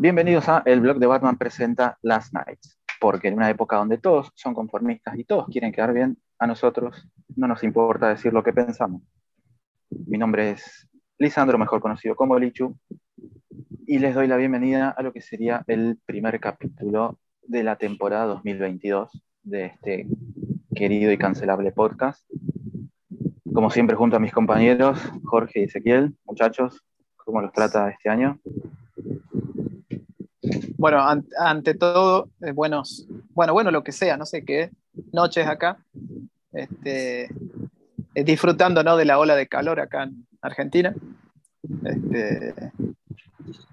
Bienvenidos a El blog de Batman presenta Last Nights, porque en una época donde todos son conformistas y todos quieren quedar bien, a nosotros no nos importa decir lo que pensamos. Mi nombre es Lisandro, mejor conocido como Lichu, y les doy la bienvenida a lo que sería el primer capítulo de la temporada 2022 de este querido y cancelable podcast. Como siempre, junto a mis compañeros, Jorge y Ezequiel, muchachos, ¿cómo los trata este año? Bueno, ante todo, eh, buenos, bueno, bueno, lo que sea, no sé qué, noches acá, este, eh, disfrutando ¿no? de la ola de calor acá en Argentina. Este,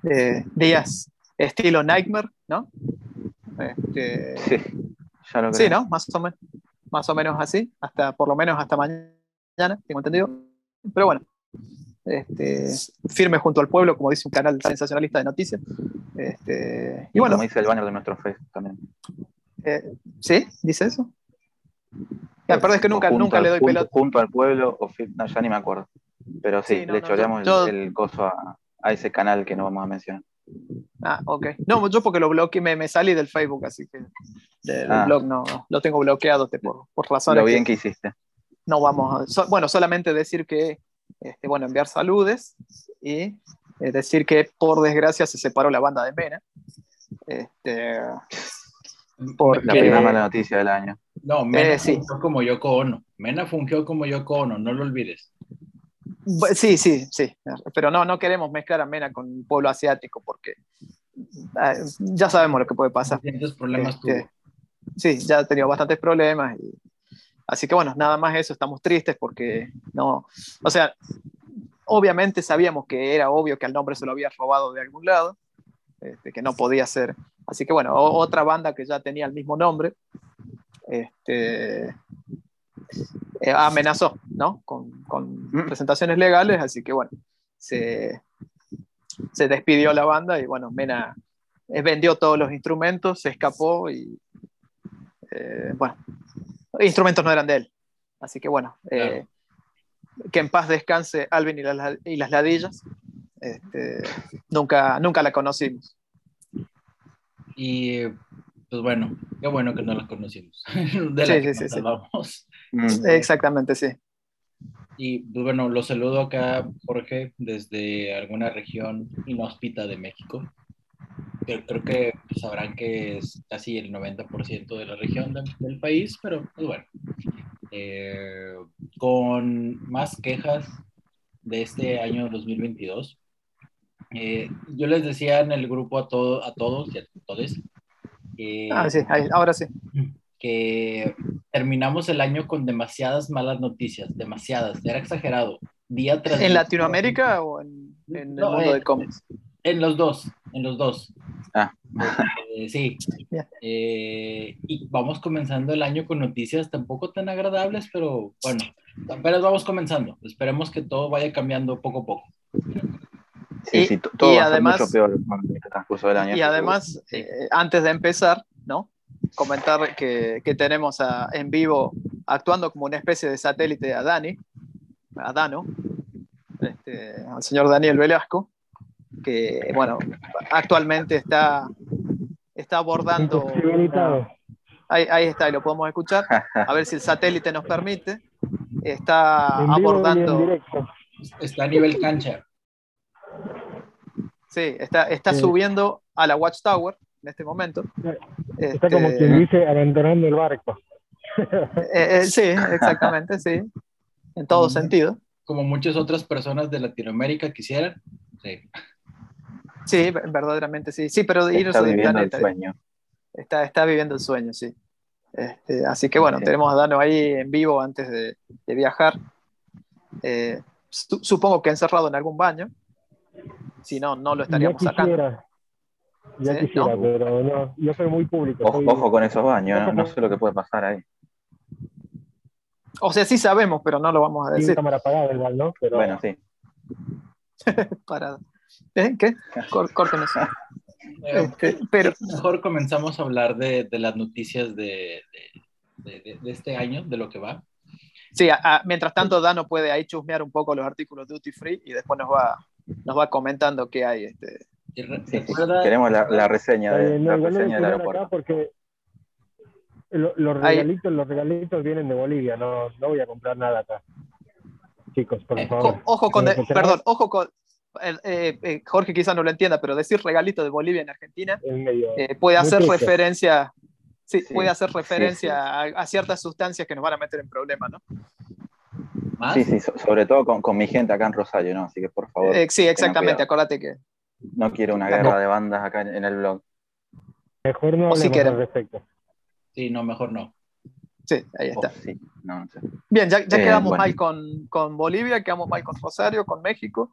eh, días estilo Nightmare, ¿no? Este, sí, ya lo creo. Sí, ¿no? Más o, menos, más o menos así, hasta por lo menos hasta mañana, tengo entendido. Pero bueno, este, firme junto al pueblo, como dice un canal sensacionalista de noticias. Este, y, bueno, como dice el banner de nuestro Facebook también. Eh, ¿Sí? ¿Dice eso? La verdad es que nunca, nunca le doy pelota. Junto al pueblo, o, no, ya ni me acuerdo. Pero sí, le choreamos el, coso a, a, ese canal que no vamos a mencionar. Ah, ok. No, yo porque lo bloqueé, me, me salí del Facebook, así que del ah. blog no, lo tengo bloqueado por, por razones. Lo bien que, hiciste. No vamos a, bueno, solamente decir que, este, bueno, enviar saludes y eh, decir que por desgracia se separó la banda de Mena. Este, porque, la primera mala noticia del año. No, Mena eh, fungió como Yoko Ono. Mena fungió como Yoko Ono, no lo olvides. Sí, sí, sí. Pero no, no queremos mezclar a Mena con el pueblo asiático porque eh, ya sabemos lo que puede pasar. problemas este, Sí, ya ha tenido bastantes problemas. Así que bueno, nada más eso, estamos tristes porque no. O sea, obviamente sabíamos que era obvio que al nombre se lo había robado de algún lado, este, que no podía ser. Así que bueno, otra banda que ya tenía el mismo nombre, este, eh, amenazó, ¿no? Con, con, mm. presentaciones legales, así que bueno, se, se despidió la banda y bueno, Mena eh, vendió todos los instrumentos, se escapó y eh, bueno, instrumentos no eran de él. Así que bueno, que en paz descanse Alvin y, y las ladillas. Este, nunca, nunca la conocimos. Y pues bueno, qué bueno que no la conocimos. De sí, sí, sí, Vamos. Mm. Exactamente, sí. Y pues bueno, los saludo acá, Jorge, desde alguna región inhóspita de México. Creo, que sabrán que es casi el 90% de la región del país, pero pues bueno. Eh, con más quejas de este año 2022. Eh, yo les decía en el grupo a, todo, a todos y a todos ah, sí, ahora sí. Que terminamos el año con demasiadas malas noticias, demasiadas, era exagerado. Día tras ¿En Latinoamérica o en, el mundo de cómics? En los dos, en los dos. Ah. Eh, sí. Eh, y vamos comenzando el año con noticias tampoco tan agradables, pero bueno, apenas vamos comenzando. Esperemos que todo vaya cambiando poco a poco. Sí, sí, todo y va además, a ser mucho peor en el transcurso del año. Y además, eh, antes de empezar, ¿no? Comentar que, que tenemos a, en vivo actuando como una especie de satélite a Dani, a Dano, este, al señor Daniel Velasco, que, bueno, actualmente está, está abordando... Ahí, ahí, está, y lo podemos escuchar. A ver si el satélite nos permite. Está abordando... Está a nivel cancha. Sí, está, está subiendo a la Watchtower en este momento. Está como este, quien dice abandonando el barco. Eh, eh, sí, exactamente, sí. En todo sentido. Como muchas otras personas de Latinoamérica quisieran. Sí. Sí, verdaderamente sí. Sí, pero está viviendo el sueño. Está, está viviendo el sueño, sí. Este, así que bueno, tenemos a Dano ahí en vivo antes de, viajar. Eh, supongo que encerrado en algún baño. Si no, no lo estaríamos ya sacando. Ya quisiera, pero no, yo soy muy público. Ojo, con esos baños, ¿no? sé lo que puede pasar ahí. O sea, sí sabemos, pero no lo vamos a decir. Tiene cámara apagada igual, ¿no? Pero... Bueno, sí. Parada. ¿Eh? ¿Qué? Córtenme eso. Este, pero... Mejor comenzamos a hablar de, de las noticias de, de, de, este año, de lo que va. Sí, mientras tanto Dano puede ahí chusmear un poco los artículos duty free y después nos va, nos va comentando qué hay este, queremos la, reseña, de, la reseña del aeropuerto. Porque los, regalitos, los regalitos vienen de Bolivia, no, no voy a comprar nada acá. Chicos, por eh, favor. Ojo con, perdón, ojo con, eh, eh, Jorge quizás no lo entienda, pero decir regalito de Bolivia en Argentina puede hacer referencia, sí, puede hacer referencia a, ciertas sustancias que nos van a meter en problemas, ¿no? Sí, sí, sobre todo con, mi gente acá en Rosario, ¿no? Así que por favor. sí, exactamente, acuérdate que. No quiero una guerra de bandas acá en, el blog. Mejor no si al respecto. Sí, no, mejor no. Sí, ahí está. Bien, ya, ya quedamos mal con, con Bolivia, quedamos mal con Rosario, con México.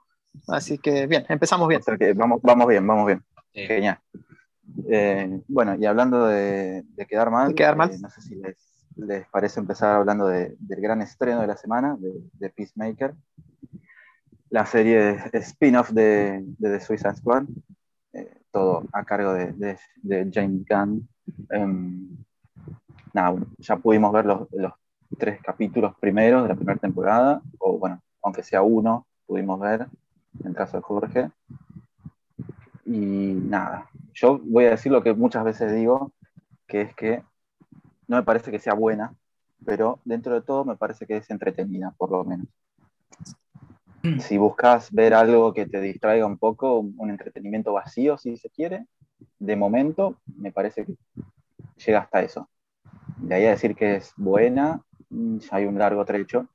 Así que bien, empezamos bien. vamos, vamos bien, vamos bien. Genial. Eh, bueno, y hablando de, quedar mal, quedar mal? Eh, no sé si les, les, parece empezar hablando del gran estreno de la semana, de, Peacemaker, la serie spin-off de, The Suicide Squad, eh, todo a cargo de, James Gunn. Em, nada, bueno, ya pudimos ver los, los tres capítulos primeros de la primera temporada, o bueno, aunque sea uno, pudimos ver en el caso de Jorge. Y nada, yo voy a decir lo que muchas veces digo, que es que no me parece que sea buena, pero dentro de todo me parece que es entretenida, por lo menos. Mm. Si buscas ver algo que te distraiga un poco, un entretenimiento vacío, si se quiere, de momento me parece que llega hasta eso. De ahí a decir que es buena, mm, ya hay un largo trecho,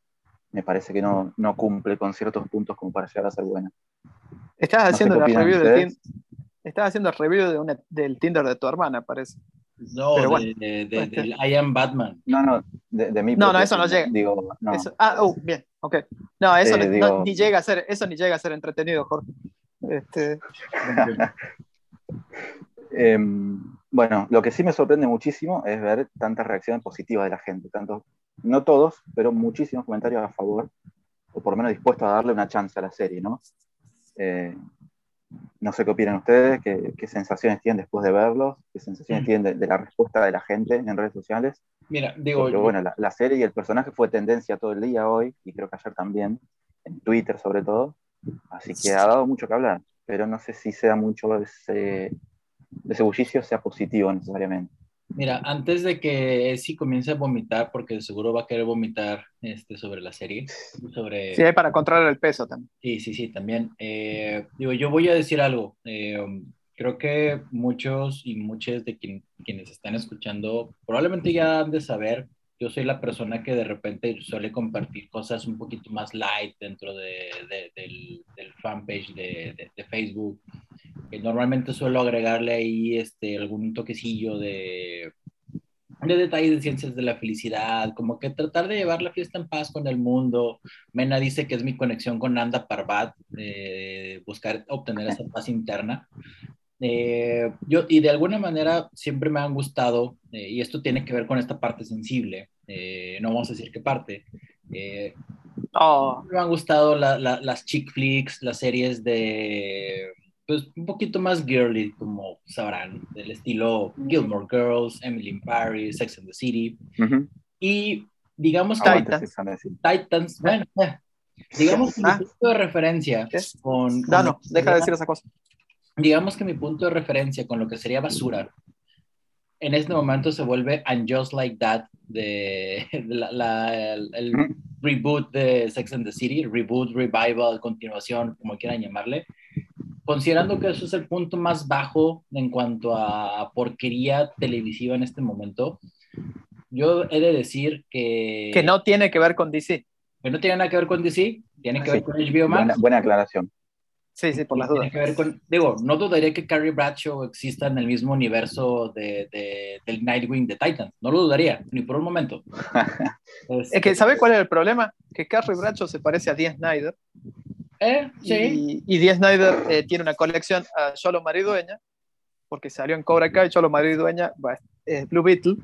me parece que no, no cumple con ciertos puntos como para llegar a ser buena. Estás haciendo la review del Estás haciendo el review de del Tinder de tu hermana, parece. No, de, del I am Batman. No, no, de, de No, no, eso no llega. Digo, no. ah, oh, bien, ok. No, eso ni llega a ser, eso ni llega a ser entretenido, Jorge. Este... Em, bueno, lo que sí me sorprende muchísimo es ver tantas reacciones positivas de la gente, tanto, no todos, pero muchísimos comentarios a favor, o por lo menos dispuestos a darle una chance a la serie, ¿no? Eh, no sé qué opinan ustedes, qué, sensaciones tienen después de verlos, qué sensaciones mm. tienen de, la respuesta de la gente en redes sociales. Mira, digo. Porque, bueno, la, la, serie y el personaje fue tendencia todo el día hoy, y creo que ayer también, en Twitter sobre todo, así que ha dado mucho que hablar, pero no sé si sea mucho ese de ese bullicio sea positivo necesariamente. Mira, antes de que sí comience a vomitar, porque seguro va a querer vomitar este, sobre la serie. Sobre... Sí, para controlar el peso también. Sí, sí, sí, también. Eh, digo, yo voy a decir algo. Eh, creo que muchos y muchas de quienes están escuchando probablemente ya han de saber. Yo soy la persona que de repente suele compartir cosas un poquito más light dentro de, del, del, fanpage de, de Facebook normalmente suelo agregarle ahí este, algún toquecillo de, de detalles de ciencias de la felicidad, como que tratar de llevar la fiesta en paz con el mundo. Mena dice que es mi conexión con Nanda Parbat, eh, buscar obtener esa paz interna. Eh, yo, y de alguna manera siempre me han gustado, eh, y esto tiene que ver con esta parte sensible, no vamos a decir qué parte. Oh. Me han gustado las chick flicks, las series de pues un poquito más girly, como sabrán, del estilo Gilmore Girls, Emily in Paris, Sex and the City. Y digamos que Titans, Titans bueno, eh, digamos que mi ah. punto de referencia con, No, no, deja de decir esa cosa. Digamos que mi punto de referencia con lo que sería basura en este momento se vuelve And Just Like That de la, el, reboot de Sex and the City, reboot, revival, continuación, como quieran llamarle considerando que eso es el punto más bajo en cuanto a porquería televisiva en este momento, yo he de decir que... Que no tiene que ver con DC. Que no tiene nada que ver con DC, tiene que ver con HBO Max. Buena, aclaración. Sí, sí, por las dudas. que ver con, digo, no dudaría que Carrie Bradshaw exista en el mismo universo de, del Nightwing de Titans. No lo dudaría, ni por un momento. es, que, ¿sabe cuál es el problema? Que Carrie Bradshaw se parece a Dee Snyder eh, sí. Y, y Snyder eh, tiene una colección a Cholo Maridueña, porque salió en Cobra Kai, Cholo Maridueña es Blue Beetle.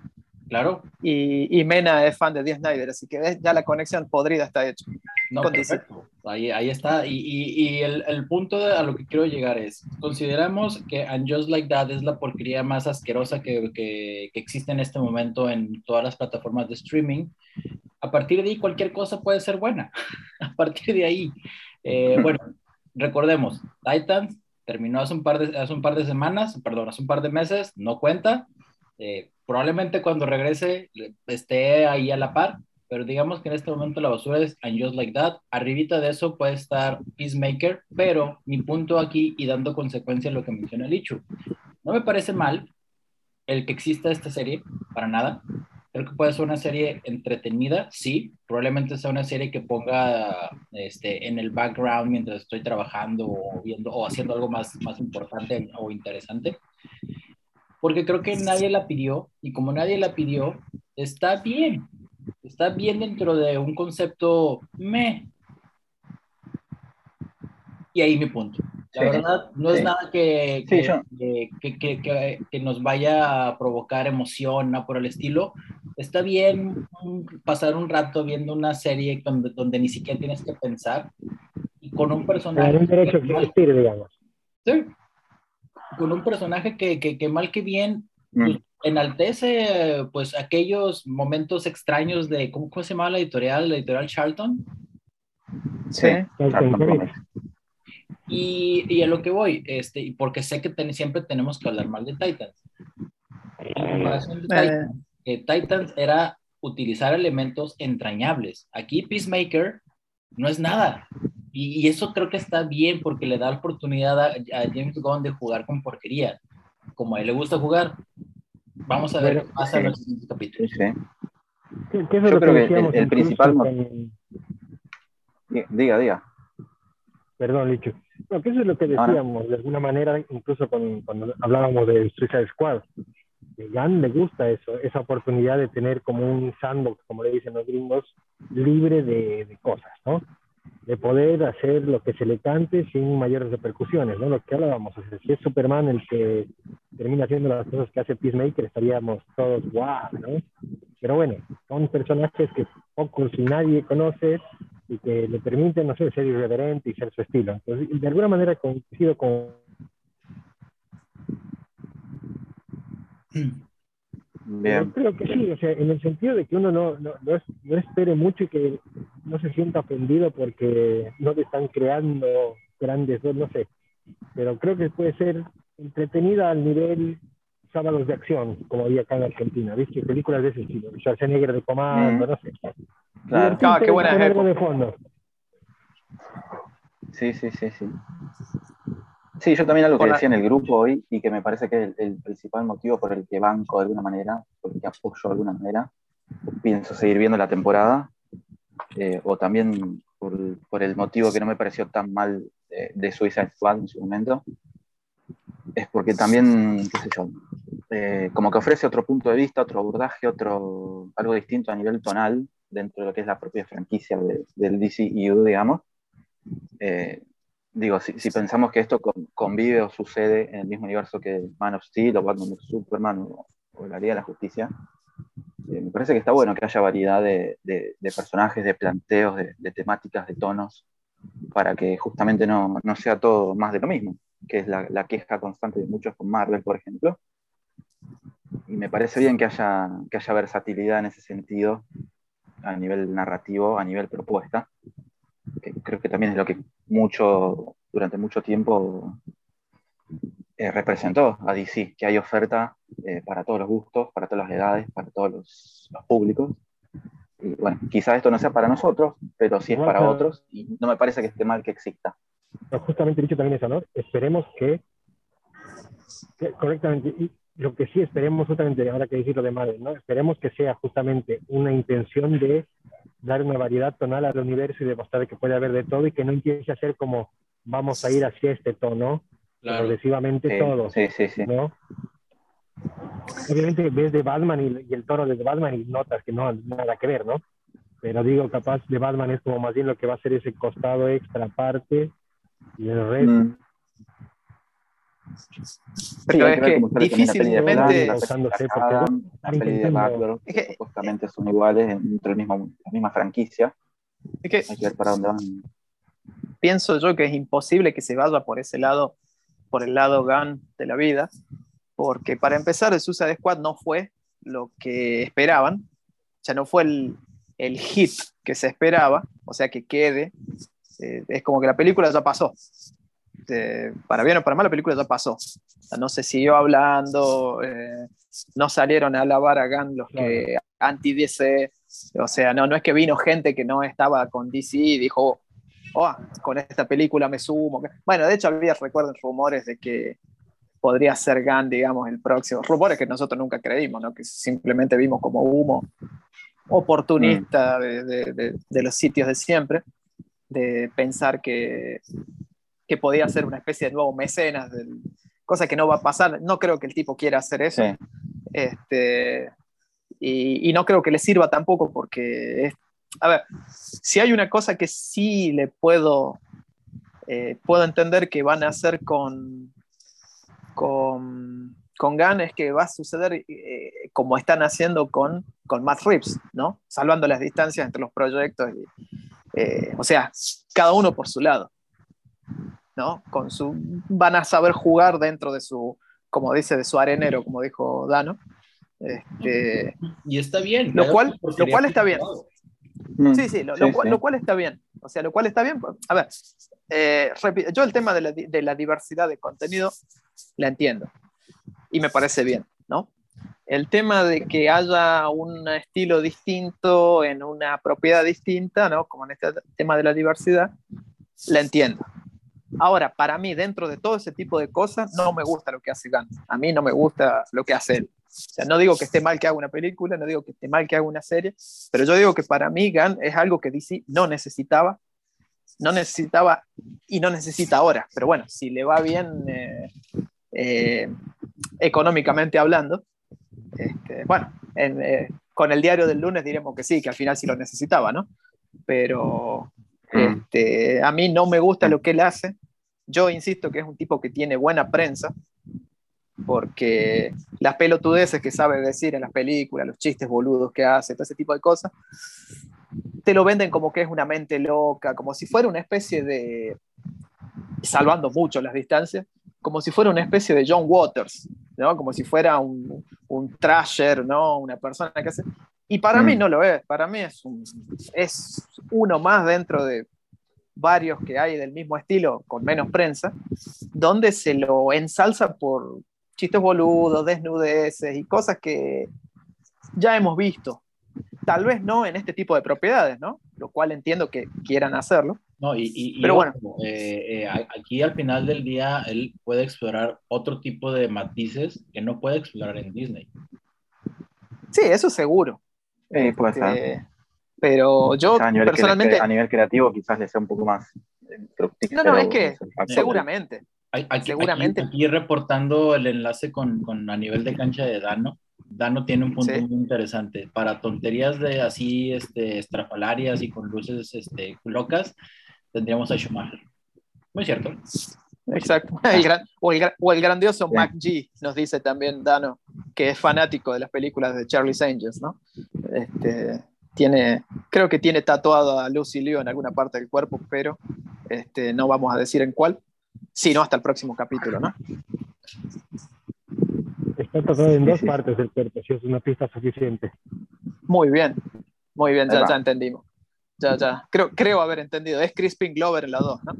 Claro. Y, y, Mena es fan de Dee Snyder, así que ya la conexión podrida está hecha. No, perfecto. Ahí, ahí está. Y, y el, el, punto a lo que quiero llegar es, consideramos que And Just Like That es la porquería más asquerosa que, que, que existe en este momento en todas las plataformas de streaming. A partir de ahí cualquier cosa puede ser buena. a partir de ahí. Eh, bueno, recordemos, Titans terminó hace un par de, hace un par de semanas, perdón, hace un par de meses, no cuenta. Eh, probablemente cuando regrese esté ahí a la par, pero digamos que en este momento la basura es And Just Like That. Arribita de eso puede estar Peacemaker, pero mi punto aquí y dando consecuencia a lo que menciona Lichu, no me parece mal el que exista esta serie, para nada. Creo que puede ser una serie entretenida, sí. Probablemente sea una serie que ponga este, en el background mientras estoy trabajando o viendo o haciendo algo más, más importante o interesante. Porque creo que nadie la pidió y como nadie la pidió, está bien. Está bien dentro de un concepto me. Y ahí mi punto. La verdad, no es nada que, que, que, que, nos vaya a provocar emoción, ¿no? Por el estilo. Está bien pasar un rato viendo una serie donde, donde ni siquiera tienes que pensar y con un personaje. un derecho que existir, digamos. Sí. Con un personaje que, que, mal que bien pues, mm. enaltece pues aquellos momentos extraños de, ¿cómo, ¿cómo, se llamaba la editorial? La editorial Charlton. Sí, Charlton. Y, y, a lo que voy, este, porque sé que siempre tenemos que hablar mal de Titans. Eh. Titans, era utilizar elementos entrañables. Aquí Peacemaker no es nada. Y, eso creo que está bien porque le da la oportunidad a, James Gunn de jugar con porquería. Como a él le gusta jugar. Vamos a ver qué pasa en los siguientes capítulos. Yo creo que el, principal... Diga, diga. Perdón, Licho. No, que eso es lo que decíamos, de alguna manera, incluso cuando hablábamos de Suicide Squad. A Gunn le gusta eso, esa oportunidad de tener como un sandbox, como le dicen los gringos, libre de, de cosas, ¿no? De poder hacer lo que se le cante sin mayores repercusiones, ¿no? Lo que hablábamos, o sea, si es Superman el que termina haciendo las cosas que hace Peacemaker, estaríamos todos guau, ¿no? Pero bueno, son personajes que pocos y nadie conoce, y que le permiten, no sé, ser irreverente y ser su estilo. Entonces, de alguna manera coincido con... Bien. creo que sí, o sea, en el sentido de que uno no, no, no, espere mucho y que no se sienta ofendido porque no le están creando grandes, no sé, pero creo que puede ser entretenida al nivel sábados de acción, como había acá en Argentina, ¿viste? Películas de ese estilo, Schwarzenegger de comando, mm. no sé. Claro, ah, qué buena de fondo. Sí, sí, sí, sí. Sí, yo también algo que decía en el grupo hoy y que me parece que es el, principal motivo por el que banco de alguna manera, por el que apoyo de alguna manera, pienso seguir viendo la temporada, eh, o también por, por, el motivo que no me pareció tan mal de, de Suicide Squad en su momento, es porque también, qué sé yo, eh, como que ofrece otro punto de vista, otro abordaje, otro, algo distinto a nivel tonal dentro de lo que es la propia franquicia del DCU, digamos. Eh, digo, si, pensamos que esto convive o sucede en el mismo universo que Man of Steel o Batman Superman o, la Liga de la Justicia, eh, me parece que está bueno que haya variedad de, personajes, de planteos, de, temáticas, de tonos, para que justamente no, no, sea todo más de lo mismo, que es la, la, queja constante de muchos con Marvel, por ejemplo. Y me parece bien que haya, que haya versatilidad en ese sentido a nivel narrativo, a nivel propuesta, que creo que también es lo que mucho, durante mucho tiempo eh, representó a DC, que hay oferta eh, para todos los gustos, para todas las edades, para todos los, públicos. Y bueno, quizás esto no sea para nosotros, pero sí es para otros, y no me parece que esté mal que exista. justamente dicho también eso, ¿no? Esperemos que, que correctamente, lo que sí esperemos justamente, ahora que decir lo de madre, ¿no? Esperemos que sea justamente una intención de dar una variedad tonal al universo y demostrar que puede haber de todo y que no empiece a ser como vamos a ir hacia este tono progresivamente todo. Sí, sí, sí. ¿no? Obviamente ves de Batman y, el tono de Batman y notas que no nada que ver, ¿no? Pero digo, capaz de Batman es como más bien lo que va a ser ese costado extra parte y el resto. Mm. Pero es que difícilmente. La peli de Batman, supuestamente son iguales dentro de mismo, la misma franquicia. Hay que ver para dónde van. Pienso yo que es imposible que se vaya por ese lado, por el lado Gun de la vida, porque para empezar, el Suicide Squad no fue lo que esperaban, sea, no fue el, el hit que se esperaba, o sea, que quede. Eh, es como que la película ya pasó. Para bien o para mal, la película ya pasó. no se siguió hablando, eh, no salieron a alabar a Gunn los que anti-DC. O sea, no, no es que vino gente que no estaba con DC y dijo, oh, con esta película me sumo. Bueno, de hecho había, recuerden, rumores de que podría ser Gunn, digamos, el próximo. Rumores que nosotros nunca creímos, ¿no? que simplemente vimos como humo oportunista mm. de, los sitios de siempre, de pensar que, que podía ser una especie de nuevo mecenas, cosa que no va a pasar. No creo que el tipo quiera hacer eso. Este, y, no creo que le sirva tampoco porque, a ver, si hay una cosa que sí le puedo, eh, puedo entender que van a hacer con, con, con Gunn es que va a suceder eh, como están haciendo con, con Matt Reeves, ¿no? Salvando las distancias entre los proyectos. Eh, o sea, cada uno por su lado, ¿no? Con su, van a saber jugar dentro de su, como dice, de su arenero, como dijo Dano. Este, y está bien. Lo cual, lo cual está bien. Mm. Sí, sí lo, cual, está bien. O sea, lo cual está bien. A ver, eh, yo el tema de la, de la, diversidad de contenido la entiendo y me parece bien, ¿no? El tema de que haya un estilo distinto en una propiedad distinta, ¿no? Como en este tema de la diversidad, la entiendo. Ahora, para mí, dentro de todo ese tipo de cosas, no me gusta lo que hace Gantz. A mí no me gusta lo que hace él. O sea, no digo que esté mal que haga una película, no digo que esté mal que haga una serie, pero yo digo que para mí Gunn es algo que DC no necesitaba, no necesitaba y no necesita ahora. Pero bueno, si le va bien eh, eh, económicamente hablando, este, bueno, eh, con el diario del lunes diremos que sí, que al final sí lo necesitaba, ¿no? Pero mm. este, a mí no me gusta lo que él hace. Yo insisto que es un tipo que tiene buena prensa, porque las pelotudeces que sabe decir en las películas, los chistes boludos que hace, todo ese tipo de cosas, te lo venden como que es una mente loca, como si fuera una especie de, salvando mucho las distancias, como si fuera una especie de John Waters, ¿no? como si fuera un, un trasher, ¿no? una persona que hace... Y para mí mm. no lo es, para mí es, es uno más dentro de varios que hay del mismo estilo, con menos prensa, donde se lo ensalza por, chistes boludos, desnudeces y cosas que ya hemos visto. Tal vez no en este tipo de propiedades, ¿no? Lo cual entiendo que quieran hacerlo. No, y, pero bueno. Eh, eh, aquí al final del día él puede explorar otro tipo de matices que no puede explorar en Disney. Sí, eso seguro. puede ser. Este, pero yo a personalmente... a nivel creativo quizás le sea un poco más... No, no, es que seguramente. Aquí, Seguramente. Aquí, reportando el enlace con, con, a nivel de cancha de Dano. Dano tiene un punto muy interesante. Para tonterías de así este, estrafalarias y con luces este, locas, tendríamos a Schumacher. Muy cierto. Exacto. o, el, o, el, grandioso Mac G, nos dice también Dano, que es fanático de las películas de Charlie's Angels, ¿no? Este, tiene, creo que tiene tatuado a Lucy Liu en alguna parte del cuerpo, pero este, no vamos a decir en cuál. Sí, no, hasta el próximo capítulo, ¿no? Está tratado en dos partes del cuerpo, si es una pista suficiente. Muy bien, muy bien, ya, ya entendimos. Ya, ya. Creo, creo haber entendido. Es Crispin Glover en la 2, ¿no?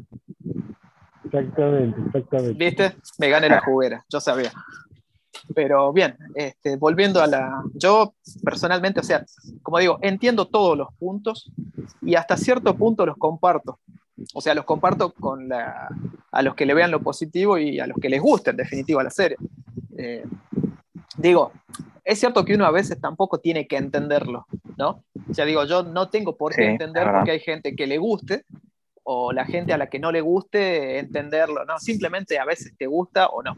Exactamente, exactamente. ¿Viste? Me gané la juguera, yo sabía. Pero bien, este, volviendo a la... Yo personalmente, o sea, como digo, entiendo todos los puntos y hasta cierto punto los comparto. O sea, los comparto con la, a los que le vean lo positivo y a los que les guste, en definitiva, la serie. Eh, digo, es cierto que uno a veces tampoco tiene que entenderlo, ¿no? O sea, digo, yo no tengo por qué entender porque hay gente que le guste o la gente a la que no le guste entenderlo, ¿no? Simplemente a veces te gusta o no,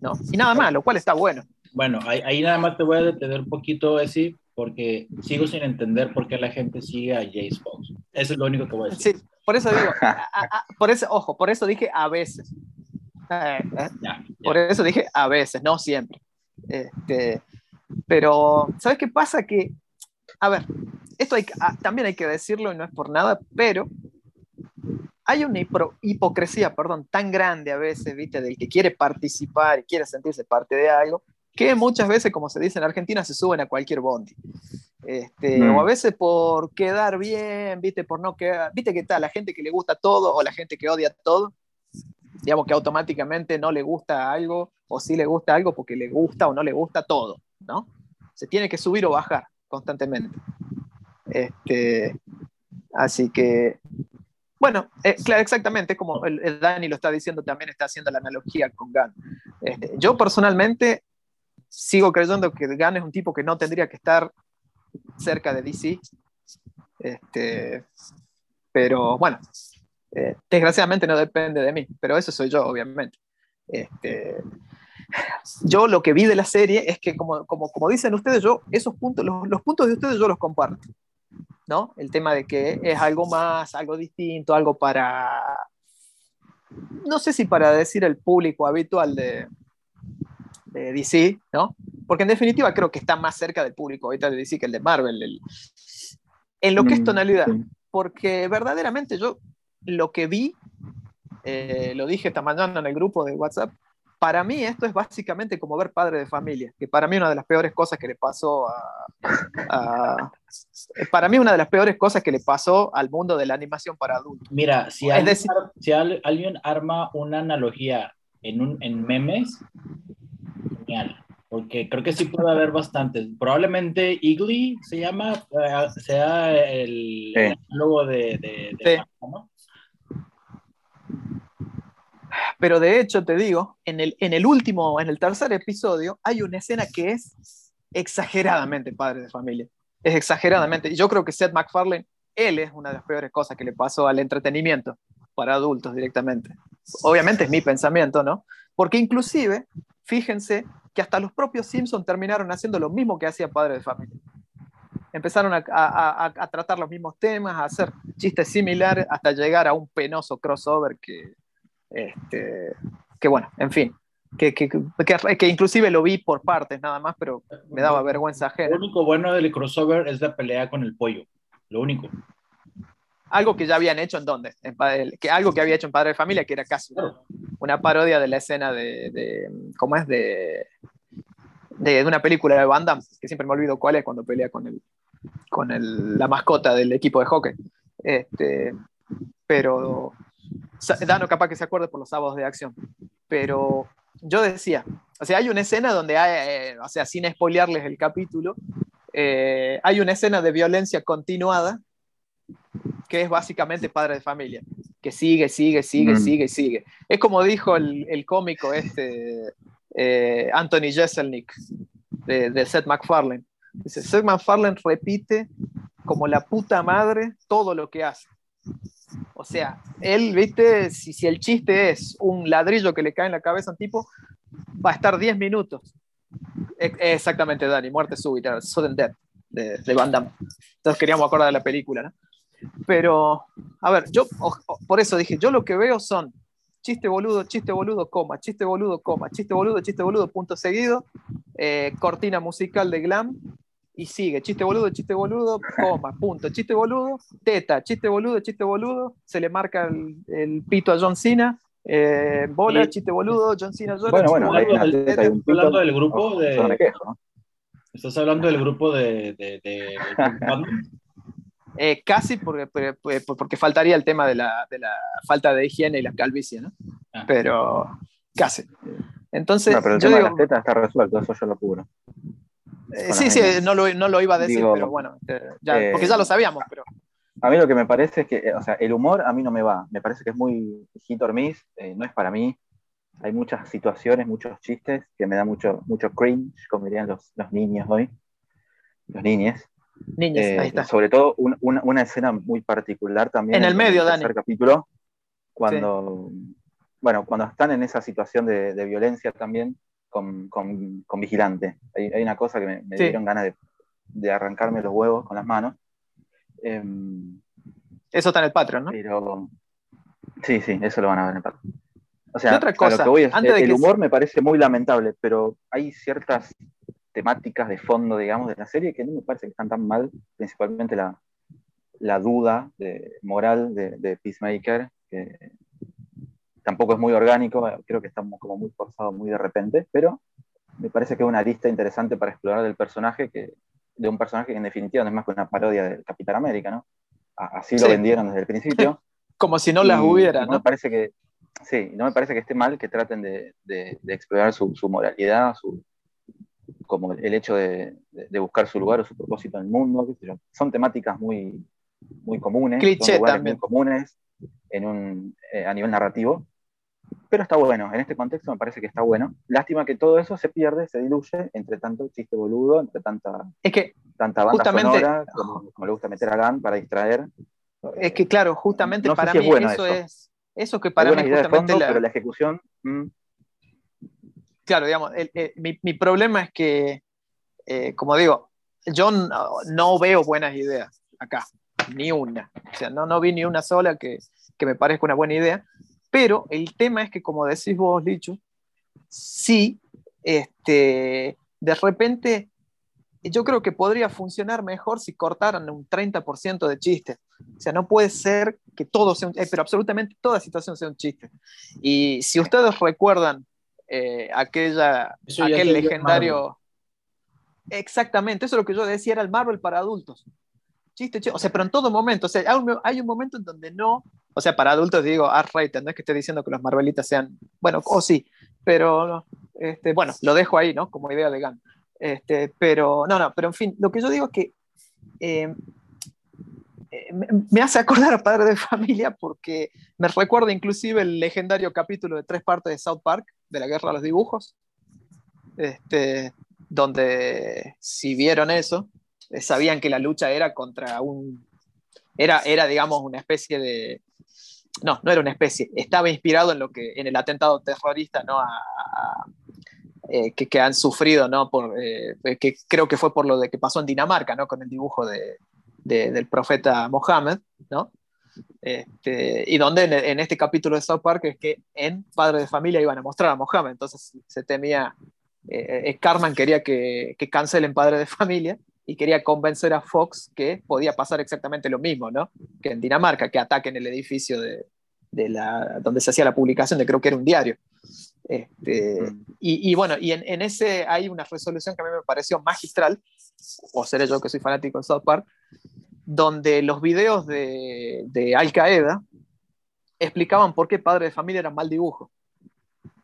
¿no? Y nada más, lo cual está bueno. Bueno, ahí, ahí nada más te voy a detener un poquito, Esi, porque sigo sin entender por qué la gente sigue a Jace Fox. Eso es lo único que voy a decir. Sí, por eso digo, por eso, ojo, por eso dije a veces. Eh, eh, por eso dije a veces, no siempre. Este, pero, ¿sabes qué pasa? Que, a ver, esto hay, ah, también hay que decirlo y no es por nada, pero hay una hipocresía, perdón, tan grande a veces, ¿viste? Del que quiere participar y quiere sentirse parte de algo, que muchas veces, como se dice en Argentina, se suben a cualquier bondi. Este, O a veces por quedar bien, ¿viste? Por no quedar. ¿Viste qué tal? La gente que le gusta todo o la gente que odia todo. digamos que automáticamente no le gusta algo o sí le gusta algo porque le gusta o no le gusta todo, ¿no? Se tiene que subir o bajar constantemente. Este, así que, bueno, eh, claro, exactamente, como el, Dani lo está diciendo, también está haciendo la analogía con Gunn. Este, yo personalmente sigo creyendo que Gunn es un tipo que no tendría que estar cerca de DC. Este, pero bueno, eh, desgraciadamente no depende de mí, pero eso soy yo, obviamente. Este, yo lo que vi de la serie es que, como, como, como dicen ustedes, yo esos puntos, los, los, puntos de ustedes yo los comparto. ¿no? El tema de que es algo más, algo distinto, algo para, no sé si para decir el público habitual de, de DC, ¿no? Porque en definitiva creo que está más cerca del público habitual de DC que el de Marvel, en lo que es mm, tonalidad. Porque verdaderamente yo lo que vi, eh, lo dije esta mañana en el grupo de WhatsApp, para mí esto es básicamente como ver padre de familia, que para mí una de las peores cosas que le pasó a, para mí una de las peores cosas que le pasó al mundo de la animación para adultos. Mira, si, alguien, si alguien arma una analogía en, un, en memes, genial, porque creo que sí puede haber bastantes. Probablemente Igly se llama, eh, sea el, logo de, de, ¿no? Pero de hecho, te digo, en el, en el último, en el tercer episodio, hay una escena que es exageradamente padre de familia. Es exageradamente. Y yo creo que Seth MacFarlane, él es una de las peores cosas que le pasó al entretenimiento para adultos directamente. Obviamente es mi pensamiento, ¿no? Porque inclusive, fíjense que hasta los propios Simpsons terminaron haciendo lo mismo que hacía Padre de Familia. Empezaron a, a, a, tratar los mismos temas, a hacer chistes similares, hasta llegar a un penoso crossover que, este, que bueno, en fin, que, que, que, inclusive lo vi por partes nada más, pero me daba vergüenza ajena. Lo único bueno del crossover es la pelea con el pollo, lo único. Algo que ya habían hecho en dónde, que algo que había hecho en Padre de Familia, que era casi una parodia de la escena de, de ¿cómo es? De, de, una película de Van que siempre me olvido cuál es, cuando pelea con, el, con el, la mascota del equipo de hockey. Este, pero Dano capaz que se acuerde por los sábados de acción, pero yo decía, o sea, hay una escena donde hay, eh, o sea, sin spoilearles el capítulo, eh, hay una escena de violencia continuada que es básicamente padre de familia, que sigue, sigue, sigue, mm. sigue, sigue. Es como dijo el, el cómico este, eh, Anthony Jeselnik, de, de Seth MacFarlane. Dice, Seth MacFarlane repite como la puta madre todo lo que hace. O sea, él, viste, si, si el chiste es un ladrillo que le cae en la cabeza a un tipo, va a estar 10 minutos. E, exactamente, Dani, muerte súbita, sudden death de, de Van Damme. Entonces queríamos acordar de la película, ¿no? Pero, a ver, yo por eso dije, yo lo que veo son chiste boludo, chiste boludo, coma, chiste boludo, coma, chiste boludo, chiste boludo, punto seguido, eh, cortina musical de glam, y sigue, chiste boludo, chiste boludo, coma, punto, chiste boludo, teta, chiste boludo, chiste boludo, se le marca el, pito a John Cena, eh, bola, chiste boludo, John Cena llora. Bueno, bueno, ¿estás hablando del grupo de... ¿Estás hablando del grupo de... de, de, eh, casi porque, porque, faltaría el tema de la, de la, falta de higiene y la calvicie, ¿no? Ah. Pero casi. Entonces, no, pero el tema de las tetas está resuelto, eso yo lo cubro. Eh, sí, sí, no lo, no lo, iba a decir, pero bueno, este, ya, porque ya lo sabíamos. Pero... A mí lo que me parece es que, eh, o sea, el humor a mí no me va. Me parece que es muy hit or miss, eh, no es para mí. Hay muchas situaciones, muchos chistes que me da mucho, mucho cringe, como dirían los, los niños hoy. Los niñes. Ahí está. Sobre todo una escena muy particular también. En el medio, en el tercer capítulo, cuando, bueno, cuando están en esa situación de, de violencia también, con, con, vigilante. Hay, hay, una cosa que me, dieron ganas de, de, arrancarme los huevos con las manos. Em, eso está en el Patreon, ¿no? Pero, sí, sí, eso lo van a ver en el Patreon. O sea, otra cosa? Lo que voy es, el, humor me parece muy lamentable, pero hay ciertas temáticas de fondo, digamos, de la serie que no me parece que están tan mal, principalmente la, la duda de, moral de, de Peacemaker, que tampoco es muy orgánico, creo que estamos como muy forzados muy de repente, pero me parece que es una lista interesante para explorar del personaje, que, de un personaje que en definitiva no es más que una parodia del Capitán América, ¿no? Así lo vendieron desde el principio. Como si no las hubiera, ¿no? Me parece que, sí, no me parece que esté mal que traten de, explorar su, moralidad, su, como el hecho de, buscar su lugar o su propósito en el mundo. Son temáticas muy, muy comunes, Cliché muy comunes en un, eh, a nivel narrativo. Pero está bueno, en este contexto me parece que está bueno. Lástima que todo eso se pierde, se diluye entre tanto chiste boludo, entre tanta, es que tanta banda sonora, como, le gusta meter a GAN para distraer. Es que claro, justamente para mí eso, es eso que para mí justamente la... pero la ejecución mm. Claro, digamos, mi, problema es que, eh, como digo, yo no, veo buenas ideas acá, ni una. O sea, no, no vi ni una sola que, que me parezca una buena idea. Pero el tema es que, como decís vos, Licho, sí, este, de repente yo creo que podría funcionar mejor si cortaran un 30% de chistes. O sea, no puede ser que todo sea un eh, pero absolutamente toda situación sea un chiste. Y si ustedes recuerdan eh, aquella, aquel legendario... Exactamente, eso es lo que yo decía, era el Marvel para adultos chiste, chiste, o sea, pero en todo momento, o sea, hay un, momento en donde no, o sea, para adultos digo R-rated, no es que esté diciendo que los Marvelitas sean, bueno, o sí, pero, este, bueno, lo dejo ahí, ¿no? Como idea de GAN. Este, pero, no, no, pero en fin, lo que yo digo es que eh, eh, me hace acordar a Padre de Familia porque me recuerda inclusive el legendario capítulo de tres partes de South Park, de la Guerra de los Dibujos, este, donde si vieron eso, eh, sabían que la lucha era contra un... Era, era, digamos, una especie de... No, no era una especie, estaba inspirado en, lo que, en el atentado terrorista ¿no? Eh, que, han sufrido, ¿no? Por, eh, que creo que fue por lo de que pasó en Dinamarca, ¿no? Con el dibujo de, del profeta Mohammed, ¿no? Este, y donde en, este capítulo de South Park es que en Padre de Familia iban a mostrar a Mohammed, entonces se temía, eh, Carman quería que, que cancelen Padre de Familia, y quería convencer a Fox que podía pasar exactamente lo mismo, ¿no? Que en Dinamarca, que ataquen el edificio de, de la, donde se hacía la publicación de creo que era un diario. Este, mm. y, bueno, y en, ese hay una resolución que a mí me pareció magistral, o seré yo que soy fanático de South Park, donde los videos de, Al Qaeda explicaban por qué padre de familia era mal dibujo,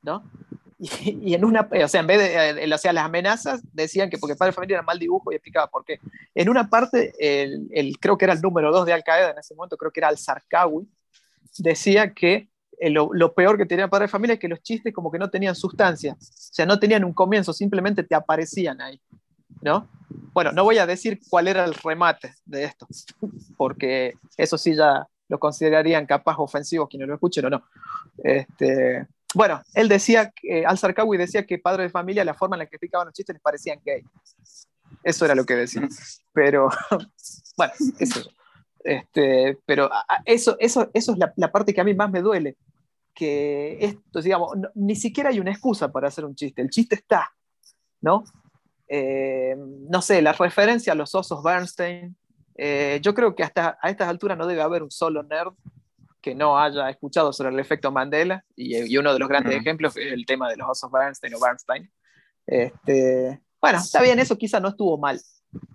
¿no? Y, en una, o sea, en vez de, eh, las amenazas decían que porque padre de familia era mal dibujo y explicaba por qué. En una parte, el, creo que era el número dos de Al Qaeda en ese momento, creo que era Al-Sarkawi, decía que eh, lo, lo, peor que tenía padre de familia es que los chistes como que no tenían sustancia, o sea, no tenían un comienzo, simplemente te aparecían ahí, ¿no? Bueno, no voy a decir cuál era el remate de esto, porque eso sí ya lo considerarían capaz ofensivos quienes lo escuchen o no. Este, bueno, él decía, eh, Al Sarkawi decía que padre de familia, la forma en la que explicaban los chistes les parecían gay. Eso era lo que decía. Pero, bueno, eso. Este, pero eso, eso, eso es la, parte que a mí más me duele. Que esto, digamos, ni siquiera hay una excusa para hacer un chiste. El chiste está, ¿no? Eh, no sé, la referencia a los osos Bernstein. Eh, yo creo que hasta a estas alturas no debe haber un solo nerd que no haya escuchado sobre el efecto Mandela, y, uno de los grandes ejemplos es el tema de los osos Bernstein o Bernstein. Este, bueno, está bien, eso quizá no estuvo mal,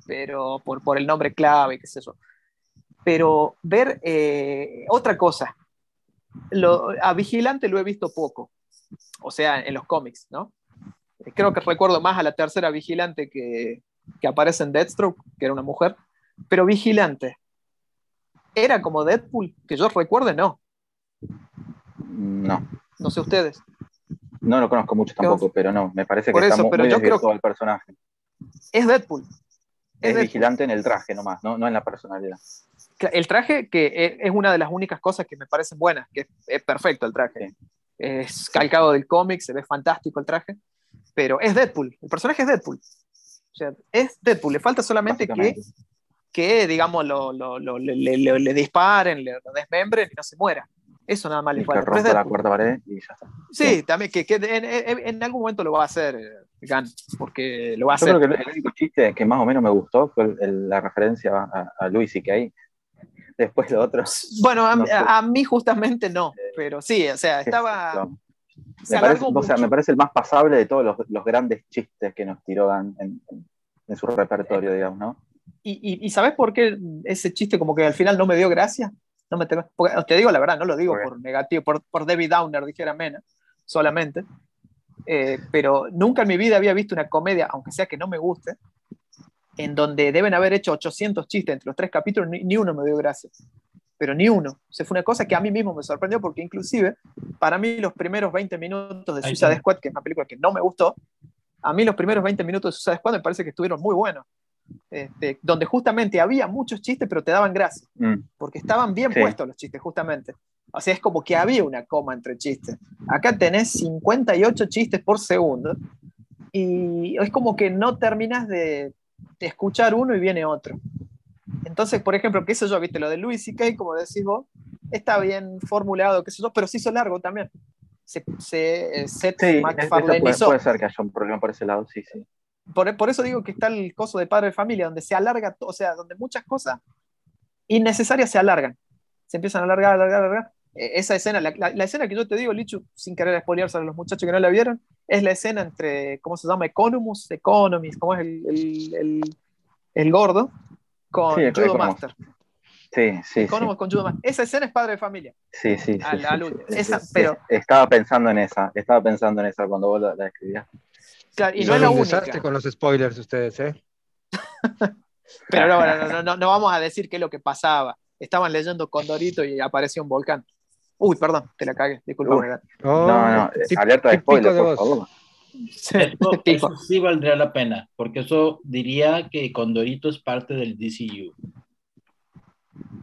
pero por, por el nombre clave, qué sé yo. Pero ver eh, otra cosa, lo, a Vigilante lo he visto poco, o sea, en los cómics, ¿no? Creo que recuerdo más a la tercera Vigilante que, que aparece en Deathstroke, que era una mujer, pero Vigilante, era como Deadpool, que yo recuerde, no. No. No sé ustedes. No lo conozco mucho tampoco, pero no, me parece que está muy yo creo el personaje. Es Deadpool. Es, vigilante en el traje nomás, ¿no? no en la personalidad. El traje que es una de las únicas cosas que me parecen buenas, que es perfecto el traje. Es calcado del cómic, se ve fantástico el traje, pero es Deadpool, el personaje es Deadpool. O sea, es Deadpool, le falta solamente que que, digamos, lo, lo, lo, le, disparen, le desmembren y no se muera. Eso nada más le falta. Que la cuarta pared y ya está. Sí, también, que, que en, en, algún momento lo va a hacer eh, Gan, porque lo va a Yo hacer. creo que el único chiste que más o menos me gustó fue la referencia a, a Luis y Kay. Después lo otro. Bueno, a, a, mí justamente no, pero sí, o sea, estaba. Me parece, o sea, me parece el más pasable de todos los, los grandes chistes que nos tiró Gan en, en su repertorio, digamos, ¿no? ¿Y, y, sabes por qué ese chiste como que al final no me dio gracia? No me tengo, te digo la verdad, no lo digo por negativo, por, por David Downer, dijera Mena, solamente. Eh, pero nunca en mi vida había visto una comedia, aunque sea que no me guste, en donde deben haber hecho 800 chistes entre los tres capítulos, ni, uno me dio gracias. Pero ni uno. O sea, fue una cosa que a mí mismo me sorprendió porque inclusive para mí los primeros 20 minutos de Suicide Squad, que es una película que no me gustó, a mí los primeros 20 minutos de Suicide Squad me parece que estuvieron muy buenos. Este, donde justamente había muchos chistes, pero te daban gracia, mm. porque estaban bien puestos los chistes, justamente. O sea, es como que había una coma entre chistes. Acá tenés 58 chistes por segundo y es como que no terminas de, escuchar uno y viene otro. Entonces, por ejemplo, qué sé yo, viste, lo de Luis y Kay, como decís vos, está bien formulado, qué sé yo, pero se hizo largo también. Se, se, eh, sí, puede, puede, ser que haya un problema por ese lado, sí, sí. Por, eso digo que está el coso de padre de familia, donde se alarga, o sea, donde muchas cosas innecesarias se alargan. Se empiezan a alargar, alargar, alargar. E, esa escena, la, escena que yo te digo, Lichu, sin querer spoilearse a los muchachos que no la vieron, es la escena entre, ¿cómo se llama? Economus, Economist, ¿cómo es el, el, gordo? Con Judo Master. Sí, sí. Economus con Judo Master. Esa escena es padre de familia. Sí, sí. sí, pero... Estaba pensando en esa, estaba pensando en esa cuando vos la, la escribías y no es la única. con los spoilers ustedes, ¿eh? Pero no, no, no, vamos a decir qué es lo que pasaba. Estaban leyendo Condorito y apareció un volcán. Uy, perdón, te la cagué, disculpa. no, no, alerta de spoiler, por favor. Sí, eso, sí valdría la pena, porque eso diría que Condorito es parte del DCU.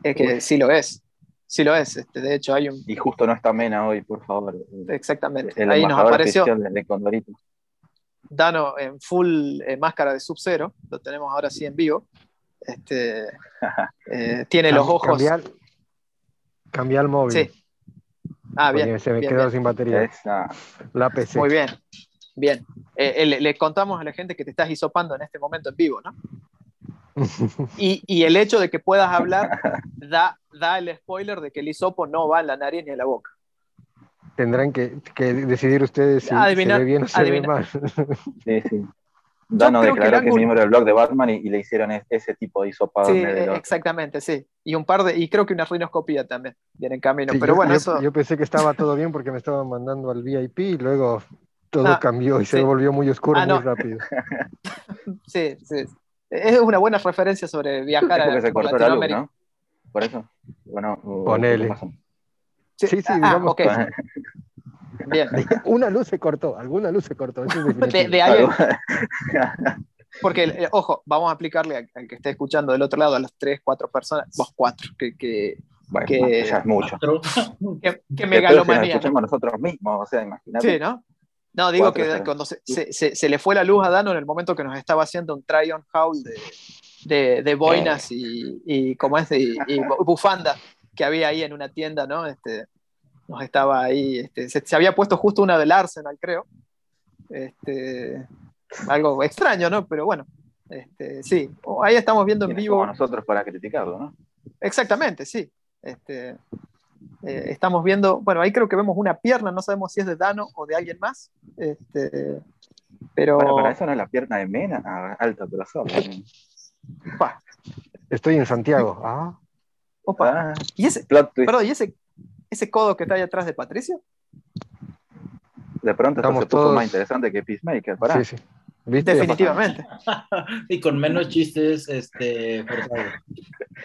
Es que sí lo es, sí lo es. Este, de hecho, hay un. Y justo no está Mena hoy, por favor. Exactamente. Ahí nos apareció. de Condorito. Dano en full eh, máscara de Sub-Zero, lo tenemos ahora sí en vivo. Este, eh, tiene los ojos. Cambia, el móvil. Sí. Ah, bien. Se me quedó sin batería. La PC. Muy bien. Bien. Eh, le, contamos a la gente que te estás hisopando en este momento en vivo, ¿no? y, y, el hecho de que puedas hablar da, da el spoiler de que el hisopo no va en la nariz ni en la boca tendrán que, decidir ustedes si se ve bien o se ve mal. Sí, sí. Dano declaró que, es miembro del blog de Batman y, le hicieron ese tipo de hisopado. Sí, exactamente, sí. Y un par de, y creo que una rinoscopía también viene en camino. pero bueno, yo, eso... yo pensé que estaba todo bien porque me estaban mandando al VIP y luego todo ah, cambió y se volvió muy oscuro ah, muy rápido. sí, sí. Es una buena referencia sobre viajar a se cortó la luz, ¿no? Por eso. Bueno, ponele. Sí, sí, ah, digamos. Bien. Una luz se cortó, alguna luz se cortó. de, ahí, porque, eh, ojo, vamos a aplicarle al, que esté escuchando del otro lado, a las tres, cuatro personas, vos cuatro, que, que, bueno, que ya es mucho. Que, que megalomanía. escuchemos nosotros mismos, o sea, imagínate. Sí, ¿no? No, digo que cuando se, se, se, le fue la luz a Dano en el momento que nos estaba haciendo un try-on haul de, de, de, boinas y, y, como es, y, y bufanda que había ahí en una tienda, ¿no? Este, nos estaba ahí, este, se, había puesto justo una del Arsenal, creo. Este, algo extraño, ¿no? Pero bueno, este, sí, ahí estamos viendo en vivo. nosotros para criticarlo, ¿no? Exactamente, sí. Este, eh, estamos viendo, bueno, ahí creo que vemos una pierna, no sabemos si es de Dano o de alguien más. Este, pero... Bueno, para eso no es la pierna de Mena, ah, alta pero Estoy en Santiago. Ah. Opa. Ah, ¿Y ese, perdón, ¿y ese, ese codo que está ahí atrás de Patricio? De pronto Estamos se puso más interesante que Peacemaker, para. Sí, sí. Definitivamente. y con menos chistes este,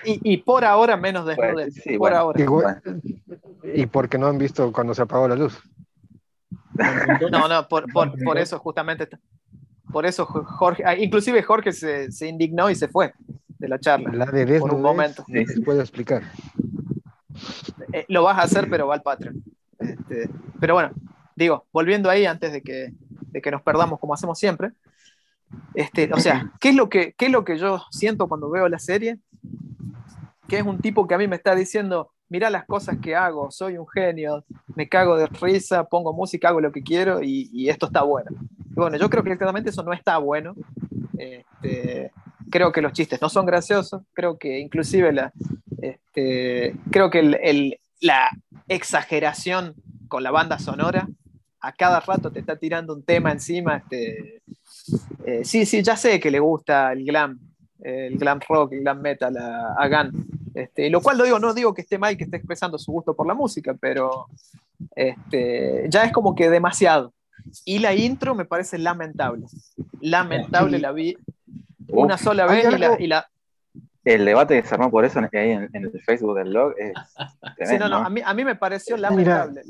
y, y, por ahora menos desnudez. sí, por ahora. Y, porque no han visto cuando se apagó la luz. No, no, por, por, por eso justamente. Por eso Jorge, ah, inclusive Jorge se, se, indignó y se fue de la charla. La de por un momento. Sí. se puede explicar. Eh, lo vas a hacer, pero va al Patreon. Este, pero bueno, digo, volviendo ahí antes de que, de que nos perdamos como hacemos siempre. Este, o sea, ¿qué es, lo que, ¿qué es lo que yo siento cuando veo la serie? Que es un tipo que a mí me está diciendo, mira las cosas que hago, soy un genio, me cago de risa, pongo música, hago lo que quiero y, esto está bueno. bueno, yo creo que claramente eso no está bueno. Este, creo que los chistes no son graciosos, creo que inclusive la, este, creo que la exageración con la banda sonora, a cada rato te está tirando un tema encima. Este, eh, sí, sí, ya sé que le gusta el glam, el glam rock, el glam metal a, a Gunn, Este, lo cual lo digo, no digo que esté mal que esté expresando su gusto por la música, pero este, ya es como que demasiado. Y la intro me parece lamentable. Lamentable, la vi una sola vez y la, El debate que se armó por eso ahí en, el Facebook del blog es sí, no, no, a mí, a mí me pareció lamentable.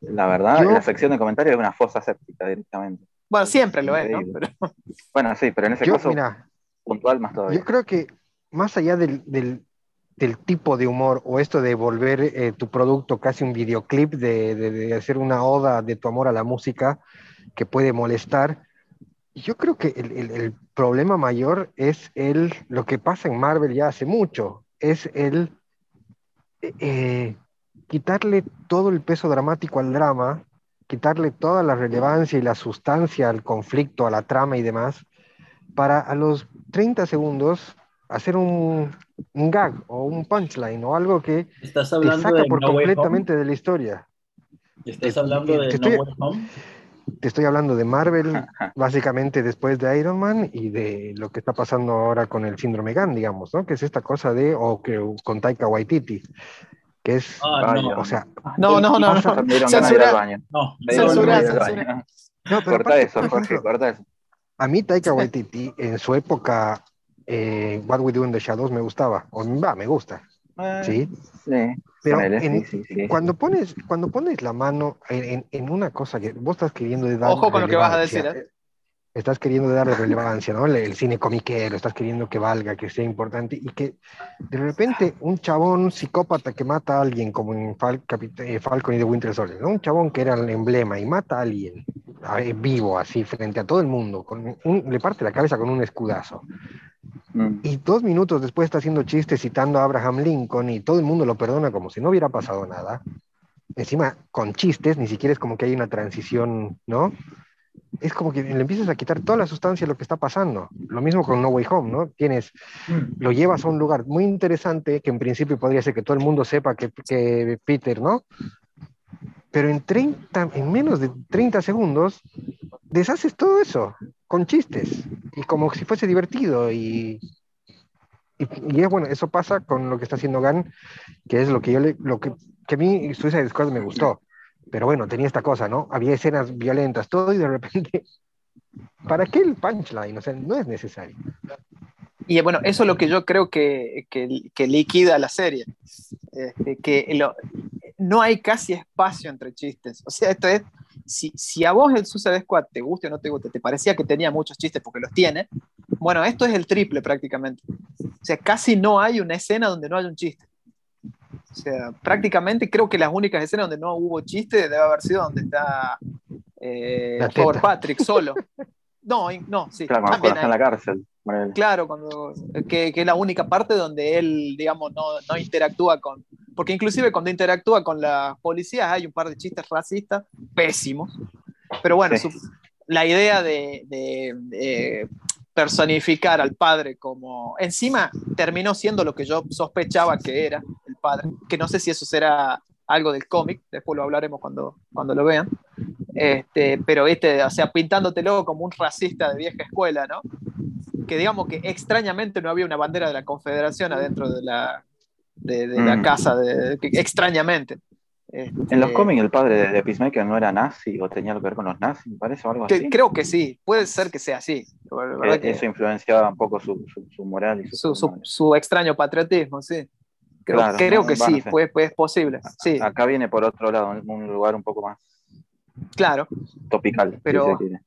La verdad, la sección de comentarios es una fosa séptica directamente. Bueno, siempre lo es, ¿no? Bueno, sí, pero en ese caso puntual más todavía. Yo creo que más allá del, del, del tipo de humor o esto de volver eh, tu producto casi un videoclip, de, de, hacer una oda de tu amor a la música que puede molestar, yo creo que el, el, el problema mayor es el, lo que pasa en Marvel ya hace mucho, es el eh, quitarle todo el peso dramático al drama, quitarle toda la relevancia y la sustancia al conflicto, a la trama y demás, para a los 30 segundos hacer un, un gag o un punchline o algo que ¿Estás hablando te saca de por no completamente de la historia. ¿Estás hablando de estoy, No Way Home? Te estoy hablando de Marvel, básicamente después de Iron Man y de lo que está pasando ahora con el síndrome GAN, digamos, ¿no? Que es esta cosa de, o que con Taika Waititi, que es, Ah, no. o sea, No, no, no, no. de Censura. baño. No, Censura, de censura. baño. no, pero Corta aparte, eso, por Jorge, ejemplo, corta eso. a mí Taika Waititi en su época, eh, What We Do in the Shadows me gustaba, o va, me gusta, Eh, ¿sí? Sí, Pero en- sí, sí, sí. Cuando pones, cuando pones la mano en, en- en una cosa que vos estás queriendo dar Ojo con lo que vas a decir, ¿eh? Estás queriendo darle relevancia, ¿no? El, cine comiquero, estás queriendo que valga, que sea importante y que de repente un chabón psicópata que mata a alguien, como en Fal- eh, Falcon y The Winter Soldier, ¿no? Un chabón que era el emblema y mata a alguien a- eh, vivo, así, frente a todo el mundo, con un- le parte la cabeza con un escudazo. Mm. Y dos minutos después está haciendo chistes citando a Abraham Lincoln y todo el mundo lo perdona como si no hubiera pasado nada. Encima, con chistes, ni siquiera es como que hay una transición, ¿no? Es como que le empiezas a quitar toda la sustancia de lo que está pasando. Lo mismo con No Way Home, ¿no? Tienes, lo llevas a un lugar muy interesante que en principio podría ser que todo el mundo sepa que, que Peter, ¿no? Pero en 30, en menos de 30 segundos, deshaces todo eso con chistes y como si fuese divertido y, y, y es bueno, eso pasa con lo que está haciendo Gan, que es lo que yo le, lo que, que a mí Suicide Squad me gustó, pero bueno, tenía esta cosa, ¿no? Había escenas violentas, todo y de repente, ¿para qué el punchline? No es necesario. Y bueno, eso es lo que yo creo que, que, liquida la serie. Este, que no hay casi espacio entre chistes. O sea, esto es, si, si a vos el Suicide Squad te guste o no te guste, te parecía que tenía muchos chistes porque los tiene, bueno, esto es el triple prácticamente. O sea, casi no hay una escena donde no haya un chiste. O sea, prácticamente creo que las únicas escenas donde no hubo chiste debe haber sido donde está eh. Robert Patrick solo. No, no, sí. Claro, cuando está en la cárcel. Claro, cuando, que, que es la única parte donde él, digamos, no, no interactúa con... Porque inclusive cuando interactúa con las policías hay un par de chistes racistas pésimos. Pero bueno, Sí. su- la idea de, de- de personificar al padre como... Encima terminó siendo lo que yo sospechaba que era padre, que no sé si eso será algo del cómic, después lo hablaremos cuando, cuando lo vean. Este, pero viste, o sea, pintándotelo como un racista de vieja escuela, ¿no? Que digamos que extrañamente no había una bandera de la Confederación adentro de la, de, de la Mm. casa, de, que- extrañamente. Este, En los cómics el padre de, Peacemaker no era nazi o tenía algo que ver con los nazis, me parece, o algo que- así. creo que sí, puede ser que sea así. La verdad Que Eso influenciaba un poco su, su, su moral y su, su- su extraño patriotismo, sí. Creo, Claro, creo no, que sí, pues, pues es posible. Sí, Acá viene por otro lado, un, un lugar un poco más claro. topical. si Pero- quiere.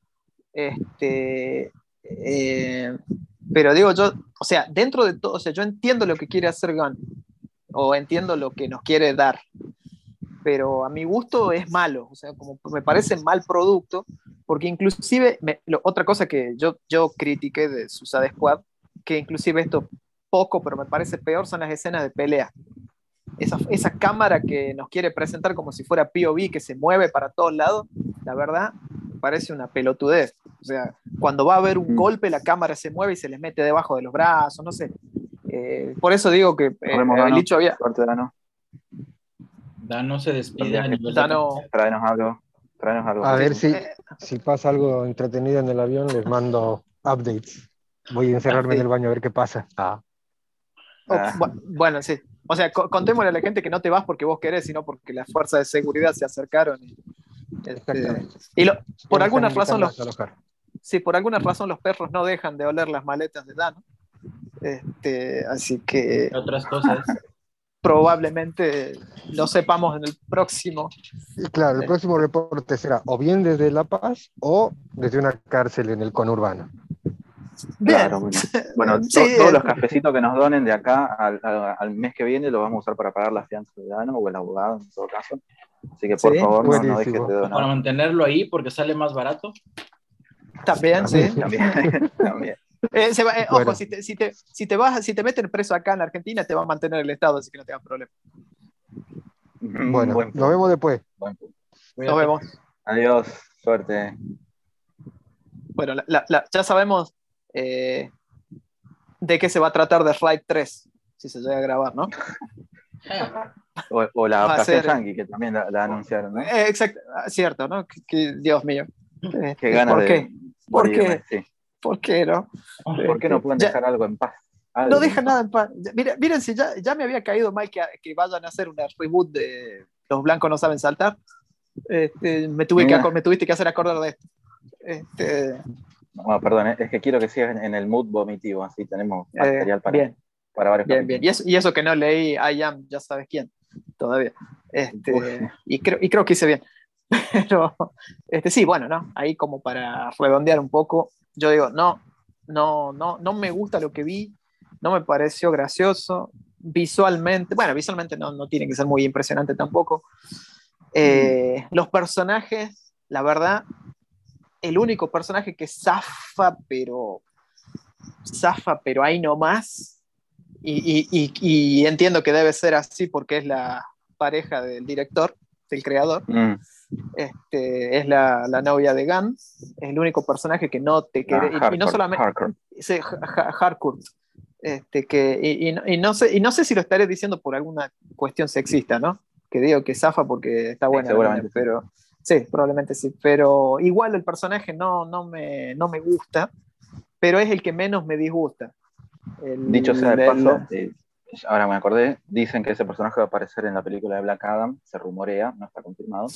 Este, eh, pero digo yo, o sea, dentro de todo, o sea, yo entiendo lo que quiere hacer Gunn, o entiendo lo que nos quiere dar, pero a mi gusto es malo, o sea, como me parece mal producto, porque inclusive, me- lo- otra cosa que yo, yo critiqué de Suicide Squad, que inclusive esto poco, pero me parece peor, son las escenas de pelea. Esa, esa cámara que nos quiere presentar como si fuera POV, que se mueve para todos lados, la verdad, me parece una pelotudez. O sea, cuando va a haber un Mm. golpe, la cámara se mueve y se les mete debajo de los brazos, no sé. Eh, por eso digo que eh, el dicho había. Suerte, Dano. Dano se despide Dano, Tráenos algo. Tráenos algo. A ver si, eh, si pasa algo entretenido en el avión, les mando updates. Voy a encerrarme Sí. en el baño a ver qué pasa. Ah. Ah. Bu- Bueno, sí. O sea, co- contémosle a la gente que no te vas porque vos querés, sino porque las fuerzas de seguridad se acercaron. Y, este, Exactamente. y lo- por alguna razón los, sí, por alguna razón los perros no dejan de oler las maletas de Dano. Este, así que Otras cosas. probablemente lo sepamos en el próximo. Y claro, el Eh. próximo reporte será o bien desde La Paz o desde una cárcel en el conurbano. Bien. Claro, bueno. Bueno, Sí, to- todos los cafecitos que nos donen de acá al, al- al mes que viene los vamos a usar para pagar la fianza de Dano o el abogado en todo caso. Así que por Sí. favor no, dejes de Para donar. mantenerlo ahí porque sale más barato. También, sí. También, también. Eh, se va- eh, Bueno. Ojo, si te, si, te, si, te vas, si te meten preso acá en la Argentina, te va a mantener el Estado, así que no tengas problema. Bueno, Buen punto, nos vemos después. Nos vemos. Adiós, suerte. Bueno, la- la- la- ya sabemos eh, de qué se va a tratar de Flight 3, si se llega a grabar, ¿no? O, o la adaptación ser- yankee, que también la, la anunciaron, ¿no? Eh, exacto, ah, cierto, ¿no? Que- que- Dios mío. Este, Qué ganas ¿Por de qué? ¿Por qué? sí. ¿Por qué no? ¿Por qué no pueden Ya- dejar algo en paz? Algo No en deja paz. nada en paz. Mira, miren, si ya, ya me había caído mal que, que vayan a hacer una reboot de Los blancos no saben saltar. Este, me, tuve que, me tuviste que hacer acordar de esto. Este, No, perdón, eh, es que quiero que sigas en, el mood vomitivo, así tenemos eh, material para, bien, para varios bien, bien. Y eso, y eso que no leí I am, ya sabes quién, todavía. Este, Uf. y, creo, y creo que hice bien. Pero este, sí, bueno, ¿no? Ahí como para redondear un poco, yo digo, no, no, no, no me gusta lo que vi, no me pareció gracioso. Visualmente, bueno, visualmente no, no tiene que ser muy impresionante tampoco. Eh, los personajes, la verdad, el único personaje que zafa, pero zafa, pero ahí no más. Y, y- y- y entiendo que debe ser así porque es la pareja del director, del creador. Mm, Este, es la, la novia de Gunn. Es el único personaje que no te ah, quiere. y- y, no solamente. Sí, Harcourt. Este, que, y, y no- y no sé, y no sé si lo estaré diciendo por alguna cuestión sexista, ¿no? Que digo que zafa porque está buena, seguramente pero sí, probablemente sí. Pero igual el personaje no, no, me, no me gusta, pero es el que menos me disgusta. El- Dicho sea de paso, eh, ahora me acordé, dicen que ese personaje va a aparecer en la película de Black Adam, se rumorea, no está confirmado,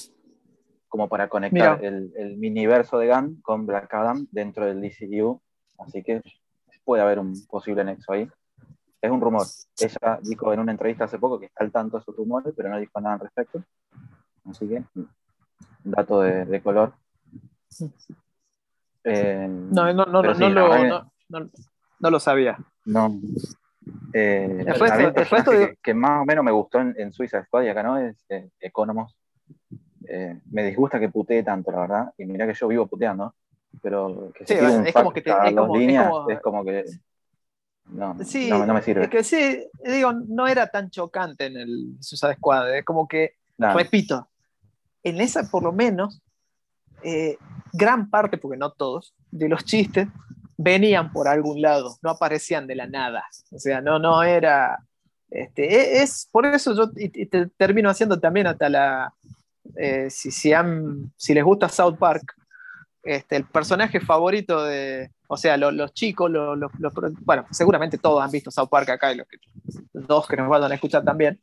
como para conectar Mira. el, el miniverso de Gunn con Black Adam dentro del DCU, así que puede haber un posible nexo ahí. Es un rumor. Ella dijo en una entrevista hace poco que está al tanto de sus rumores, pero no dijo nada al respecto. Así que, dato de, de color. Eh, No, no, no, no, sí, no lo, que- no, no- no lo sabía. No. Eh, El resto- mí el personaje resto de- que, que más o menos me gustó en, en Suiza Squad y acá no es eh, Economos. Eh, me disgusta que putee tanto, la verdad. Y mira que yo vivo puteando. Pero que se Sí, tire un es como que te- es como- es líneas como- es como que. No, Sí, no, no me sirve. es que sí, digo, no era tan chocante en el Suicide Squad. Es como que, repito, en esa por lo menos, eh, gran parte, porque no todos, de los chistes venían por algún lado, no aparecían de la nada. O sea, no, no era. Este, e- es, por eso yo termino haciendo también hasta la. eh, si, si, han- si les gusta South Park, este, el personaje favorito de. O sea, lo- los chicos, lo- lo- bueno, seguramente todos han visto South Park acá y los, que, dos que nos vayan a escuchar también.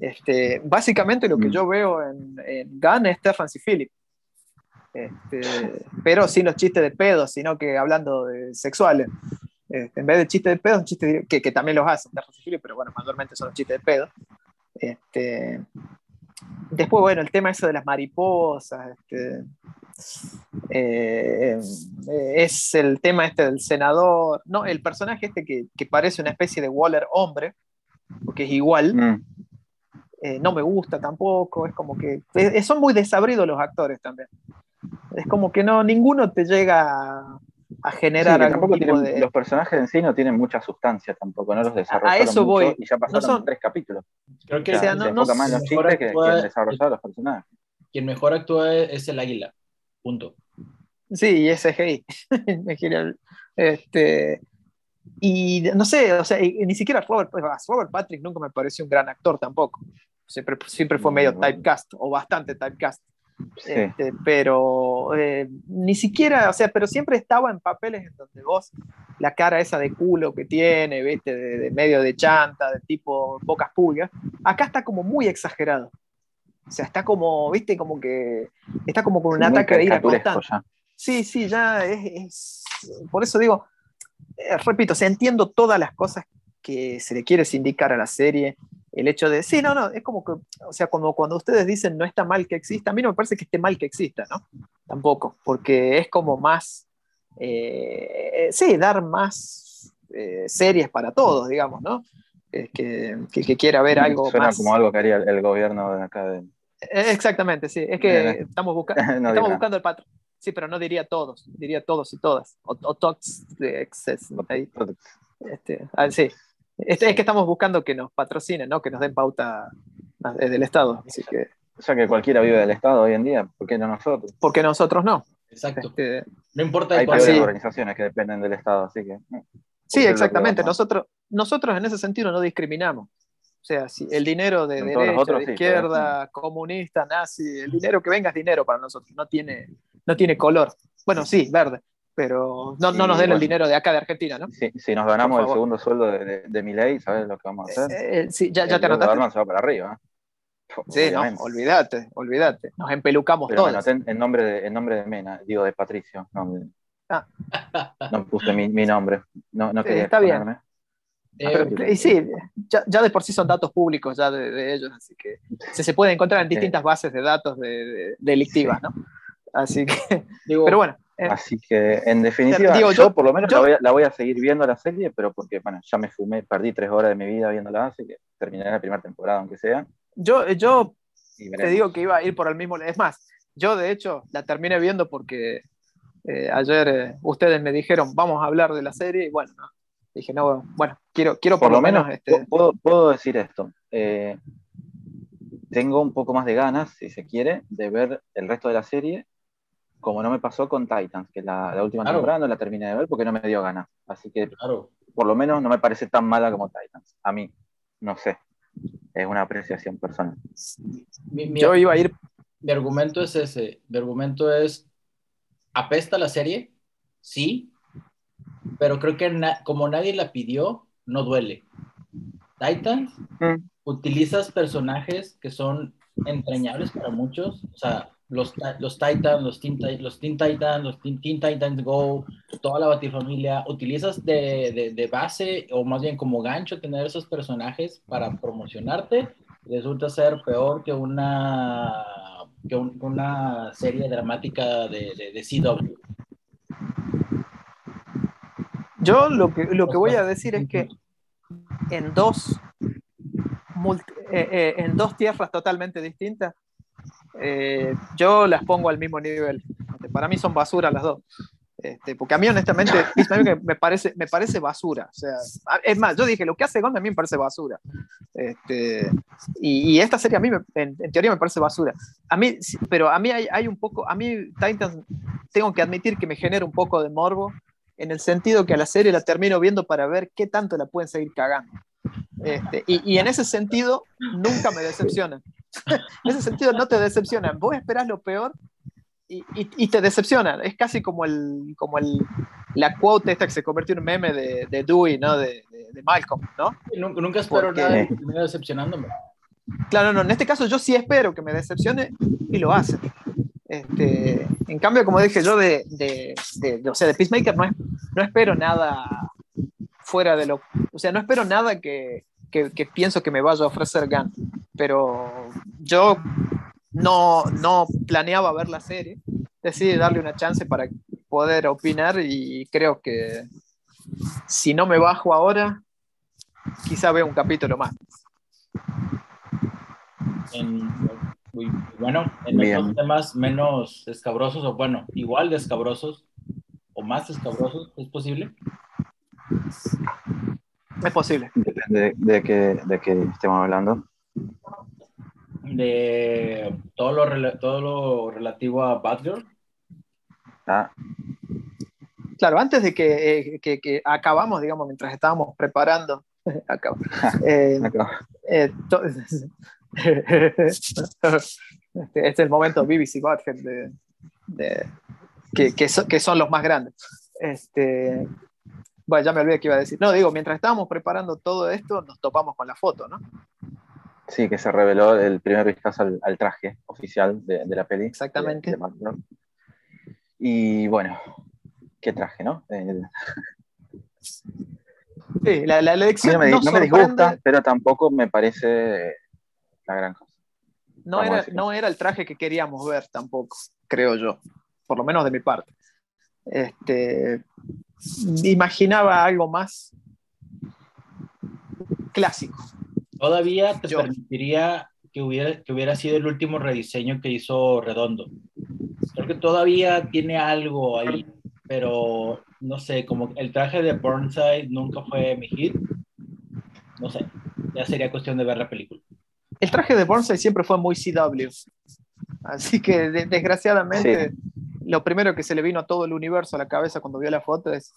Este, básicamente lo que Mm. yo veo en, en Gunn es Terrence y Philip. Este, pero sin los chistes de pedo, sino que hablando de sexuales. Este, en vez de chistes de pedo, un chiste que, que también los hacen Terrence y Philip, pero bueno, mayormente son los chistes de pedo. Este, después, bueno, el tema ese de las mariposas, este, eh, eh, es el tema este del senador, no, el personaje este que, que parece una especie de Waller hombre, porque es igual, Mm, eh, no me gusta tampoco, es como que eh, son muy desabridos los actores también. Es como que no, ninguno te llega a, a sí, generar que algún tampoco tipo tienen- de... Los personajes en sí no tienen mucha sustancia tampoco, no los desarrollaron eso mucho voy. y ya pasaron son- tres capítulos. Creo que O sea, no- se no más los chistes que, actúa- desarrollar a los personajes. quien mejor actúa es el águila. Punto. Sí, y es CGI. este, y no sé, o sea, y- y ni siquiera Robert, pues, Robert Patrick nunca me pareció un gran actor tampoco. Siempre, siempre fue medio typecast, o bastante typecast. Este, pero eh, ni siquiera, o sea, pero siempre estaba en papeles en donde vos, la cara esa de culo que tiene, viste, de, medio de chanta, de tipo pocas pulgas, acá está como muy exagerado. O sea, está como, viste, como que está como con un ataque de ira constante. Sí, sí, ya es, por eso digo, eh, repito, o sea, entiendo todas las cosas que se le quiere sindicar a la serie, el hecho de, sí, no, no, es como que, o sea, cuando, cuando ustedes dicen no está mal que exista, a mí no me parece que esté mal que exista, ¿no? Tampoco, porque es como más, eh, sí, dar más eh, series para todos, digamos, ¿no? que, que, que, quiera ver algo Suena como algo que haría el, gobierno de acá. De... Eh, exactamente, sí, es que estamos, estamos buscando el patrón. Sí, pero no diría todos, diría todos y todas. O, o tox de exceso. Este, ah, sí, es que estamos buscando que nos patrocinen, ¿no? que nos den pauta del Estado. Así que... O sea que cualquiera vive del Estado hoy en día, ¿por qué no nosotros? Porque nosotros no. Exacto. Este, no importa. Hay varias organizaciones que dependen del Estado, así que. Sí, exactamente. Nosotros, nosotros en ese sentido no discriminamos. O sea, si el dinero de derecha, de izquierda, comunista, nazi, el dinero que venga es dinero para nosotros, no tiene, no tiene color. Bueno, sí, verde, pero no, no nos den el dinero de acá de Argentina, ¿no? si nos ganamos el segundo sueldo de, de, mi ley, ¿sabes lo que vamos a hacer? Eh, eh, sí, ya, ya te anotaste. se va para arriba. Sí, no, olvídate, olvídate. Nos empelucamos todos. en nombre, de, en nombre de Mena, digo de Patricio. No, ah. no puse mi, mi, nombre. No, no quería está bien. y sí, ya, ya, de por sí son datos públicos ya de, ellos, así que se, se puede encontrar en distintas bases de datos de, delictivas, ¿no? Así que, digo, pero bueno, eh, Así que, en definitiva, yo, por lo menos la, voy a, seguir viendo la serie, pero porque, bueno, ya me fumé, perdí tres horas de mi vida viéndola, así que terminaré la primera temporada, aunque sea. Yo, yo te digo que iba a ir por el mismo... Es más, yo de hecho la terminé viendo porque eh, ayer eh, ustedes me dijeron, vamos a hablar de la serie, y bueno, dije, no, bueno, quiero, quiero por, lo menos... este... puedo, puedo, decir esto. tengo un poco más de ganas, si se quiere, de ver el resto de la serie como no me pasó con Titans, que la, última temporada no la terminé de ver porque no me dio ganas. Así que por lo menos no me parece tan mala como Titans. A mí, no sé. Es una apreciación personal. Yo iba a ir. Mi argumento es ese. Mi argumento es. ¿Apesta la serie? Sí. Pero creo que como nadie la pidió, no duele. Titans, mm. utilizas personajes que son entrañables para muchos. O sea, los, los Titans, los Teen, los Teen Titans, los Teen, Titans Go, toda la Batifamilia, ¿utilizas de, de, base o más bien como gancho tener esos personajes para promocionarte? Resulta ser peor que una, que una serie dramática de, de, de CW. Yo lo que, lo que voy a decir es que en dos, eh, eh, en dos tierras totalmente distintas, eh, yo las pongo al mismo nivel. Para mí son basura las dos. Este, porque a mí, honestamente, me parece, me parece basura. O sea, es más, yo dije, lo que hace Gon a mí me parece basura. Este, y, esta serie a mí, en, teoría, me parece basura. A mí, pero a mí hay, hay, un poco, a mí Titans, tengo que admitir que me genera un poco de morbo, en el sentido que a la serie la termino viendo para ver qué tanto la pueden seguir cagando. Este, y, y, en ese sentido, nunca me decepcionan. en ese sentido no te decepcionan. Vos esperás lo peor y, y, te decepcionan. Es casi como, el, como el, la quote esta que se convirtió en un meme de, de Dewey, ¿no? De, de, Malcolm, ¿no? Nunca, espero nada de que decepcionándome. Claro, no, en este caso yo sí espero que me decepcione y lo hace. Este, en cambio, como dije yo, de, o sea, de Peacemaker no, es, no espero nada fuera de lo... O sea, no espero nada que, pienso que me vaya a ofrecer Gunn pero yo no, planeaba ver la serie, decidí darle una chance para poder opinar y creo que si no me bajo ahora, quizá vea un capítulo más. Bueno, en los temas menos escabrosos, o bueno, igual de escabrosos, o más escabrosos, ¿es posible? Es posible. Depende de, qué, de qué estemos hablando de todo lo, todo lo relativo a Batgirl. Ah. Claro, antes de que, eh, que, acabamos, digamos, mientras estábamos preparando, eh, eh, Este, este es el momento BBC Butthead de, de, que, que, que, son los más grandes. Este, bueno, ya me olvidé que iba a decir. No, digo, mientras estábamos preparando todo esto, nos topamos con la foto, ¿no? Sí, que se reveló el primer vistazo al, traje oficial de, de, la peli. Exactamente. y bueno, qué traje, ¿no? Sí, la, la elección no me, no me disgusta, pero tampoco me parece la gran cosa. No era, no era el traje que queríamos ver tampoco, creo yo, por lo menos de mi parte. Este, imaginaba algo más clásico. Todavía te permitiría que hubiera, que hubiera sido el último rediseño que hizo Redondo. Creo que todavía tiene algo ahí, pero no sé, como el traje de Burnside nunca fue mi hit. No sé, ya sería cuestión de ver la película. El traje de Burnside siempre fue muy CW. Así que desgraciadamente lo primero que se le vino a todo el universo a la cabeza cuando vio la foto es,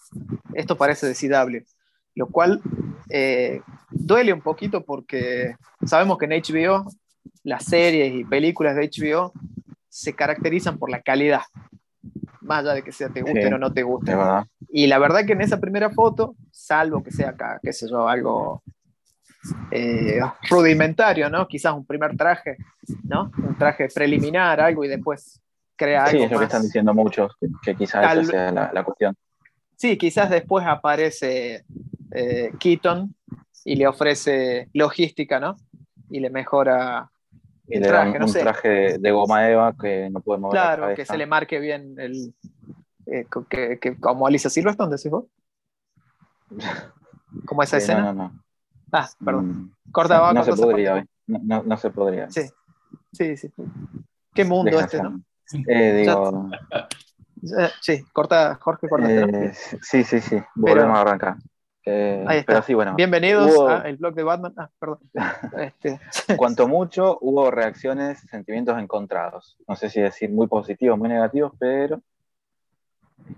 esto parece de CW, lo cual eh, duele un poquito porque sabemos que en HBO las series y películas de HBO se caracterizan por la calidad, más allá de que sea te guste o no te guste. Y la verdad que en esa primera foto, salvo que sea acá, qué sé yo, algo eh, rudimentario, ¿no? Quizás un primer traje, ¿no? Un traje preliminar, algo, y después crea sí, algo. es lo que están diciendo muchos, que, quizás esa sea la, cuestión. Sí, quizás después aparece eh, Keaton y le ofrece logística, ¿no? Y le mejora el traje, un traje de, goma eva que no puede mover Claro, que se le marque bien el... Eh, que, como Alicia Silverstone, decís vos. Como esa escena. No, no, no. Ah, perdón. Mm. Corta. No se podría, no, no, se podría. Sí, sí, sí. Qué mundo este, ¿no? Eh, digo... Sí, corta, Jorge, corta. Eh, sí, sí, sí, volvemos a arrancar. Eh, ahí está. sí, bueno, Bienvenidos al blog de Batman. Ah, perdón. Este. Cuanto mucho, hubo reacciones, sentimientos encontrados. No sé si decir muy positivos, muy negativos, pero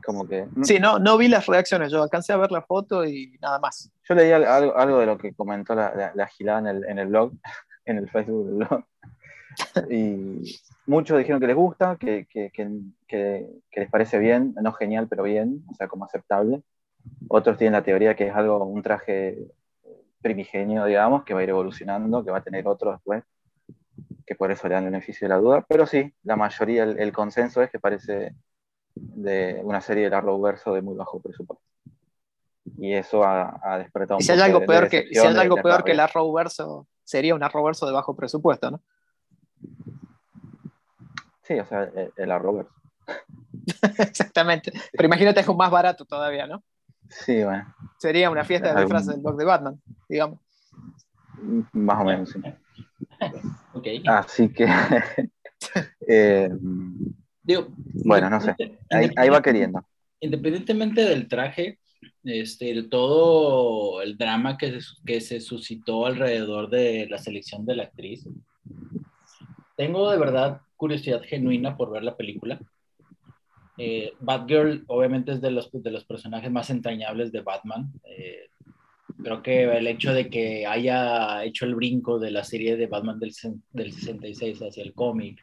como que... Sí, no, no vi las reacciones, yo alcancé a ver la foto y nada más. Yo leí algo, algo de lo que comentó la, la, Gilada en el, en el blog, en el Facebook del blog. Y muchos dijeron que les gusta, que, que, que, les parece bien, no genial, pero bien, o sea, como aceptable. Otros tienen la teoría que es algo, un traje primigenio, digamos, que va a ir evolucionando, que va a tener otro después, que por eso le dan el beneficio de la duda. Pero sí, la mayoría, el, consenso es que parece de una serie de largo verso de muy bajo presupuesto. Y eso ha, despertado un si hay algo peor que Si hay algo peor que el verso, sería un verso de bajo presupuesto, ¿no? Sí, o sea, el, el Exactamente. Pero imagínate es un más barato todavía, ¿no? Sí, bueno. Sería una fiesta de disfraces del blog de Batman, digamos. Más o menos, sí. okay. Así que. eh, Digo, bueno, no sé. Ahí, va queriendo. Independientemente del traje, este, todo el drama que que se suscitó alrededor de la selección de la actriz, tengo de verdad curiosidad genuina por ver la película. Eh, Batgirl obviamente es de los, de los personajes más entrañables de Batman. Eh, creo que el hecho de que haya hecho el brinco de la serie de Batman del, del 66 hacia el cómic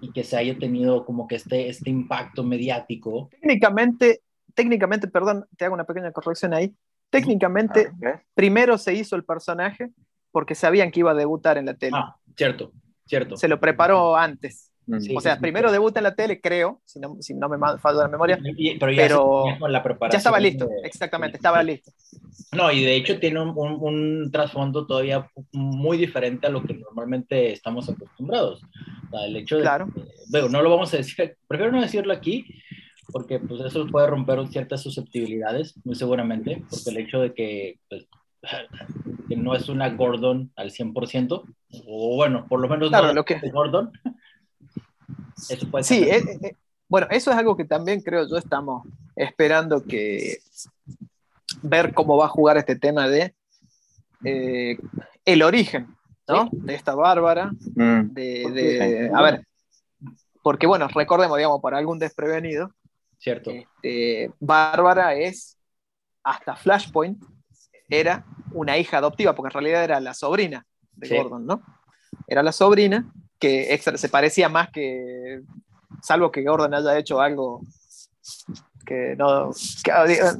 y que se haya tenido como que este, este impacto mediático. Técnicamente, técnicamente, perdón, te hago una pequeña corrección ahí. Técnicamente, ah, primero se hizo el personaje porque sabían que iba a debutar en la tele. Ah, cierto, Cierto. Se lo preparó antes. O sea, primero debuta en la tele, creo, si no, si no me falla la memoria. pero ya, ya estaba listo, exactamente, estaba listo. No, y de hecho tiene un, un, trasfondo todavía muy diferente a lo que normalmente estamos acostumbrados. O sea, el hecho de. Claro. bueno, no lo vamos a decir, prefiero no decirlo aquí, porque pues eso puede romper ciertas susceptibilidades, muy seguramente, porque el hecho de que pues, que no es una Gordon al 100%, o bueno, por lo menos no lo que... Gordon. Eso puede sí, eh, eh, bueno, eso es algo que también creo yo estamos esperando que ver cómo va a jugar este tema de eh, el origen, ¿no? De esta Bárbara, mm. de, a ver, porque bueno, recordemos, digamos, para algún desprevenido, Cierto. Este, Bárbara es hasta Flashpoint era una hija adoptiva, porque en realidad era la sobrina de Gordon, ¿no? Era la sobrina que extra, se parecía más que, salvo que Gordon haya hecho algo que no,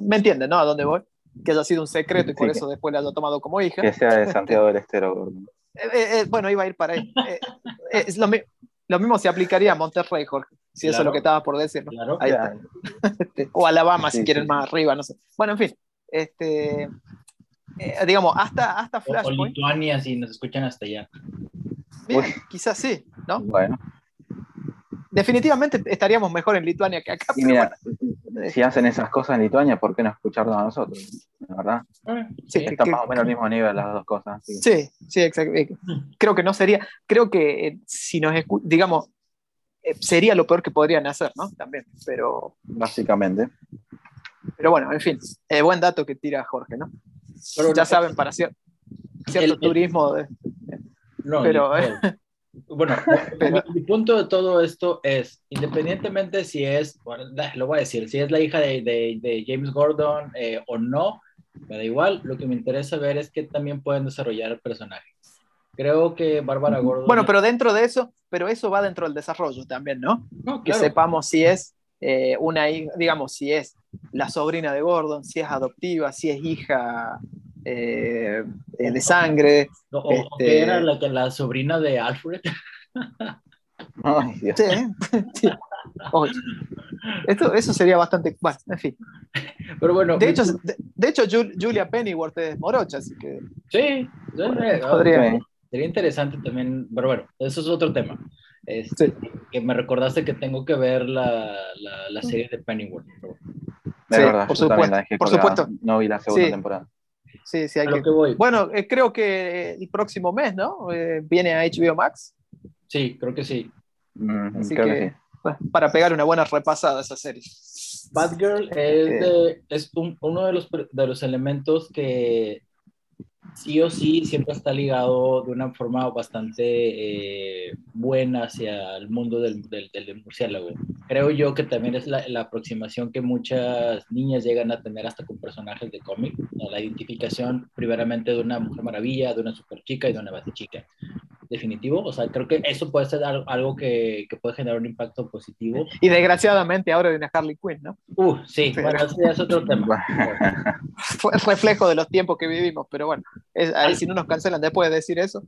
me entienden, ¿no? A dónde voy, que haya sido un secreto y por eso después le haya tomado como hija. Que sea de Santiago del Estero, Gordon. Eh, eh, bueno, iba a ir para ahí. es lo, lo, mismo se aplicaría a Monterrey, Jorge, si eso es lo que estaba por decir. ¿no? Ahí está. o Alabama, si quieren más arriba, no sé. Bueno, en fin, este, digamos, hasta, hasta Flashpoint. O, Lituania, si nos escuchan hasta allá. Quizás sí, ¿no? Bueno. Definitivamente estaríamos mejor en Lituania que acá. Y mira, si hacen esas cosas en Lituania, ¿por qué no escucharnos a nosotros? ¿La verdad? Sí, Está más o menos al mismo nivel las dos cosas. Sí, sí, exacto. Eh, creo que no sería, creo que eh, si nos digamos, eh, sería lo peor que podrían hacer, ¿no? También, pero... Básicamente. Pero bueno, en fin, buen dato que tira Jorge, ¿no? ya saben, para cierto turismo. De, no, pero, bueno, Mi, punto de todo esto es, independientemente si es, bueno, lo voy a decir, si es la hija de, de, James Gordon eh, o no, me da igual, lo que me interesa ver es que también pueden desarrollar el personaje. Creo que Bárbara Gordon... Bueno, pero dentro de eso, pero eso va dentro del desarrollo también, ¿no? Que sepamos si es eh, una, digamos, si es la sobrina de Gordon, si es adoptiva, si es hija eh, de sangre. O, este... era la, la sobrina de Alfred. Sí, Esto, eso sería bastante. Bueno, en fin. Pero bueno. De hecho, de, hecho Julia Pennyworth es morocha, así que. Sí, podría. Sería interesante también. Pero bueno, eso es otro tema. Este, Que me recordaste que tengo que ver la, la, la serie de Pennyworth. De verdad, por supuesto. Por supuesto. No vi la segunda temporada. Sí, sí, hay que... Bueno, eh, creo que el próximo mes, ¿no? Eh, viene a HBO Max. Sí, creo que sí. Mm, Así que, para pegar una buena repasada a esa serie. Batgirl es, es uno de los, de los elementos que sí o sí siempre está ligado de una forma bastante eh, buena hacia el mundo del, del, del, murciélago. Creo yo que también es la, la, aproximación que muchas niñas llegan a tener hasta con personajes de cómic, la identificación primeramente de una mujer maravilla, de una super chica y de una chica definitivo. O sea, creo que eso puede ser algo que, que, puede generar un impacto positivo. Y desgraciadamente ahora viene Harley Quinn, ¿no? Uh, sí, bueno, eso ya es otro tema. Fue reflejo de los tiempos que vivimos, pero bueno, es, ahí si no nos cancelan después de decir eso.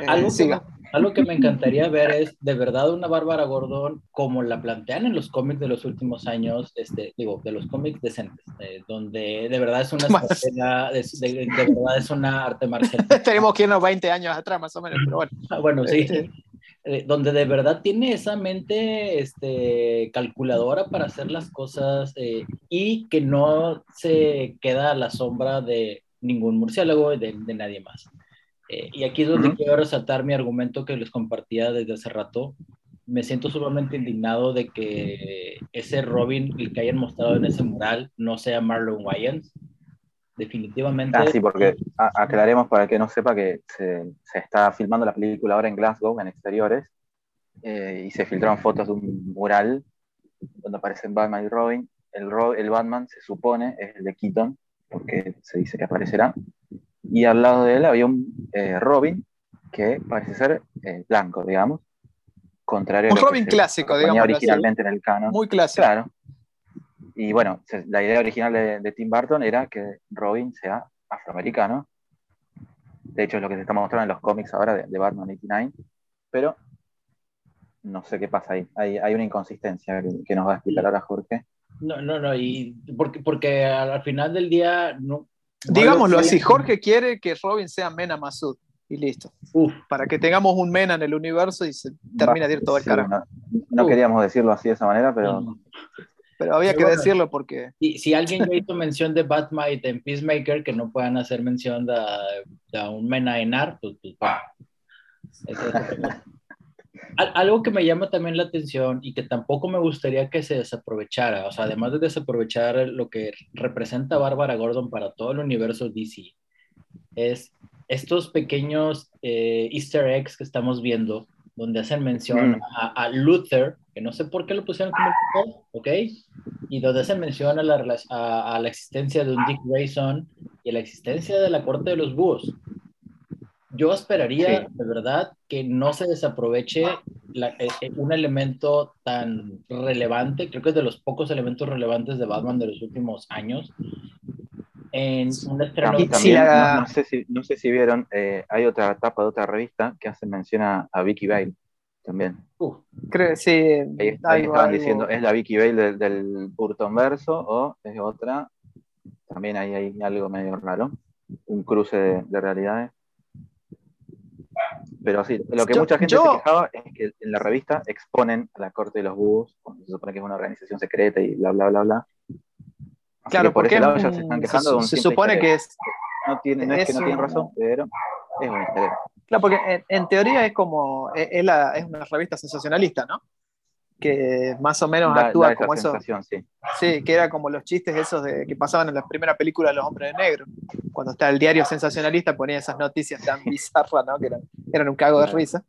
Eh, algo, que, algo que me encantaría ver es de verdad una Bárbara Gordon como la plantean en los cómics de los últimos años, este, digo, de los cómics decentes, eh, donde de verdad es una de, de, verdad es una arte marcial. Tenemos que irnos 20 años atrás más o menos, pero bueno. Ah, bueno, sí. Este, eh, donde de verdad tiene esa mente este, calculadora para hacer las cosas eh, y que no se queda a la sombra de ningún murciélago, de, de nadie más. Eh, y aquí es donde quiero resaltar mi argumento que les compartía desde hace rato. Me siento sumamente indignado de que ese Robin, el que hayan mostrado en ese mural, no sea Marlon Wayans definitivamente. Ah, sí, porque aclaremos para el que no sepa que se, se, está filmando la película ahora en Glasgow, en exteriores, eh, y se filtraron fotos de un mural donde aparecen Batman y Robin. El, el Batman se supone es el de Keaton, porque se dice que aparecerá. Y al lado de él había un eh, Robin que parece ser eh, blanco, digamos. Contrario un Robin clásico, digamos. originalmente en el canon. Muy clásico. Claro, y bueno, la idea original de, Tim Burton era que Robin sea afroamericano. De hecho, es lo que se está mostrando en los cómics ahora de, Batman 89. Pero no sé qué pasa ahí. Hay, hay una inconsistencia que, nos va a explicar ahora Jorge. No, no, no. Y porque, porque al, final del día. No, Digámoslo así: Jorge quiere que Robin sea Mena Masud. Y listo. Para que tengamos un Mena en el universo y se termina de ir todo el carajo. No, queríamos decirlo así de esa manera, pero pero había que decirlo porque... Si, si alguien ya hizo mención de Batmite en Peacemaker, que no puedan hacer mención de, de un Mena Enar, pues, pues Algo que me llama también la atención y que tampoco me gustaría que se desaprovechara, o sea, además de desaprovechar lo que representa Bárbara Gordon para todo el universo DC, es estos pequeños eh, easter eggs que estamos viendo, donde hacen mención mm. a, Luther, que no sé por qué lo pusieron como ¿ok? Y donde hacen mención a la, a, la existencia de un Dick Grayson y a la existencia de la corte de los búhos. Yo esperaría, de verdad, que no se desaproveche eh, eh, un elemento tan relevante, creo que es de los pocos elementos relevantes de Batman de los últimos años, en un estreno. no, sé si, no sé si vieron, eh, hay otra etapa de otra revista que hace mención a, Vicky Bale también. creo sí. Ahí, estaban diciendo, ¿es la Vicky Bale del, del Burton verso o es otra? También ahí hay algo medio raro, un cruce de realidades. Pero sí, lo que mucha gente se quejaba es que en la revista exponen a la corte de los búhos, cuando se supone que es una organización secreta y bla, bla, bla, bla. claro, por ese lado ya se están quejando. Se, supone que es. No, tiene, no es, que no tienen razón, pero es un interés. Claro, porque en, teoría es como. Es, es una revista sensacionalista, ¿no? Que más o menos actúa como eso. Sí. sí. que era como los chistes esos de, que pasaban en la primera película de Los Hombres de Negro. Cuando está el diario sensacionalista ponía esas noticias tan bizarras, ¿no? Que eran, eran un cago de risa.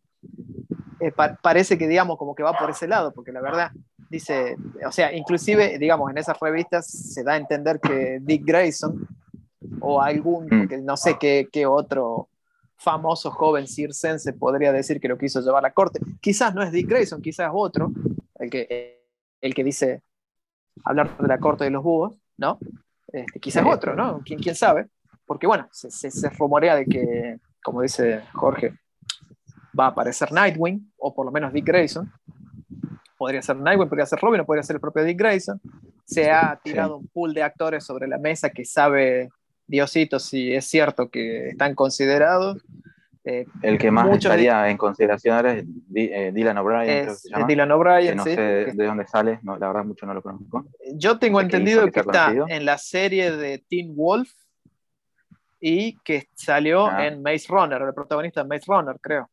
Eh, parece que, digamos, como que va por ese lado, porque la verdad, dice, o sea, inclusive, digamos, en esas revistas se da a entender que Dick Grayson o algún, mm. no sé qué, qué otro famoso joven circense podría decir que lo quiso llevar a la corte. Quizás no es Dick Grayson, quizás otro, el que, el que dice hablar de la corte de los búhos, ¿no? Este, quizás otro, ¿no? ¿Quién, quién sabe? Porque bueno, se, se, rumorea de que, como dice Jorge, va a aparecer Nightwing, o por lo menos Dick Grayson. Podría ser Nightwing, podría ser Robin, o podría ser el propio Dick Grayson. Se ha tirado un pool de actores sobre la mesa que sabe Diosito si es cierto que están considerados. Eh, el que más estaría en consideración es eh, Dylan O'Brien. Dylan O'Brien, no sé de dónde sale, la verdad mucho no lo conozco. Yo tengo entendido que, está en la serie de Teen Wolf y que salió ah. en Maze Runner, el protagonista de Maze Runner, creo.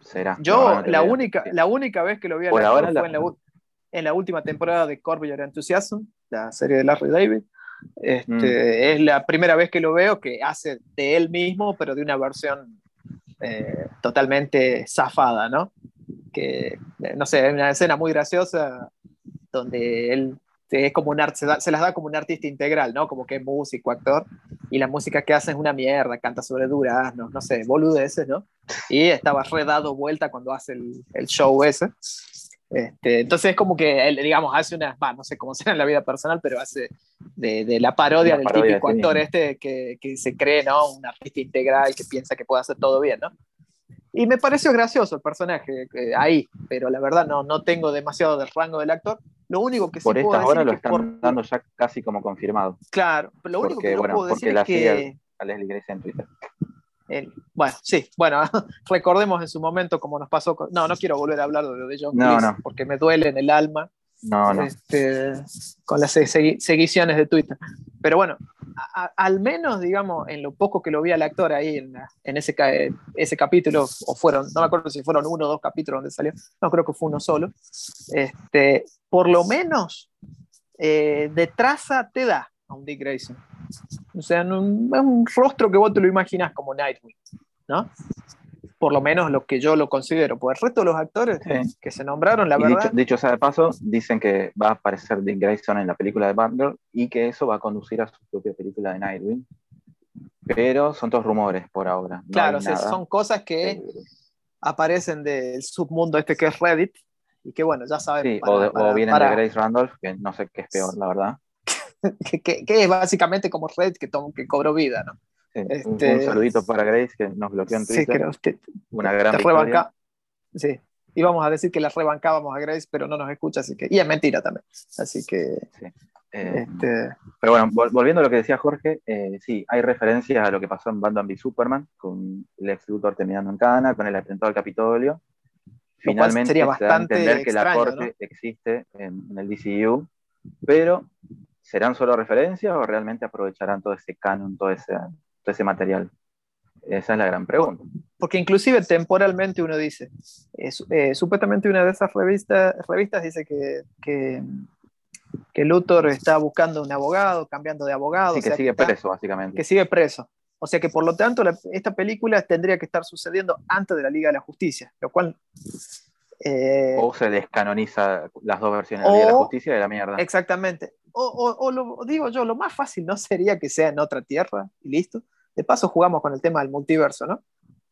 Será. Yo la, única, la única vez que lo vi a fue en, la, última temporada de Corby Your Enthusiasm, la serie de Larry David. Este, mm. Es la primera vez que lo veo que hace de él mismo, pero de una versión eh, totalmente zafada, ¿no? Que, eh, no sé, es una escena muy graciosa donde él es como un se, se, las da como un artista integral, ¿no? Como que es músico, actor, y la música que hace es una mierda, canta sobre duraznos, no sé, boludeces, ¿no? Y estaba redado vuelta cuando hace el, el show ese. Este, entonces es como que él, digamos, hace una, no sé cómo será en la vida personal, pero hace de, la parodia del típico actor este que, que, se cree, ¿no? Un artista integral que piensa que puede hacer todo bien, ¿no? Y me pareció gracioso el personaje ahí, pero la verdad no, no tengo demasiado del rango del actor. Lo único que por sí esta hora lo están dando ya casi como confirmado. Claro, lo único que puedo decir es que... A Leslie Grace en Twitter bueno, sí, bueno, recordemos en su momento como nos pasó con, no, no quiero volver a hablar de, de John no, porque me duele en el alma no. Este, con las seguiciones de Twitter. Pero bueno, al menos, digamos, en lo poco que lo vi al actor ahí en, en ese, ese capítulo, o fueron, no me acuerdo si fueron uno o dos capítulos donde salió, no creo que fue uno solo, este, por lo menos eh, de traza te da a un Dick Grayson. O sea, es un rostro que vos te lo imaginas como Nightwing, ¿no? Por lo menos lo que yo lo considero. Por el resto de los actores que se nombraron, la verdad. Dicho, sea de paso, dicen que va a aparecer Dick Grayson en la película de Batgirl y que eso va a conducir a su propia película de Nightwing. Pero son todos rumores por ahora. claro, son cosas que aparecen del submundo este que es Reddit y que bueno, ya saben. o, vienen de Grace Randolph, que no sé qué es peor, la verdad. que, es básicamente como Red que, que cobró vida, ¿no? Este, un, saludito para Grace que nos bloqueó en Twitter. Sí, Una gran te Sí, íbamos a decir que la rebancábamos a Grace, pero no nos escucha, así que. Y es mentira también. Así que. Eh, este... Pero bueno, volviendo a lo que decía Jorge, eh, sí, hay referencias a lo que pasó en Batman v Superman, con Lex Luthor terminando en Cana, con el atentado al Capitolio. Finalmente sería bastante entender que la corte existe en, en, el DCU, pero ¿serán solo referencias o realmente aprovecharán todo ese canon, todo ese, todo ese material? Esa es la gran pregunta. Porque inclusive temporalmente uno dice, eh, supuestamente una de esas revistas, revistas dice que, que, que, Luthor está buscando un abogado, cambiando de abogado. Sí, que sigue preso, básicamente. Que sigue preso. O sea que por lo tanto esta película tendría que estar sucediendo antes de la Liga de la Justicia, lo cual eh, o se descanoniza las dos versiones de la justicia de la mierda. Exactamente. O, lo digo yo, lo más fácil no sería que sea en otra tierra y listo. de paso jugamos con el tema del multiverso, ¿no?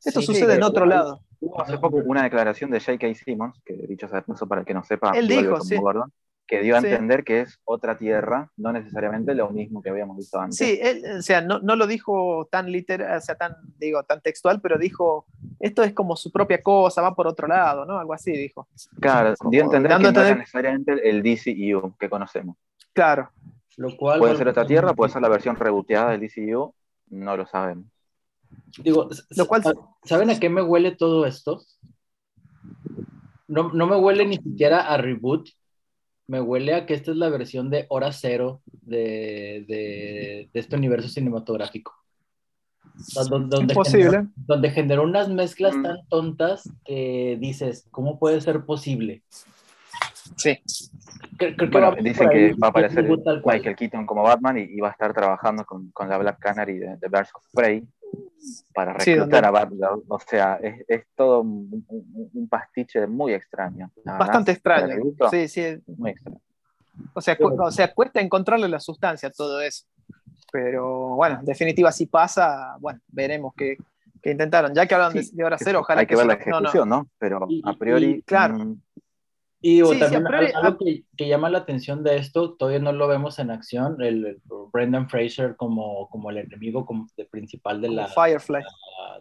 Esto sucede en otro lado. Hubo hace poco una declaración de J.K. Simmons, que dicho sea de paso para el que no sepa, Él dijo, sí. que dio a entender que es otra tierra, no necesariamente lo mismo que habíamos visto antes. Sí, él, o sea, no, no, lo dijo tan literal, o sea, tan, digo, tan textual, pero dijo, esto es como su propia cosa, va por otro lado, ¿no? Algo así dijo. Claro, dio a entender que no era necesariamente el DCU que conocemos. Claro. Lo cual puede ser otra tierra, puede ser la versión reboteada del DCU, no lo sabemos. Digo, lo cual... ¿saben a qué me huele todo esto? No, no, me huele ni siquiera a reboot, me huele a que esta es la versión de hora cero de, de, de este universo cinematográfico. Donde, donde, posible. donde generó unas mezclas mm. tan tontas que dices, ¿cómo puede ser posible? Sí. Creo, que bueno, dicen que va a aparecer Michael Keaton como Batman y, y, va a estar trabajando con, con la Black Canary de, de Birds of Prey para reclutar a Batman. O sea, es, es todo un, un, pastiche muy extraño. Bastante extraño. Sí, sí. Muy extraño. O sea, o sea, cuesta encontrarle la sustancia a todo eso. Pero bueno, en definitiva, si pasa, bueno, veremos qué, qué intentaron. Ya que hablan de, de hora cero, ojalá hay que, ver la ejecución, ¿no? Pero a priori. claro. Mm, y también algo que, que, llama la atención de esto, todavía no lo vemos en acción, el, Brendan Fraser como, como el enemigo como principal de la Firefly.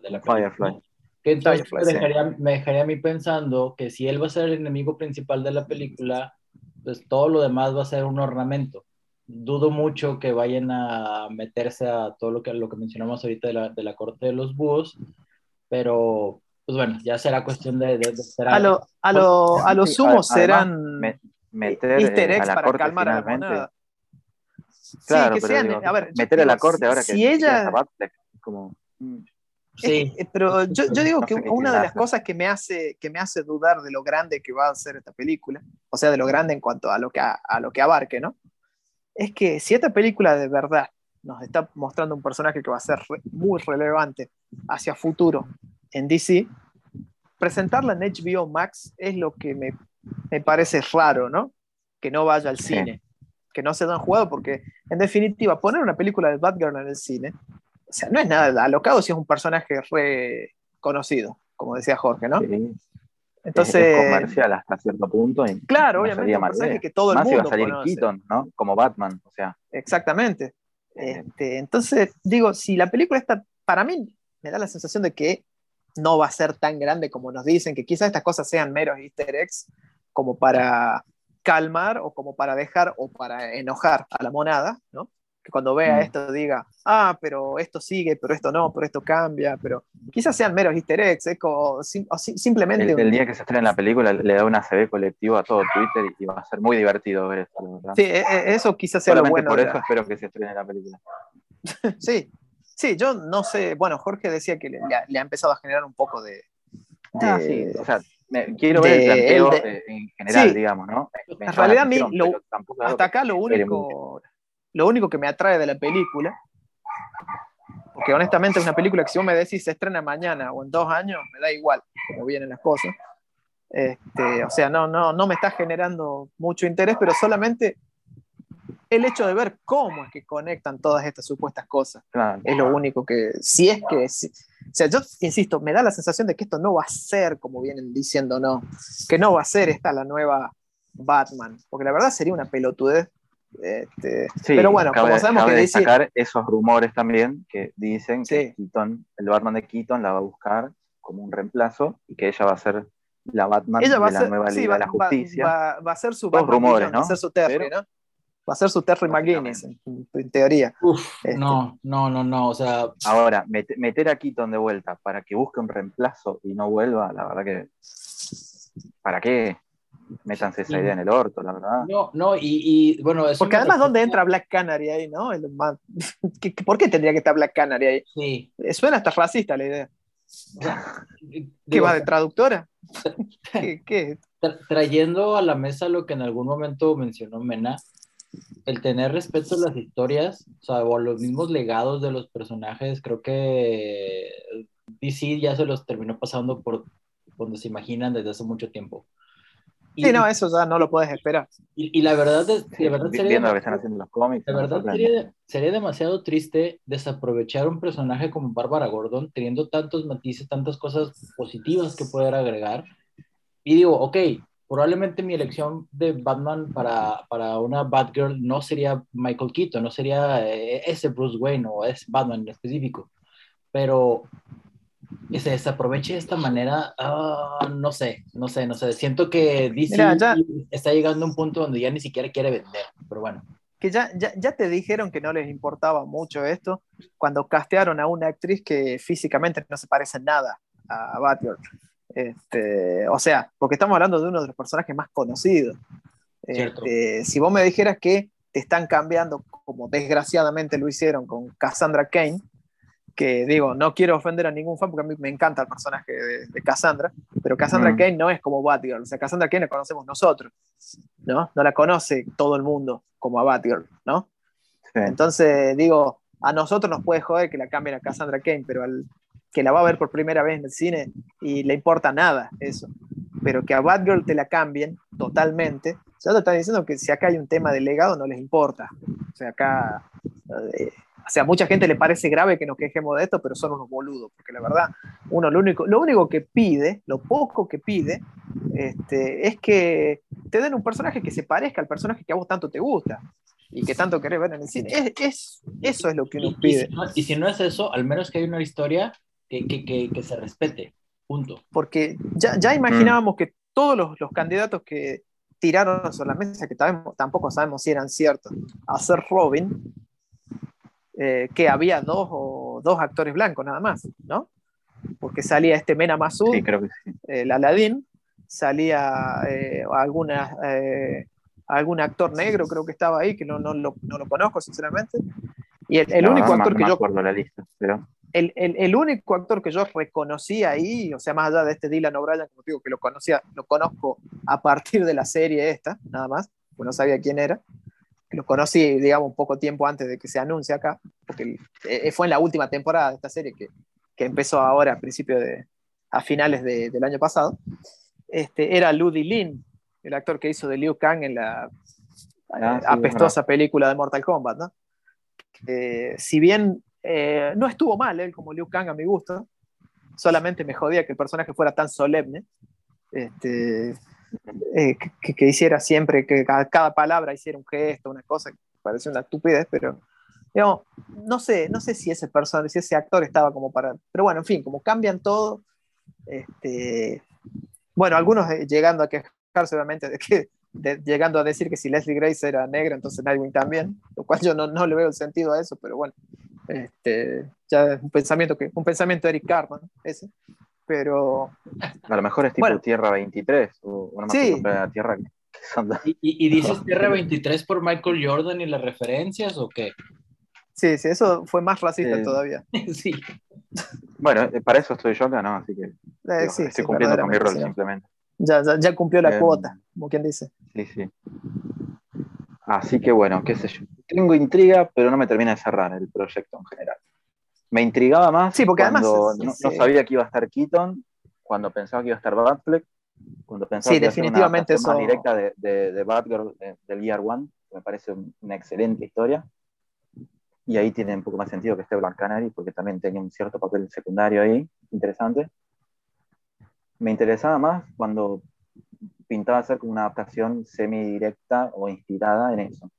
De la, Firefly. Que entonces me, dejaría, me dejaría a mí pensando que si él va a ser el enemigo principal de la película, pues todo lo demás va a ser un ornamento. Dudo mucho que vayan a meterse a todo lo que, lo que mencionamos ahorita de la, de la corte de los búhos, pero pues bueno, ya será cuestión de, de, a lo, a lo, a lo sumo serán meter easter eggs para calmar a la moneda. Claro, sí, que sean, a ver, meter a la corte ahora si que ella como Sí. pero yo, yo digo que una de las cosas que me, hace, que me hace dudar de lo grande que va a ser esta película, o sea, de lo grande en cuanto a lo que, a, a lo que abarque, ¿no? Es que si esta película de verdad nos está mostrando un personaje que va a ser re, muy relevante hacia futuro en DC, presentarla en HBO Max es lo que me, me parece raro, ¿no? Que no vaya al cine, que no se dan jugado, porque en definitiva, poner una película de Batgirl en el cine, o sea, no es nada alocado si es un personaje reconocido, como decía Jorge, ¿no? Sí. Entonces, es comercial hasta cierto punto. Y claro, obviamente, un personaje que todo el mundo iba a salir conoce. Keaton, ¿no? Como Batman, o sea. Exactamente. Este, entonces, digo, si la película está, para mí, me da la sensación de que no va a ser tan grande como nos dicen, que quizás estas cosas sean meros easter eggs como para calmar o como para dejar o para enojar a la monada, ¿no? Que cuando vea mm. esto diga, ah, pero esto sigue, pero esto no, pero esto cambia, pero quizás sean meros easter eggs, ¿eh? o, sim o simplemente... El, el, día que se estrene la película le da una CB colectivo a todo Twitter y va a ser muy divertido ver esto, ¿verdad? Sí, e, e, eso quizás sea lo bueno. por eso espero que se estrene la película. sí, Sí, yo no sé, bueno, Jorge decía que le, le ha empezado a generar un poco de... de ah, sí, o sea, me, quiero ver el planteo de, eh, en general, sí. digamos, ¿no? Me, en realidad a mí, lo, hasta acá lo único, lo único que me atrae de la película, porque honestamente es una película que si vos me decís se estrena mañana o en dos años, me da igual cómo vienen las cosas. Este, o sea, no, no, no me está generando mucho interés, pero solamente el hecho de ver cómo es que conectan todas estas supuestas cosas. Claro. Es lo único que, si es que, si, o sea, yo insisto, me da la sensación de que esto no va a ser como vienen diciendo, no, que no va a ser esta la nueva Batman, porque la verdad sería una pelotudez. Este, sí, pero bueno, cabe, como sabemos cabe que destacar DC... esos rumores también que dicen sí. que Keaton, el Batman de Keaton la va a buscar como un reemplazo y que ella va a ser la Batman ella va de ser, la nueva sí, Liga va, de la Justicia. Va, va, a ser su Batman rumores, ¿no? va a ser su Terry, ¿no? Va a ser su Terry McGuinness, en, en, teoría. Uf, este. No, no, no, no, o sea... Ahora, met, meter a Keaton de vuelta para que busque un reemplazo y no vuelva, la verdad que... ¿Para qué? Métanse esa idea en el orto, la verdad. No, no, y, y bueno... Porque además, ¿dónde entra Black Canary ahí, no? El, ¿Por qué tendría que estar Black Canary ahí? Sí. Suena hasta racista la idea. ¿Qué va de traductora? ¿Qué, qué? Trayendo a la mesa lo que en algún momento mencionó Mena, el tener respeto a las historias, o sea, o a los mismos legados de los personajes, creo que DC ya se los terminó pasando por donde se imaginan desde hace mucho tiempo. sí, no, eso ya no lo puedes esperar. Y, la verdad es la verdad sería viendo lo que están haciendo los cómics. La verdad sería, sería, demasiado triste desaprovechar un personaje como Bárbara Gordon, teniendo tantos matices, tantas cosas positivas que poder agregar. Y digo, ok, probablemente mi elección de Batman para, para una Batgirl no sería Michael Keaton, no sería eh, ese Bruce Wayne o ese Batman en específico. Pero se desaproveche de esta manera, ah, no sé, no sé, no sé. Siento que DC está llegando a un punto donde ya ni siquiera quiere vender, pero bueno. Que ya, ya, ya, te dijeron que no les importaba mucho esto cuando castearon a una actriz que físicamente no se parece nada a Batgirl. Este, o sea, porque estamos hablando de uno de los personajes más conocidos. Este, si vos me dijeras que te están cambiando, como desgraciadamente lo hicieron con Cassandra Kane, que digo, no quiero ofender a ningún fan porque a mí me encanta el personaje de, Cassandra, pero Cassandra mm. Kane no es como Batgirl, o sea, Cassandra Kane la conocemos nosotros, ¿no? No la conoce todo el mundo como a Batgirl, ¿no? Entonces, digo, a nosotros nos puede joder que la cambien a Cassandra Kane, pero al que la va a ver por primera vez en el cine y le importa nada eso, pero que a Batgirl te la cambien totalmente, ya te están diciendo que si acá hay un tema de legado no les importa, o sea, acá... Eh, o sea, a mucha gente le parece grave que nos quejemos de esto, pero son unos boludos, porque la verdad, uno lo único, lo único que pide, lo poco que pide, este, es que te den un personaje que se parezca al personaje que a vos tanto te gusta y que tanto querés ver en el cine. Es, eso es lo que uno pide. Y si, no, es eso, al menos que haya una historia que, que, que, se respete. Punto. Porque ya, ya imaginábamos que todos los, los, candidatos que tiraron sobre la mesa, que tampoco sabemos si eran ciertos, a ser Robin, eh, que había dos, o, dos actores blancos nada más, ¿no? Porque salía este Mena Masud, el Aladín, salía eh, alguna, eh, algún actor negro, creo que estaba ahí, que no, no, lo, no lo conozco sinceramente. Y el, único actor que yo... La lista, pero... el, el, el, único actor que yo reconocí ahí, o sea, más allá de este Dylan O'Brien, como digo, que lo conocía, lo conozco a partir de la serie esta, nada más, pues no sabía quién era, lo conocí, digamos, un poco tiempo antes de que se anuncie acá, porque eh, fue en la última temporada de esta serie que, que empezó ahora a principio de, a finales de, del año pasado, este, era Ludi Lin, el actor que hizo de Liu Kang en la ah, eh, apestosa película de Mortal Kombat, ¿no? si bien eh, no estuvo mal él como Liu Kang a mi gusto, solamente me jodía que el personaje fuera tan solemne, este, eh, que, hiciera siempre, que cada, palabra hiciera un gesto, una cosa que parece una estupidez, pero digamos, no sé, no sé si ese personaje, si ese actor estaba como para, pero bueno, en fin, como cambian todo, este, bueno, algunos eh, llegando a quejarse obviamente de que, llegando a decir que si Leslie Grace era negra, entonces Nightwing también, lo cual yo no, no le veo el sentido a eso, pero bueno, este, ya es un pensamiento que, un pensamiento de Eric Cartman, ese pero... A lo mejor es tipo Tierra 23, o una sí. Tierra ¿Y, ¿Y, dices Tierra 23 por Michael Jordan y las referencias o qué? Sí, sí, eso fue más racista eh, todavía. sí. Bueno, eh, para eso estoy yo acá, ¿no? Así que eh, estoy cumpliendo con mi rol simplemente. Ya, ya, ya, cumplió la cuota, como quien dice. Sí, sí. Así que bueno, qué sé yo. Tengo intriga, pero no me termina de cerrar el proyecto en general me intrigaba más sí, porque cuando además, no, sabía que iba a estar Keaton, cuando pensaba que iba a estar Batfleck, cuando pensaba que definitivamente iba a ser una más directa de, de, de Batgirl del Year One, que me parece una excelente historia. Y ahí tiene un poco más sentido que esté Black Canary, porque también tenía un cierto papel secundario ahí, interesante. Me interesaba más cuando pintaba ser como una adaptación semi-directa o inspirada en eso.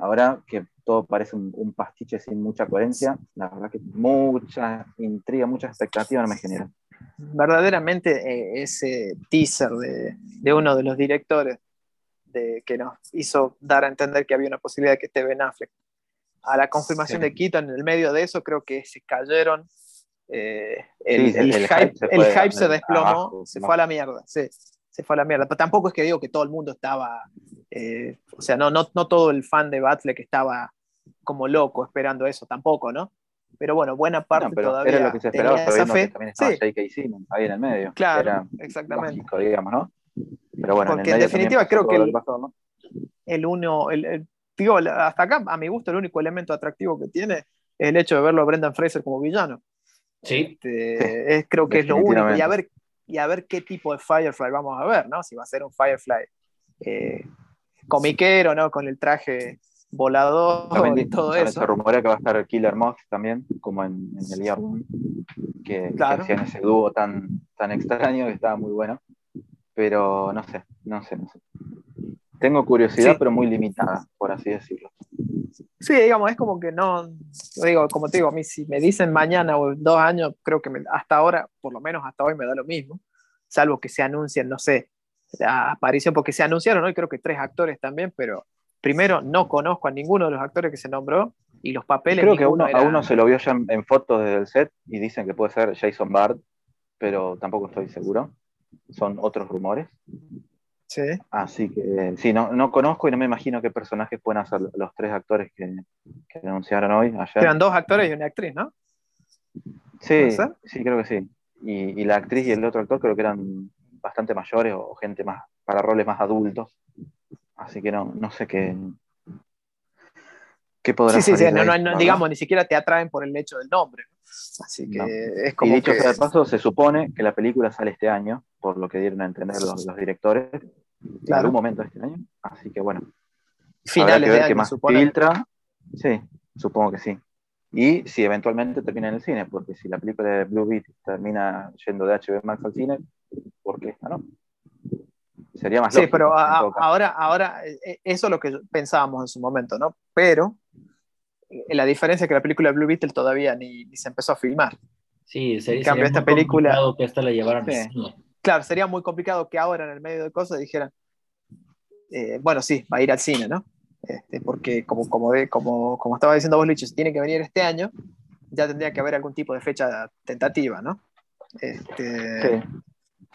Ahora que todo parece un, pastiche sin mucha coherencia. La verdad que mucha intriga, mucha expectativa no me genera. Verdaderamente eh, ese teaser de, de, uno de los directores de, que nos hizo dar a entender que había una posibilidad de que esté Ben Affleck. A la confirmación de Keaton, en el medio de eso, creo que se cayeron. Eh, el, hype, el, hype, se desplomó, se fue a la mierda. Sí, se fue a la mierda. Pero tampoco es que digo que todo el mundo estaba eh, o sea, no, no, no todo el fan de Batfleck estaba como loco esperando eso, tampoco, ¿no? Pero bueno, buena parte todavía. Era lo que se esperaba, pero esa también estaba sí. J.K. Simmons ahí en el medio. Claro, era exactamente. Lógico, digamos, ¿no? Pero bueno, Porque en, definitiva creo que el, el uno, el, digo, hasta acá, a mi gusto, el único elemento atractivo que tiene es el hecho de verlo a Brendan Fraser como villano. Sí. Este, es, creo que es lo único. Y a ver, y a ver qué tipo de Firefly vamos a ver, ¿no? Si va a ser un Firefly eh, comiquero, ¿no? Con el traje volador y todo eso. Se rumorea que va a estar Killer Moth también, como en, el Year que, hacían ese dúo tan, tan extraño que estaba muy bueno. Pero no sé, no sé, no sé. Tengo curiosidad, pero muy limitada, por así decirlo. Sí, digamos, es como que no, digo, como te digo, a mí si me dicen mañana o dos años, creo que hasta ahora, por lo menos hasta hoy me da lo mismo, salvo que se anuncien, no sé, la aparición, porque se anunciaron hoy creo que tres actores también, pero primero no conozco a ninguno de los actores que se nombró y los papeles. Creo que uno, a uno se lo vio ya en, fotos desde el set y dicen que puede ser Jason Bard, pero tampoco estoy seguro. Son otros rumores. Sí. Así que sí, no, no conozco y no me imagino qué personajes pueden hacer los tres actores que, que anunciaron hoy. Ayer. Eran dos actores y una actriz, ¿no? Sí, sí, creo que sí. Y, la actriz y el otro actor creo que eran bastante mayores o gente más para roles más adultos. Así que no, no sé qué, qué podrá Sí, sí, sí, no, digamos, ni siquiera te atraen por el hecho del nombre. Así que es como. Y dicho que... sea de paso, se supone que la película sale este año, por lo que dieron a entender los, los directores en algún momento de este año. Así que bueno. Finales que ver de qué más filtra. Sí, supongo que sí. Y si eventualmente termina en el cine, porque si la película de Blue Beat termina yendo de HBO Max al cine, ¿por qué esta no? Sería más Sí, pero ahora, ahora, eh, eh, eso es lo que pensábamos en su momento, ¿no? Pero eh, la diferencia es que la película de Blue Beetle todavía ni, se empezó a filmar. Sí, sería, en cambio, esta película que esta la llevaran claro, sería muy complicado que ahora en el medio de cosas dijeran, eh, bueno, sí, va a ir al cine, ¿no? Este, porque como, como, como, como estaba diciendo vos, Licho, si tiene que venir este año, ya tendría que haber algún tipo de fecha tentativa, ¿no? Este, sí.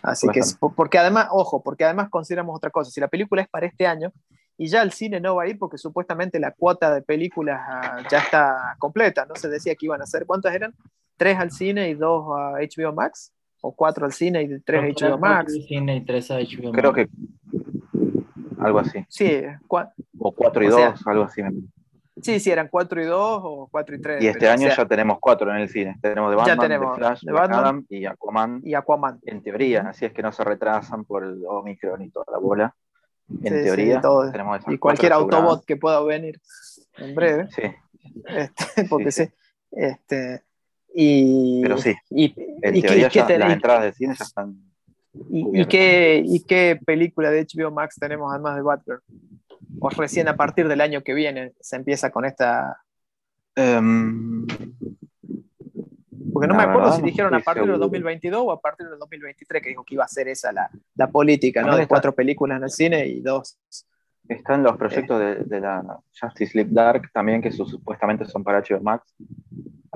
Así que, porque además, ojo, porque además consideramos otra cosa, si la película es para este año y ya el cine no va a ir porque supuestamente la cuota de películas ah, ya está completa, ¿no? Se decía que iban a ser, ¿cuántas eran? ¿Tres al cine y dos a HBO Max? O cuatro al cine y tres a HBO Max. Cine y tres a HBO Creo que algo así. Sí, o cuatro y dos, algo así. Sí, sí, eran cuatro y dos o cuatro y tres. Y este año ya tenemos cuatro en el cine. Tenemos de Batman, tenemos de Flash, de Batman, y Aquaman. Y Aquaman. En teoría, así es que no se retrasan por el Omicron y toda la bola. En teoría, tenemos Y cualquier Autobot que pueda venir en breve. Sí. Este, porque sí. Este, y, Pero sí, y, en teoría ya las entradas de cine ya están. ¿Y, qué, ¿Y qué película de HBO Max tenemos además de Batgirl? ¿O recién a partir del año que viene se empieza con esta.? Um, Porque no me acuerdo si dijeron a partir del 2022 o a partir del 2023, que dijo que iba a ser esa la, la política, ¿no? De cuatro películas en el cine y dos. Están los proyectos de, de, la Justice League Dark también, que supuestamente son para HBO Max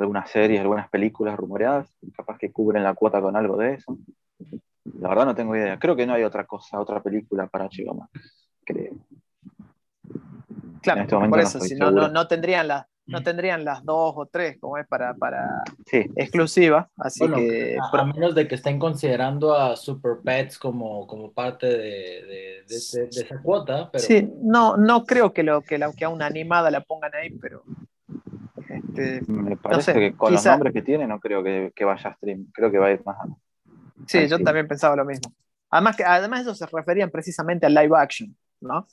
algunas series, algunas películas rumoreadas, capaz que cubren la cuota con algo de eso. La verdad no tengo idea. Creo que no hay otra cosa, otra película para HBO Max, creo. Claro, este por eso, si no, no, tendrían las no tendrían las dos o tres como es para, para exclusiva. Así que. A, menos de que estén considerando a Super Pets como, como parte de, de, esa cuota. Pero... Sí, no, no creo que, lo, que, la, que a una animada la pongan ahí, pero este, me parece que con los nombres que tiene no creo que, vaya a stream, creo que va a ir más a... Sí, yo también pensaba lo mismo. Además, que, además eso se referían precisamente al live action, ¿no?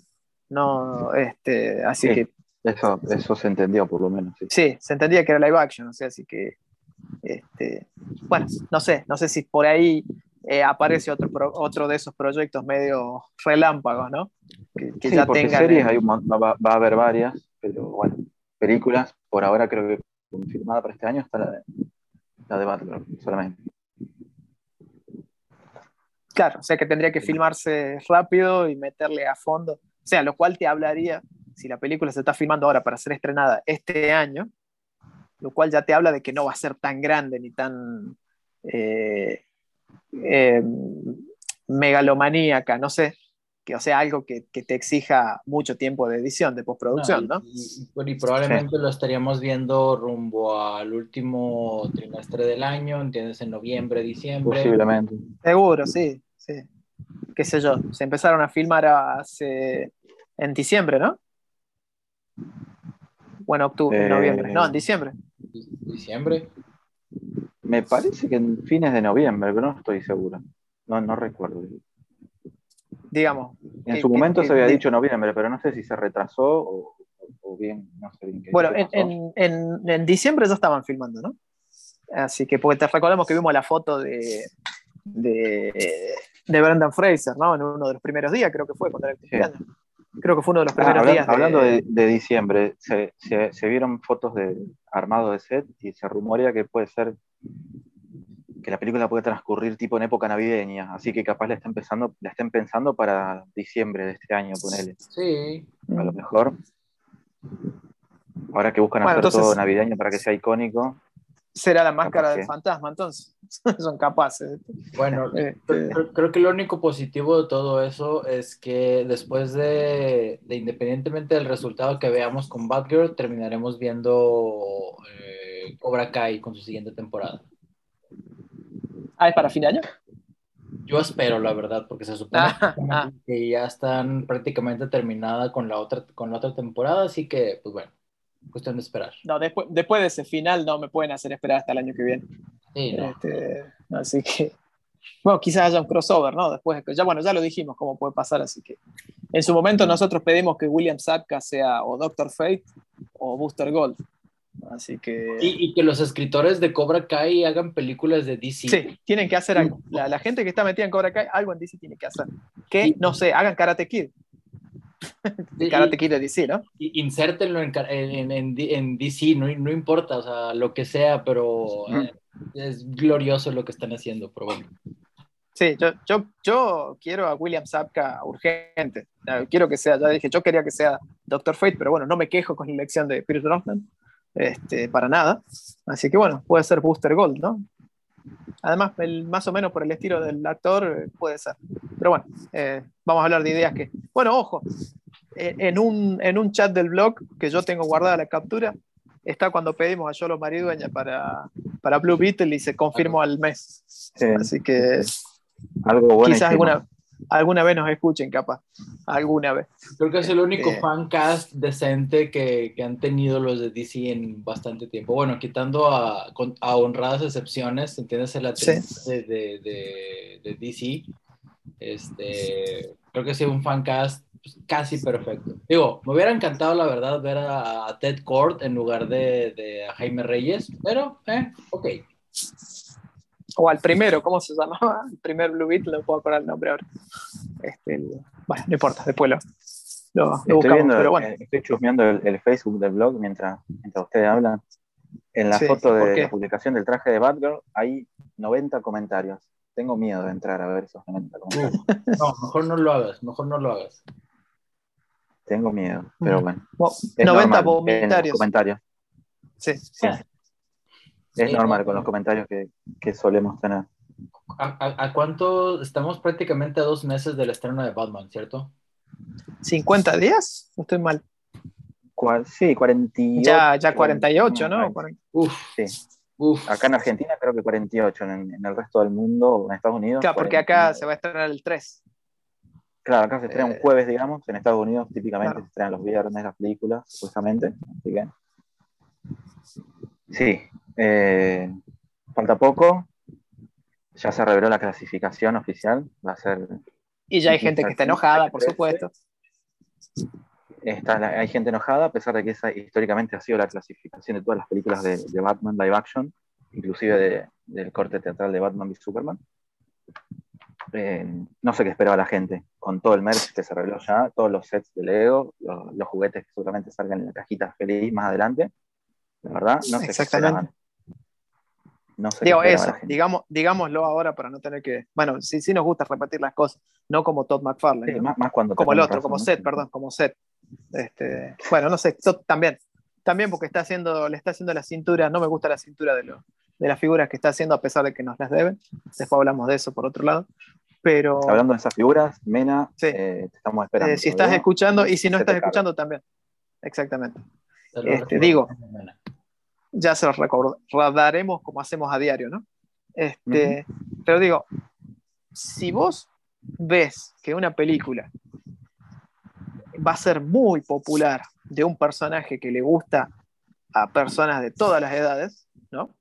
No, este, así que... Eso, eso se entendió por lo menos. Sí. se entendía que era live action, o sea, así que... Este, bueno, no sé, no sé si por ahí eh, aparece otro, otro de esos proyectos medio relámpagos, ¿no? Que, sí, ya porque series va, a haber varias, pero bueno, películas, por ahora creo que confirmada para este año está la de, la de Batgirl, solamente. Claro, o sea que tendría que filmarse rápido y meterle a fondo. O sea, lo cual te hablaría, si la película se está filmando ahora para ser estrenada este año, lo cual ya te habla de que no va a ser tan grande ni tan eh, eh, megalomaníaca, no sé, o sea, algo que, te exija mucho tiempo de edición, de postproducción, ¿no? Y, probablemente lo estaríamos viendo rumbo al último trimestre del año, ¿entiendes? En noviembre, diciembre. Posiblemente. Seguro, sí, sí. Qué sé yo, se empezaron a filmar hace... en diciembre, ¿no? Bueno, octubre, eh, noviembre. No, en diciembre. ¿Diciembre? Me parece que en fines de noviembre, pero no estoy seguro. No, no recuerdo. Digamos. En que- su momento que- se había de- dicho noviembre, pero no sé si se retrasó o, o bien, no sé bien qué Bueno, en, en- en- en diciembre ya estaban filmando, ¿no? Así que, porque te recordamos que vimos la foto de, de, de Brendan Fraser, ¿no? En uno de los primeros días, creo que fue, cuando era el cumpleaños. Creo que fue uno de los Ah, primeros días. hablando de, de diciembre, se, se- se vieron fotos de armado de set y se rumorea que puede ser que la película puede transcurrir tipo en época navideña, así que capaz la estén pensando, la estén pensando para diciembre de este año, ponele. Sí. A lo mejor. Ahora que buscan Bueno, hacer entonces- todo navideño para que sea icónico. Será la máscara del que- fantasma, entonces. Son capaces. Bueno, Este, creo, creo que lo único positivo de todo eso es que después de, de independientemente del resultado que veamos con Batgirl, terminaremos viendo eh, Cobra Kai con su siguiente temporada. Ah, ¿es para fin de año? Yo espero, la verdad, porque se supone Ah, ah. que ya están prácticamente terminada con la otra, con la otra temporada, así que, pues bueno, cuestión de esperar. No, después, después de ese final no me pueden hacer esperar hasta el año que viene. Sí, no. Este, así que, bueno, quizás haya un crossover, ¿no? Después, ya bueno, ya lo dijimos cómo puede pasar, así que en su momento nosotros pedimos que William Sapka sea o Doctor Fate o Booster Gold. Así que... Y, y que los escritores de Cobra Kai hagan películas de DC. Sí, tienen que hacer algo. La, la gente que está metida en Cobra Kai, algo en DC tiene que hacer. Que, Sí. no sé, hagan Karate Kid. Y- Karate Kid de DC, ¿no? y- insértenlo en, en, en- en DC, no, no importa, o sea, lo que sea, pero eh, es glorioso lo que están haciendo, pero bueno. Sí, yo, yo, yo quiero a William Sapka urgente. Eh, Quiero que sea, ya dije, yo quería que sea Doctor Fate, pero bueno, no me quejo con la elección de Pierce Brosnan, este, para nada. Así que bueno, puede ser Booster Gold, ¿no? Además, el, más o menos por el estilo del actor, eh, puede ser. Pero bueno, eh, vamos a hablar de ideas que. Bueno, ojo, eh, en, un, en un chat del blog que yo tengo guardada la captura, está cuando pedimos a Yolo Maridueña para, para Blue Beetle y se confirmó al mes. Sí, Así que algo bueno. quizás hicimos. alguna, alguna vez nos escuchen, capaz. Alguna vez. Creo que es el único Eh. fan cast decente que, que han tenido los de DC en bastante tiempo. Bueno, quitando a, a honradas excepciones, entiendes la Sí. de, de, de, de DC. Este, creo que sí, un fan cast pues, casi perfecto. Digo, me hubiera encantado, la verdad, ver a, a Ted Kord en lugar de, de a Jaime Reyes, pero, eh, ok. O al primero, ¿cómo se llamaba? El primer Blue Beetle, no puedo acordar el nombre ahora. Este, el- bueno, no importa, después lo, lo, lo Estoy, buscamos. viendo, pero bueno, estoy chusmeando el, el Facebook del blog mientras, mientras ustedes hablan. En la Sí, foto ¿por de la publicación del traje de Batgirl hay 90 comentarios. Tengo miedo de entrar a ver esos 90 comentarios. No, mejor no lo hagas, mejor no lo hagas. Tengo miedo, pero bueno. Bo- Es 90 normal, en los comentarios. comentarios. Sí. Sí. Es Sí, normal no, con no. los comentarios que, que solemos tener. ¿A, a, a cuánto? Estamos prácticamente a dos meses del estreno de Batman, ¿cierto? ¿50 días? No estoy mal. Cual- sí, 48. Ya, ya 48, ¿no? Ay, Uf, Sí. uf. Acá en Argentina creo que 48, en, en el resto del mundo, en Estados Unidos. Claro, porque acá 49. se va a estrenar el 3. Claro, acá se estrena Eh, un jueves, digamos. En Estados Unidos típicamente claro. se estrenan los viernes las películas, supuestamente. Así que. Sí. Eh, falta poco. Ya se reveló la clasificación oficial. Va a ser. Y ya hay gente que está enojada, por supuesto. Está, hay gente enojada, a pesar de que esa históricamente ha sido la clasificación de todas las películas de, de Batman live action, inclusive de- del corte teatral de Batman v Superman. Eh, no sé qué esperaba la gente, con todo el merch que se reveló ya, todos los sets de Lego, los, los juguetes que seguramente salgan en la cajita feliz más adelante. La verdad, no sé qué Exactamente. No sé Digo eso, digamos, digámoslo ahora para no tener que. Bueno, sí, sí nos gusta repetir las cosas, no como Todd McFarlane. Sí, ¿no? más, más cuando como el otro, razón, como ¿no? Seth, perdón, como Seth. Este, bueno, no sé, Todd también. También porque está haciendo, le está haciendo la cintura, no me gusta la cintura de, lo- de las figuras que está haciendo a pesar de que nos las deben. Después hablamos de eso por otro lado. Pero Hablando de esas figuras, Mena, Sí. eh, te estamos esperando. eh, si estás todavía. escuchando y si no estás escuchando también. Exactamente. Este, digo. Ya se los recordaremos como hacemos a diario, ¿no? Este, Pero digo, si vos ves que una película va a ser muy popular de un personaje que le gusta a personas de todas las edades, ¿no?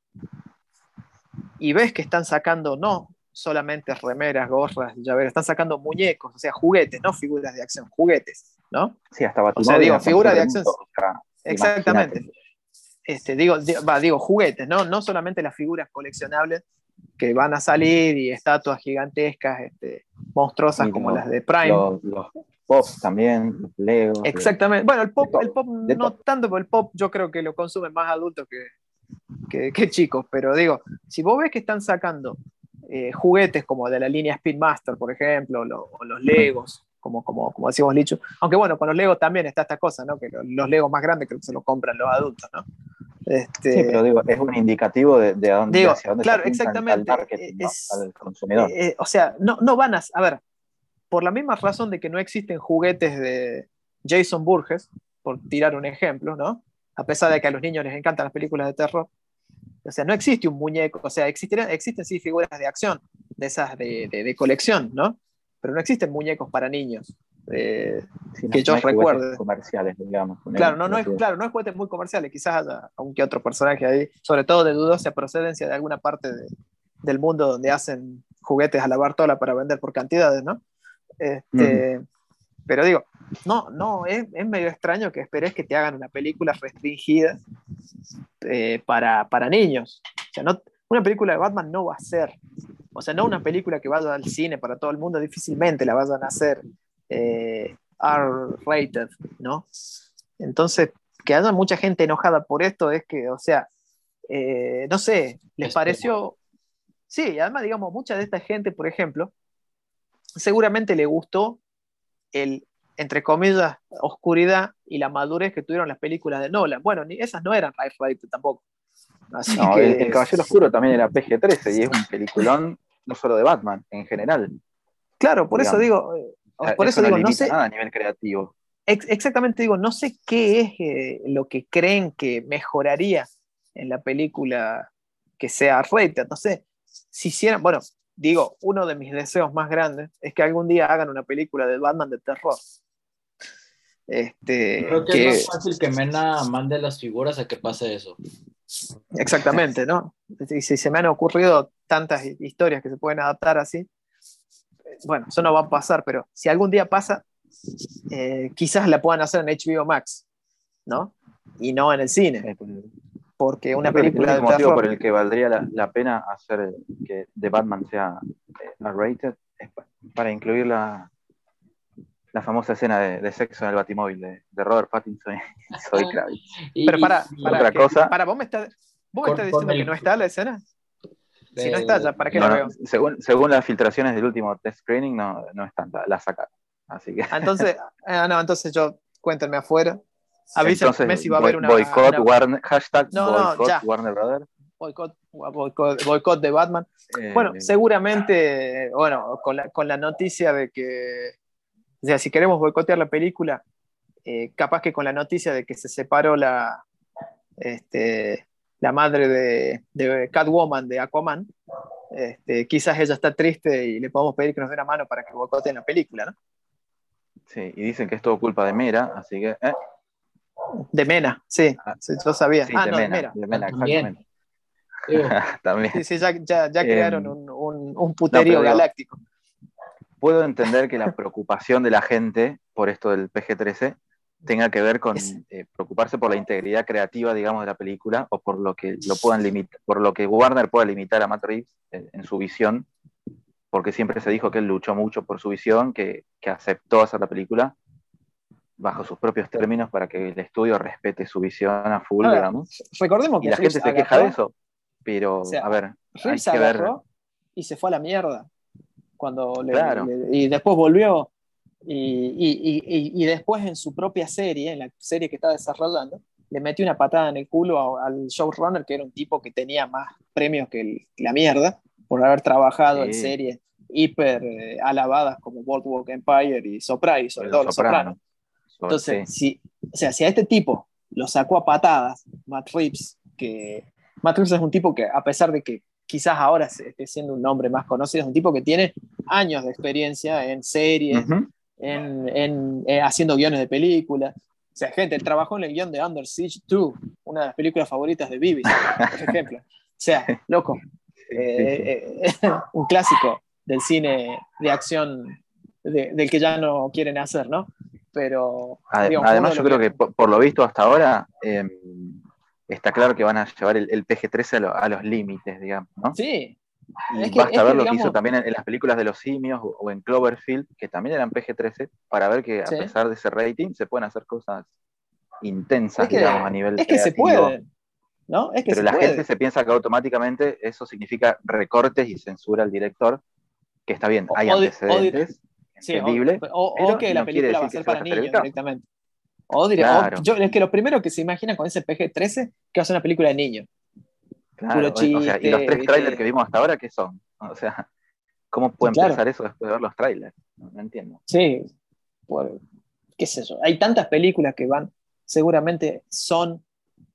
Y ves que están sacando no solamente remeras, gorras, llaveros, están sacando muñecos, o sea, juguetes, no figuras de acción, juguetes, ¿no? Sí, hasta O sea, digo, figura de acción. Exactamente. Este, digo, va, digo, juguetes, ¿no? No solamente las figuras coleccionables que van a salir y estatuas gigantescas, este, monstruosas como las de Prime. Los, los pop también, los Legos. Exactamente. Bueno, el pop, el pop no tanto, porque el pop yo creo que lo consumen más adultos que, que, chicos, pero digo, si vos ves que están sacando eh, juguetes como de la línea Speedmaster, por ejemplo, o los Legos, como, como, como decíamos Licho, aunque bueno, con los Legos también está esta cosa, ¿no? Que los, Legos más grandes creo que se los compran los adultos, ¿no? Este, sí, pero digo, es un indicativo de, de dónde, digo, hacia dónde claro, exactamente, es, al consumidor. Eh, o sea, no, no van a, a ver, por la misma razón de que no existen juguetes de Jason Burgess, por tirar un ejemplo, ¿no? A pesar de que a los niños les encantan las películas de terror. O sea, no existe un muñeco, o sea, existen, existen sí figuras de acción, de esas de, de, colección, ¿no? Pero no existen muñecos para niños. Eh, que yo recuerde. comerciales, digamos. Claro, no, no es, claro, no es juguetes muy comerciales, quizás haya un que otro personaje ahí, sobre todo de dudosa procedencia de alguna parte del mundo donde hacen juguetes a la Bartola para vender por cantidades, ¿no? Este, pero digo, no, no, es, es, medio extraño que esperes que te hagan una película restringida eh, para, para, niños. O sea, no, una película de Batman no va a ser. O sea, no una película que vaya al cine para todo el mundo, difícilmente la vayan a hacer eh, R-rated, ¿no? Entonces, que haya mucha gente enojada por esto es que, o sea, eh, no sé, les pareció... Sí, además, digamos, mucha de esta gente, por ejemplo, seguramente le gustó el, entre comillas, oscuridad y la madurez que tuvieron las películas de Nolan. Bueno, ni esas no eran Life Rated tampoco. no, el, Caballero Oscuro también era PG-13 y es un peliculón no solo de Batman, en general. Claro, por eso digo, por eso, digo, no sé. Nada a nivel creativo. exactamente digo, no sé qué es eh, lo que creen que mejoraría en la película que sea rated. No sé, si hicieran, bueno, digo, uno de mis deseos más grandes es que algún día hagan una película de Batman de terror. Este, Creo que, es más fácil que Mena mande las figuras a que pase eso. Exactamente, ¿no? Y si se me han ocurrido tantas historias que se pueden adaptar así, bueno, eso no va a pasar, pero si algún día pasa, eh, quizás la puedan hacer en HBO Max, ¿no? Y no en el cine porque una película el motivo por el que valdría la, pena hacer que The Batman sea eh, rated es para incluir la, la famosa escena de, sexo en el batimóvil de, Robert Pattinson y Zoe Kravitz. Pero para, para, otra cosa. Para, vos me estás, vos estás diciendo que no está la escena. Si no está, ya, ¿para qué lo veo? según, según las filtraciones del último test screening, no, no están, la sacaron. Así que. Ah, entonces, ah, no, entonces yo cuéntenme afuera Avísenme si va a haber una. Boicot, Warner, hashtag no, boicot Warner Brothers. Boicot, de Batman. Eh, bueno, seguramente, bueno, con la, con la, noticia de que, o sea, si queremos boicotear la película, eh, capaz que con la noticia de que se separó la, este, la madre de, de Catwoman de Aquaman, este, quizás ella está triste y le podemos pedir que nos dé una mano para que boicoteen la película, ¿no? Sí, y dicen que es todo culpa de Mera, así que. Eh, de Mena, sí, ah, sí yo sabía. ah, no, Mena, de Mena, exactamente. También. Sí, sí, ya, ya, ya crearon em, un, un, un, puterío galáctico. Puedo entender que la preocupación de la gente por esto del PG-13 tenga que ver con eh, preocuparse por la integridad creativa, digamos, de la película o por lo que lo puedan limitar, por lo que Warner pueda limitar a Matt Reeves en, en, su visión, porque siempre se dijo que él luchó mucho por su visión, que, que aceptó hacer la película bajo sus propios términos para que el estudio respete su visión a full, digamos. Recordemos que y la gente se queja de eso, pero a ver, hay que ver... y se fue a la mierda cuando le, y después volvió y, y, y, después en su propia serie, en la serie que está desarrollando, le metió una patada en el culo al showrunner, que era un tipo que tenía más premios que, la mierda, por haber trabajado en series hiper eh, alabadas como Boardwalk Empire y Soprano, sobre todo Soprano. Entonces, si, o sea, si a este tipo lo sacó a patadas, Matt Reeves, que Matt Reeves es un tipo que, a pesar de que quizás ahora esté siendo un nombre más conocido, es un tipo que tiene años de experiencia en series, en, en, eh, haciendo guiones de películas. O sea, gente, trabajó en el guion de Under Siege 2, una de las películas favoritas de Vivi, por ejemplo. O sea, loco, eh, un clásico del cine de acción del que ya no quieren hacer, ¿no? Pero... Además, yo creo que, por, lo visto hasta ahora, em, está claro que van a llevar el, PG-13 a, los límites, digamos, ¿no? Sí. Y basta ver lo que hizo también en, las películas de los simios o, en Cloverfield, que también eran PG-13, para ver que a pesar de ese rating se pueden hacer cosas intensas, digamos, a nivel Es que se puede, ¿no? Es que Pero la gente se piensa que automáticamente eso significa recortes y censura al director, que está bien, hay antecedentes, o, que la película va a ser para niños directamente. O, yo, es que lo primero que se imagina con ese PG-13 que va a ser una película de niños. Claro, y los tres trailers que vimos hasta ahora, ¿qué son? O sea, ¿cómo pueden pensar eso después de ver los trailers? No, entiendo. Sí, qué sé yo. Hay tantas películas que van, seguramente son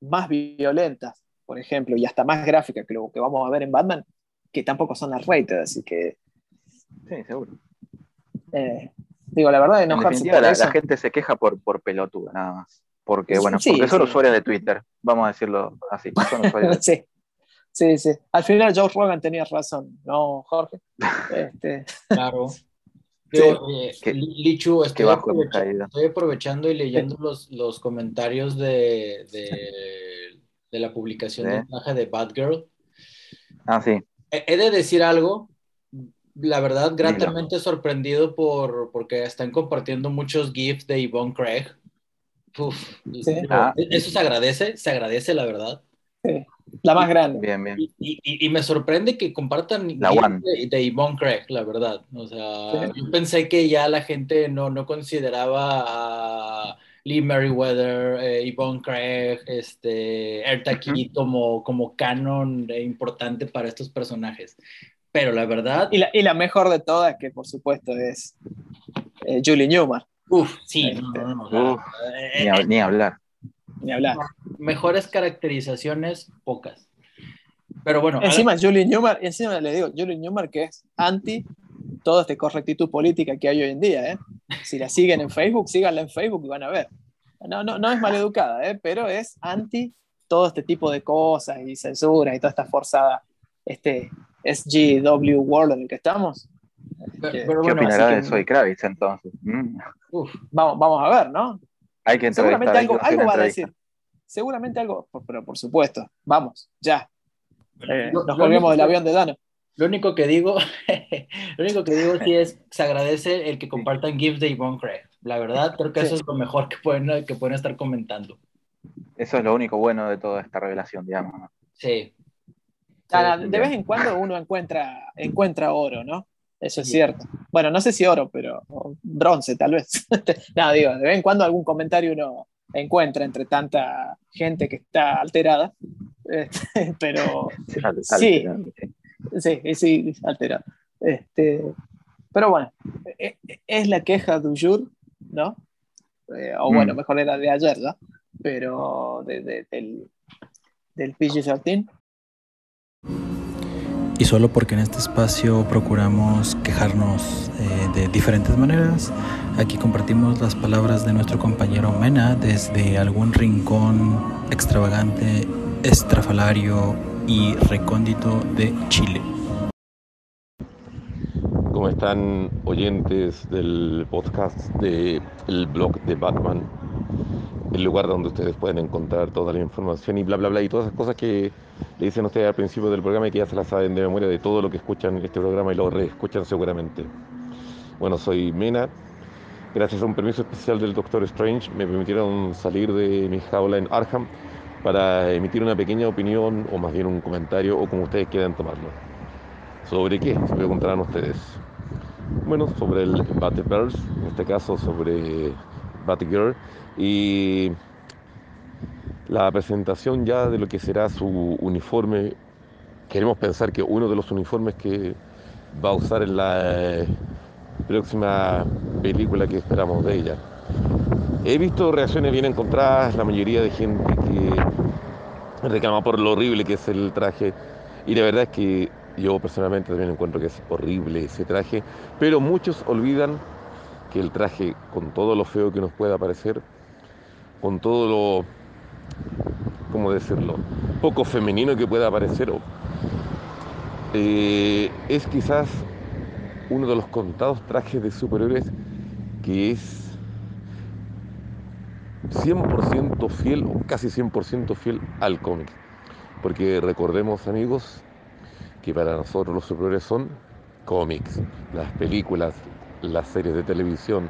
más violentas, por ejemplo, y hasta más gráficas que lo que vamos a ver en Batman, que tampoco son las rated, así que... Sí, seguro. Eh, digo, la verdad, enojarse por la, eso. la gente se queja por, por pelotuda, nada más. Porque, bueno, porque son usuarios de Twitter, vamos a decirlo así. sí. Sí, sí. Al final Joe Rogan tenía razón, ¿no, Jorge? Este... Claro. Lichu, estoy, aprovechando, y leyendo los, los comentarios de, de, de, la publicación de de, de Bad Girl. Ah, sí. He de decir algo, la verdad, gratamente sorprendido por porque están compartiendo muchos GIFs de Yvonne Craig. Ah. Eso se agradece, se agradece, la verdad. Sí, la más grande. Bien, bien. Y, me sorprende que compartan la de, de, Yvonne Craig, la verdad. O sea, yo pensé que ya la gente no, no consideraba a Lee Merriweather, eh, Yvonne Craig, este, Ertaki como, como canon importante para estos personajes. Pero la verdad. Y la, y la mejor de todas, que por supuesto es eh, Julie Newmar. Uf, sí, este, eh, ni, hablar. Ni hablar. Mejores caracterizaciones, pocas. Pero bueno. Encima, Julie Newmar, encima le digo, Julie Newmar que es anti toda esta correctitud política que hay hoy en día. ¿eh? Si la siguen en Facebook, síganla en Facebook y van a ver. No, no, no es maleducada, ¿eh? pero es anti todo este tipo de cosas y censura y toda esta forzada este, SGW World en el que estamos. ¿Qué opinará de Soy Kravitz entonces? Mm. vamos, vamos a ver, ¿no? Hay que Seguramente algo, algo va a decir. Seguramente algo, pero por supuesto, vamos, ya. Eh, nos volvemos del avión de Dano. Lo único que digo, lo único que digo sí es se agradece el que compartan GIFs de Yvonne Craig. La verdad, creo que eso es lo mejor que pueden, que pueden estar comentando. Eso es lo único bueno de toda esta revelación, digamos. Sí, de vez en cuando uno encuentra, encuentra oro, ¿no? Eso es cierto. Bueno, no sé si oro, pero bronce tal vez. no, digo, de vez en cuando algún comentario uno encuentra entre tanta gente que está alterada. Este, pero sí, sí, sí, alterada. Este, pero bueno, e, e, es la queja de Ujur, ¿no? Eh, o bueno, mm. mejor era de ayer, ¿no? Pero del, del PG-13. Y solo porque en este espacio procuramos quejarnos eh, de diferentes maneras, aquí compartimos las palabras de nuestro compañero Mena desde algún rincón extravagante, estrafalario y recóndito de Chile. ¿Cómo están oyentes del podcast del blog de Batman? El lugar donde ustedes pueden encontrar toda la información y bla, bla, bla, y todas esas cosas que le dicen ustedes al principio del programa y que ya se las saben de memoria de todo lo que escuchan en este programa y lo reescuchan seguramente. Bueno, soy Mena. Gracias a un permiso especial del Doctor Strange me permitieron salir de mi jaula en Arkham para emitir una pequeña opinión o más bien un comentario o como ustedes quieran tomarlo. ¿Sobre qué? Se preguntarán ustedes. Bueno, sobre el Batgirl, en este caso sobre Batgirl y la presentación ya de lo que será su uniforme. Queremos pensar que uno de los uniformes que va a usar en la eh, próxima película que esperamos de ella. He visto reacciones bien encontradas, la mayoría de gente que reclama por lo horrible que es el traje. Y la verdad es que yo personalmente también encuentro que es horrible ese traje, pero muchos olvidan que el traje, con todo lo feo que nos pueda parecer, con todo lo ¿cómo decirlo? Poco femenino que pueda parecer, eh, es quizás uno de los contados trajes de superhéroes que es 100% fiel o casi 100% fiel al cómic. Porque recordemos amigos que para nosotros los superhéroes son cómics, las películas, las series de televisión,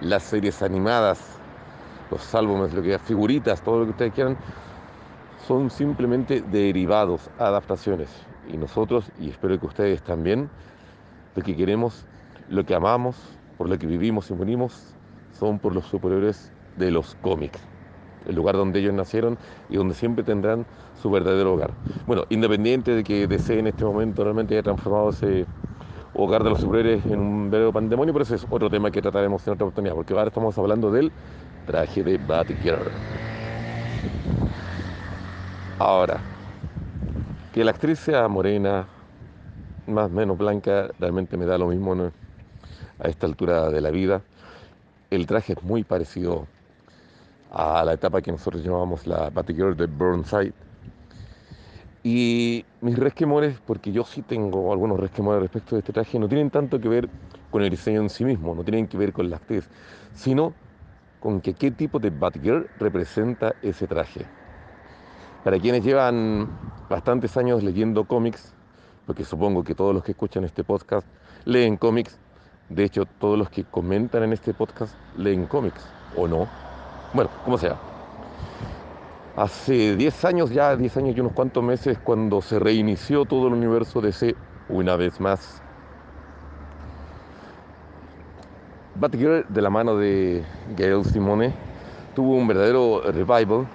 las series animadas, los álbumes, lo que figuritas, todo lo que ustedes quieran, son simplemente derivados, adaptaciones. Y nosotros, y espero que ustedes también, lo que queremos, lo que amamos, por lo que vivimos y morimos, son por los superhéroes de los cómics, el lugar donde ellos nacieron y donde siempre tendrán su verdadero hogar. Bueno, independiente de que DC en este momento realmente haya transformado ese hogar de los superhéroes en un verdadero pandemonio, pero ese es otro tema que trataremos en otra oportunidad, porque ahora estamos hablando del traje de Batgirl. Ahora, que la actriz sea morena, más o menos blanca, realmente me da lo mismo a esta altura de la vida. El traje es muy parecido a la etapa que nosotros llamábamos la Batgirl de Burnside. Y mis resquemores, porque yo sí tengo algunos resquemores respecto de este traje, no tienen tanto que ver con el diseño en sí mismo, no tienen que ver con la actriz, sino con que qué tipo de Batgirl representa ese traje. Para quienes llevan bastantes años leyendo cómics, porque supongo que todos los que escuchan este podcast leen cómics, de hecho todos los que comentan en este podcast leen cómics, ¿o no? Bueno, como sea. Hace 10 años, ya 10 años y unos cuantos meses, cuando se reinició todo el universo DC una vez más. Batgirl, de la mano de Gail Simone, tuvo un verdadero revival,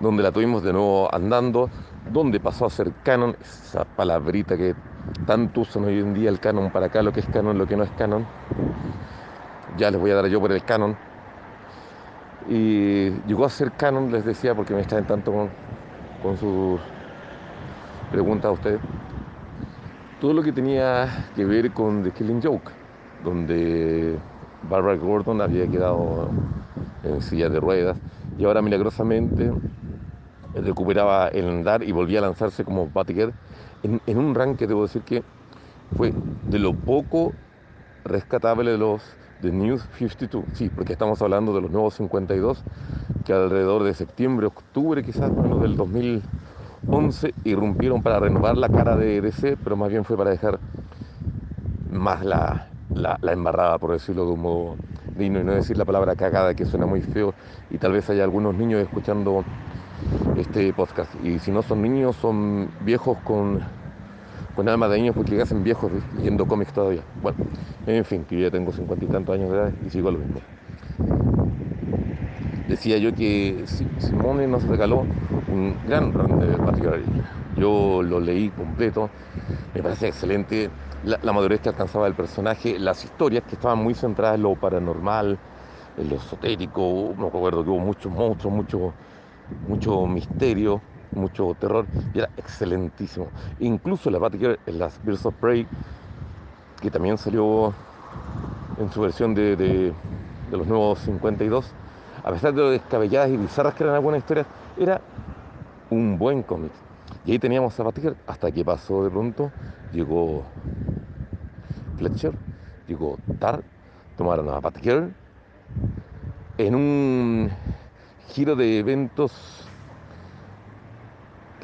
donde la tuvimos de nuevo andando, donde pasó a ser canon, esa palabrita que tanto usan hoy en día el canon para acá, lo que es canon, lo que no es canon. Ya les voy a dar yo por el canon y llegó a ser canon, les decía, porque me en tanto con, con sus preguntas a ustedes. Todo lo que tenía que ver con The Killing Joke, donde Barbara Gordon había quedado en silla de ruedas y ahora milagrosamente recuperaba el andar y volvía a lanzarse como Batgirl en, en un rank que debo decir que fue de lo poco rescatable de los The News 52, sí, porque estamos hablando de los nuevos 52 que alrededor de septiembre, octubre quizás menos del 2011 irrumpieron para renovar la cara de DC, pero más bien fue para dejar más la, la, embarrada, por decirlo de un modo digno, y no decir la palabra cagada que suena muy feo, y tal vez haya algunos niños escuchando este podcast, y si no son niños, son viejos con con alma de niños porque hacen viejos leyendo cómics todavía. Bueno, en fin, que yo ya tengo cincuenta y tantos años de edad y sigo lo mismo. Decía yo que Simone nos regaló un gran Batgirl. Yo lo leí completo, me parece excelente la, madurez que alcanzaba el personaje, las historias que estaban muy centradas en lo paranormal, en lo esotérico, me acuerdo que hubo muchos monstruos, mucho, mucho misterio, mucho terror y era excelentísimo. Incluso la Batgirl en las Birds of Prey, que también salió en su versión de, de, los nuevos 52, a pesar de lo descabelladas y bizarras que eran algunas historias, era un buen cómic. Y ahí teníamos a Batgirl hasta que pasó de pronto, llegó Fletcher, llegó Tar, tomaron a Batgirl en un giro de eventos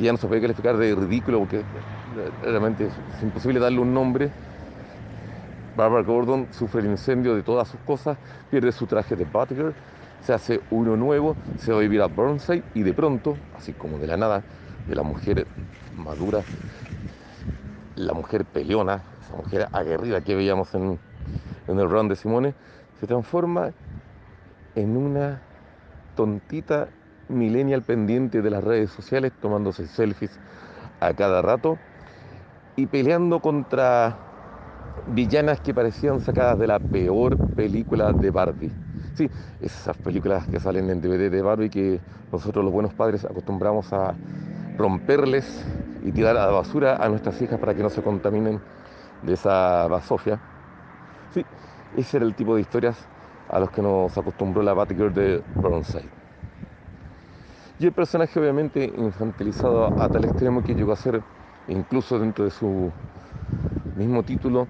ya no se puede calificar de ridículo porque realmente es imposible darle un nombre. Barbara Gordon sufre el incendio de todas sus cosas, pierde su traje de Batgirl, se hace uno nuevo, se va a vivir a Burnside y de pronto, así como de la nada, de la mujer madura, la mujer peleona, esa mujer aguerrida que veíamos en, en el run de Simone, se transforma en una tontita millennial pendiente de las redes sociales, tomándose selfies a cada rato y peleando contra villanas que parecían sacadas de la peor película de Barbie. Sí, esas películas que salen en DVD de Barbie que nosotros los buenos padres acostumbramos a romperles y tirar a la basura a nuestras hijas para que no se contaminen de esa basofia. Sí, ese era el tipo de historias a los que nos acostumbró la Batgirl de Burnside. Y el personaje obviamente infantilizado a tal extremo que llegó a ser incluso dentro de su mismo título,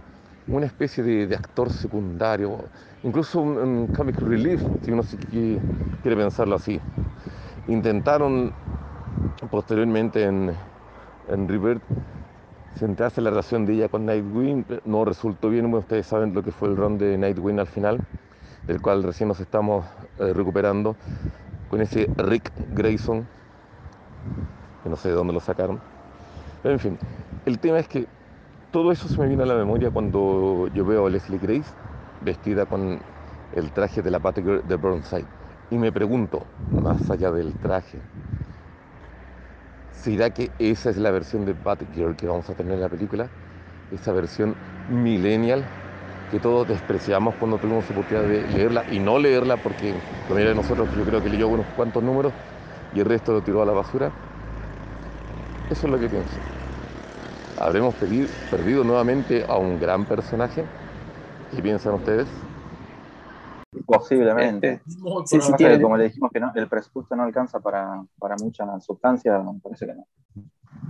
una especie de, actor secundario, incluso un, comic relief, si uno quiere pensarlo así. Intentaron posteriormente en, en River centrarse en la relación de ella con Nightwing, no resultó bien, ustedes saben lo que fue el run de Nightwing al final, del cual recién nos estamos eh, recuperando, con ese Rick Grayson, que no sé de dónde lo sacaron. en fin, el tema es que todo eso se me viene a la memoria cuando yo veo a Leslie Grace vestida con el traje de la Batgirl de Burnside. Y me pregunto, más allá del traje, ¿será que esa es la versión de Batgirl que vamos a tener en la película? Esa versión millennial que todos despreciamos cuando tuvimos oportunidad de leerla y no leerla porque la mayoría de nosotros yo creo que leyó unos cuantos números y el resto lo tiró a la basura. Eso es lo que pienso. ¿Habremos perdido nuevamente a un gran personaje? ¿Qué piensan ustedes? Posiblemente. Este, como le dijimos que no, el presupuesto no alcanza para, mucha sustancia, me parece que no.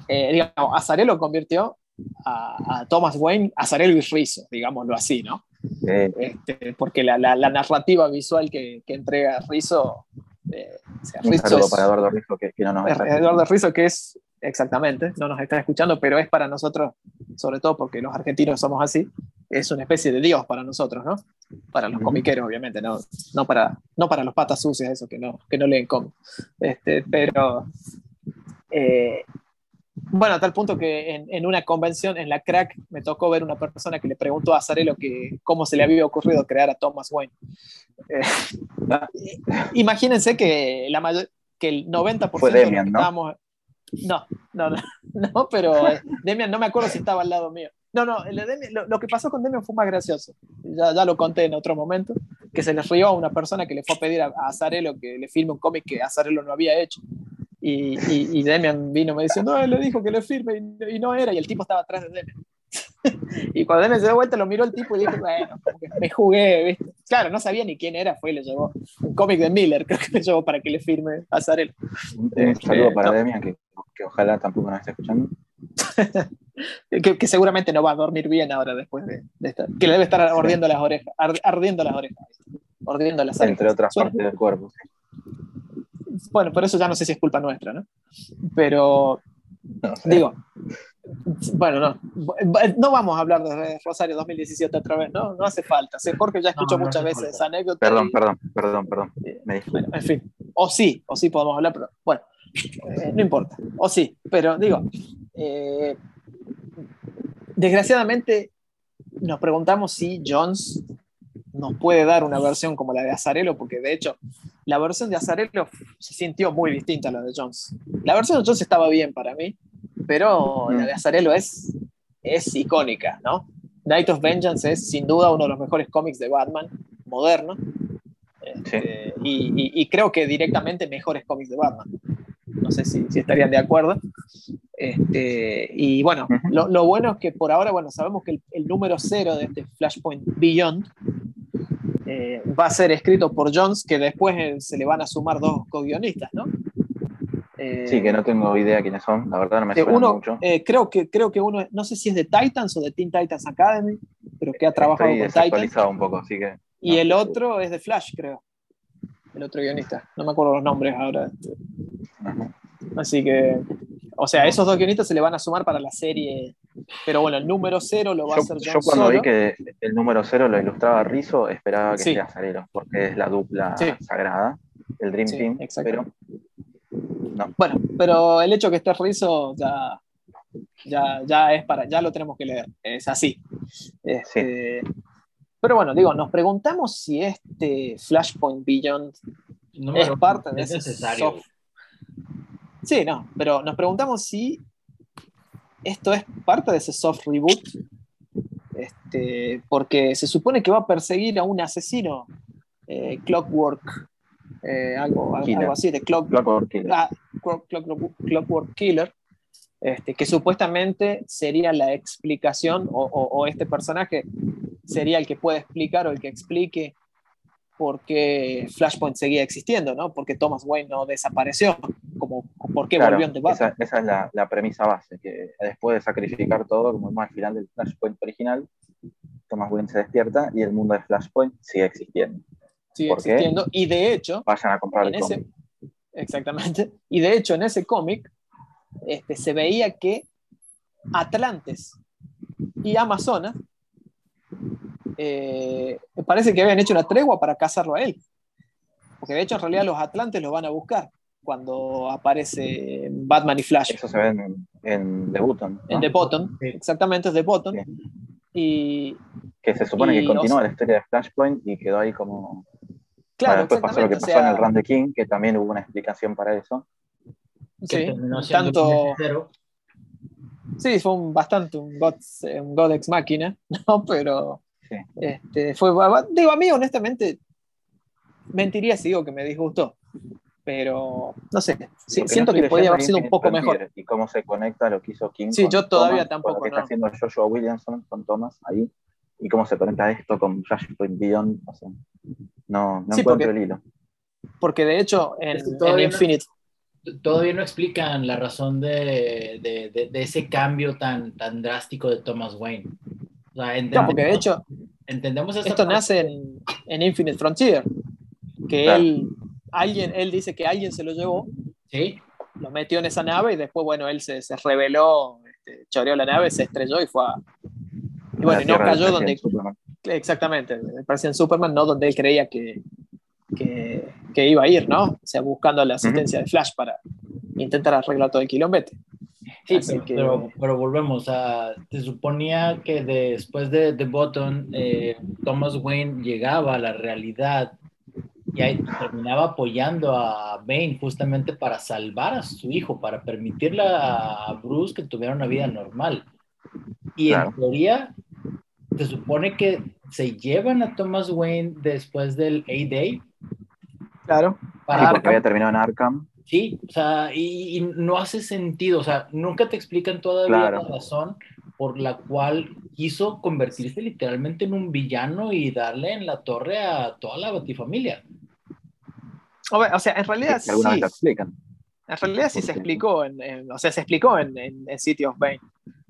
Eh, digamos, Azarelo convirtió a, Thomas Wayne Azarelo y Rizzo, digámoslo así, ¿no? Este, porque la, narrativa visual que, entrega Rizzo. Eh, para Eduardo Rizzo, que, no nos está Eduardo Rizzo, que es exactamente, no nos está escuchando, pero es para nosotros, sobre todo porque los argentinos somos así, es una especie de Dios para nosotros, ¿no? Para los comiqueros, obviamente, no, no, para, no para los patas sucias, eso que no, que no leen cómics. Este, pero, eh, bueno, a tal punto que en, una convención, en la crack, me tocó ver una persona que le preguntó a Zarello que cómo se le había ocurrido crear a Thomas Wayne. Eh, imagínense que, la mayor, que el 90% de los que estábamos no, no, no, no pero eh, Demian, no me acuerdo si estaba al lado mío. No, no, lo, que pasó con Demian fue más gracioso. Ya, ya, lo conté en otro momento, que se le rió a una persona que le fue a pedir a, Azarelo que le firme un cómic que Azarelo no había hecho. Y, y, Demian vino me diciendo, no, le dijo que le firme y, no era, y el tipo estaba atrás de Demian. y cuando Demian se dio vuelta, lo miró el tipo y dijo, bueno, me jugué, ¿viste? Claro, no sabía ni quién era, fue y le llevó un cómic de Miller, creo que le llevó para que le firme a Azarelo. Un, saludo este, para Demian, que que ojalá tampoco nos esté escuchando. que, seguramente no va a dormir bien ahora después de, estar. Que le debe estar ardiendo las orejas. ardiendo las orejas. Ardiendo las Entre otras partes del cuerpo. Bueno, por eso ya no sé si es culpa nuestra, ¿no? Pero. Digo. Bueno, no. No vamos a hablar de Rosario 2017 otra vez, ¿no? No hace falta. Sé porque ya escucho muchas veces esa anécdota. Perdón, perdón, perdón, perdón. bueno, en fin. O sí, o sí podemos hablar, pero bueno. Eh, no importa, o sí, pero digo, eh, desgraciadamente nos preguntamos si Jones nos puede dar una versión como la de Azarelo, porque de hecho la versión de Azarelo se sintió muy distinta a la de Jones. La versión de Jones estaba bien para mí, pero la de Azarelo es, es icónica, ¿no? Night of Vengeance es sin duda uno de los mejores cómics de Batman moderno. Este, y, y, creo que directamente mejores cómics de Batman no sé si, estarían de acuerdo. Este, y bueno, lo, bueno es que por ahora, bueno, sabemos que el, número cero de este Flashpoint Beyond eh, va a ser escrito por Jones, que después eh, se le van a sumar dos co-guionistas, ¿no? Eh, sí, que no tengo idea quiénes son, la verdad no me suena uno, mucho. creo, que, creo que uno, no sé si es de Titans o de Teen Titans Academy, pero que ha trabajado con Titans. un poco, así que... Y el otro es de Flash, creo. El otro guionista. No me acuerdo los nombres ahora. Así que, o sea, esos dos guionistas se le van a sumar para la serie. Pero bueno, el número cero lo va a hacer John Yo cuando vi que el número cero lo ilustraba Rizzo, esperaba que sea Salero, porque es la dupla sagrada, el Dream Team. Pero no. Bueno, pero el hecho que esté Rizzo ya, ya, ya es para, ya lo tenemos que leer. Es así. Este, pero bueno, digo, nos preguntamos si este Flashpoint Beyond es parte de ese soft, Sí, no, pero nos preguntamos si esto es parte de ese soft reboot, este, porque se supone que va a perseguir a un asesino, eh, Clockwork, eh, algo, así, de Clockwork Killer, ah, Clockwork Killer este, que supuestamente sería la explicación, o, este personaje sería el que puede explicar o el que explique por qué Flashpoint seguía existiendo, ¿no? Porque Thomas Wayne no desapareció, como, por qué volvió ante Batman. Esa, es la, la, premisa base, que después de sacrificar todo, como más al final del Flashpoint original, Thomas Wayne se despierta y el mundo de Flashpoint sigue existiendo. Sigue existiendo, y de hecho... Vayan a comprar el ese, Exactamente. Y de hecho, en ese cómic este, se veía que Atlantes y Amazonas eh, parece que habían hecho una tregua para cazarlo a él. Porque de hecho, en realidad, los Atlantes lo van a buscar cuando aparece Batman y Flash. Eso se ve en, en The Button. En The Button, exactamente, es The Button. Y, que se supone que continúa la historia de Flashpoint y quedó ahí como. Claro, después pasó lo que pasó en el Run the King, que también hubo una explicación para eso. Sí, tanto. Sí, fue un, bastante un God, un God ex máquina, ¿no? Pero este, fue, digo, a mí honestamente mentiría si digo que me disgustó, pero no sé, siento que podría haber sido un poco mejor. Y cómo se conecta lo que hizo King. Sí, yo todavía tampoco. Lo que está haciendo Joshua Williamson con Thomas ahí, y cómo se conecta esto con Flashpoint Beyond, o sea, no, no encuentro el hilo. Porque de hecho, en, en Infinite todavía no explican la razón de, de, de, ese cambio tan, tan drástico de Thomas Wayne. O sea, porque de hecho, entendemos esto nace en, en, Infinite Frontier, que él, alguien, él dice que alguien se lo llevó, ¿Sí? lo metió en esa nave y después, bueno, él se, se reveló, este, choreó la nave, se estrelló y fue a... Y bueno, no cayó donde... Exactamente, parecía en Superman, no donde él creía que, que, que, iba a ir, ¿no? O sea, buscando la asistencia de Flash para intentar arreglar todo el kilómetro. Sí, pero, pero, volvemos a. Se suponía que después de The Button, eh, Thomas Wayne llegaba a la realidad y ahí terminaba apoyando a Bane justamente para salvar a su hijo, para permitirle a Bruce que tuviera una vida normal. Y en teoría, se supone que se llevan a Thomas Wayne después del A-Day. Claro. Para porque había terminado en Arkham. Sí, o sea, y, no hace sentido, o sea, nunca te explican todavía la razón por la cual quiso convertirse literalmente en un villano y darle en la torre a toda la batifamilia. O sea, en realidad sí. explican. En realidad sí se explicó, en, o sea, se explicó en, en, City of Bane.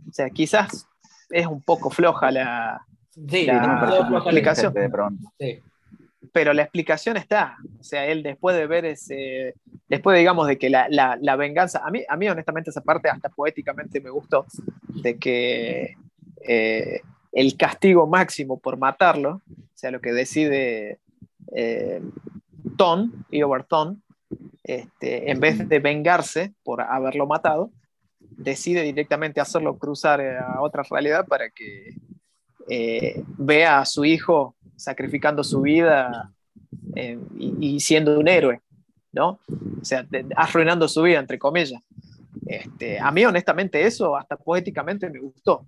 O sea, quizás es un poco floja la, sí, la, explicación. De pronto. Sí pero la explicación está. O sea, él después de ver ese, después digamos de que la, la, venganza, a mí, a mí honestamente esa parte hasta poéticamente me gustó, de que eh, el castigo máximo por matarlo, o sea, lo que decide eh, Ton, este, en vez de vengarse por haberlo matado, decide directamente hacerlo cruzar a otra realidad para que eh, vea a su hijo sacrificando su vida eh, y, siendo un héroe, ¿no? O sea, arruinando su vida, entre comillas. Este, a mí, honestamente, eso hasta poéticamente me gustó.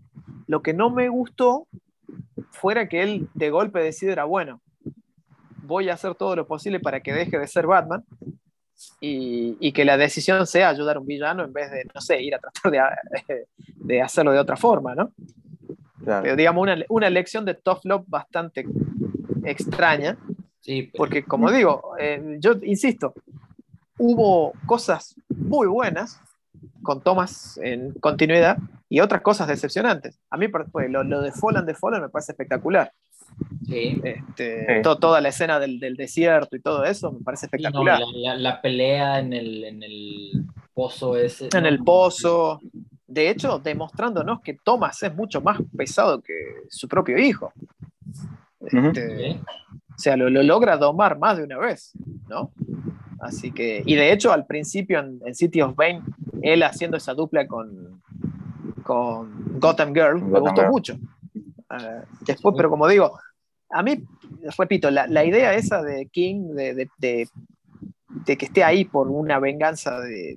Lo que no me gustó fuera que él de golpe decidiera, bueno, voy a hacer todo lo posible para que deje de ser Batman y, que la decisión sea ayudar a un villano en vez de, no sé, ir a tratar de, de hacerlo de otra forma, ¿no? Pero digamos, una, una lección de tough love bastante extraña. Sí, porque como digo, eh, yo insisto, hubo cosas muy buenas con Thomas en continuidad y otras cosas decepcionantes. A mí pues, lo, de Fallen de Fallen me parece espectacular. Sí. Este, toda la escena del, del, desierto y todo eso me parece espectacular. la, pelea en el, en el pozo ese. En el pozo. De hecho, demostrándonos que Thomas es mucho más pesado que su propio hijo. Este, o sea, lo, logra domar más de una vez, ¿no? Así que, y de hecho, al principio en, City of Bane, él haciendo esa dupla con, con Gotham Girl, me gustó mucho. Eh, después, pero como digo, a mí, repito, la, la idea esa de King, de, de, de, que esté ahí por una venganza de,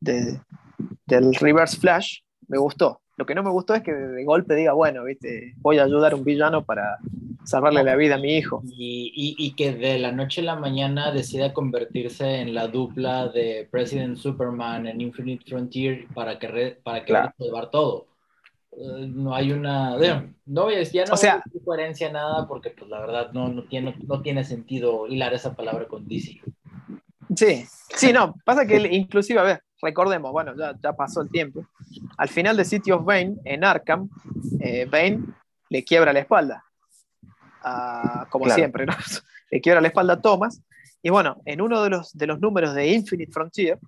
del Reverse Flash, me gustó. Lo que no me gustó es que de golpe diga, bueno, viste, voy a ayudar a un villano para salvarle la vida a mi hijo. Y, y, que de la noche a la mañana decida convertirse en la dupla de President Superman en Infinite Frontier para que, para que salvar todo. Eh, no hay una. No ya no o sea, coherencia nada porque, pues la verdad, no, no, tiene, no tiene sentido hilar esa palabra con DC. Sí, sí, no. Pasa que, inclusive, a ver, recordemos, bueno, ya, ya pasó el tiempo. Al final de City of Bane, en Arkham, eh, Bane le quiebra la espalda. A- como Claro. siempre, ¿no? le quiebra la espalda a Thomas. Y bueno, en uno de los, de los números de Infinite Frontier,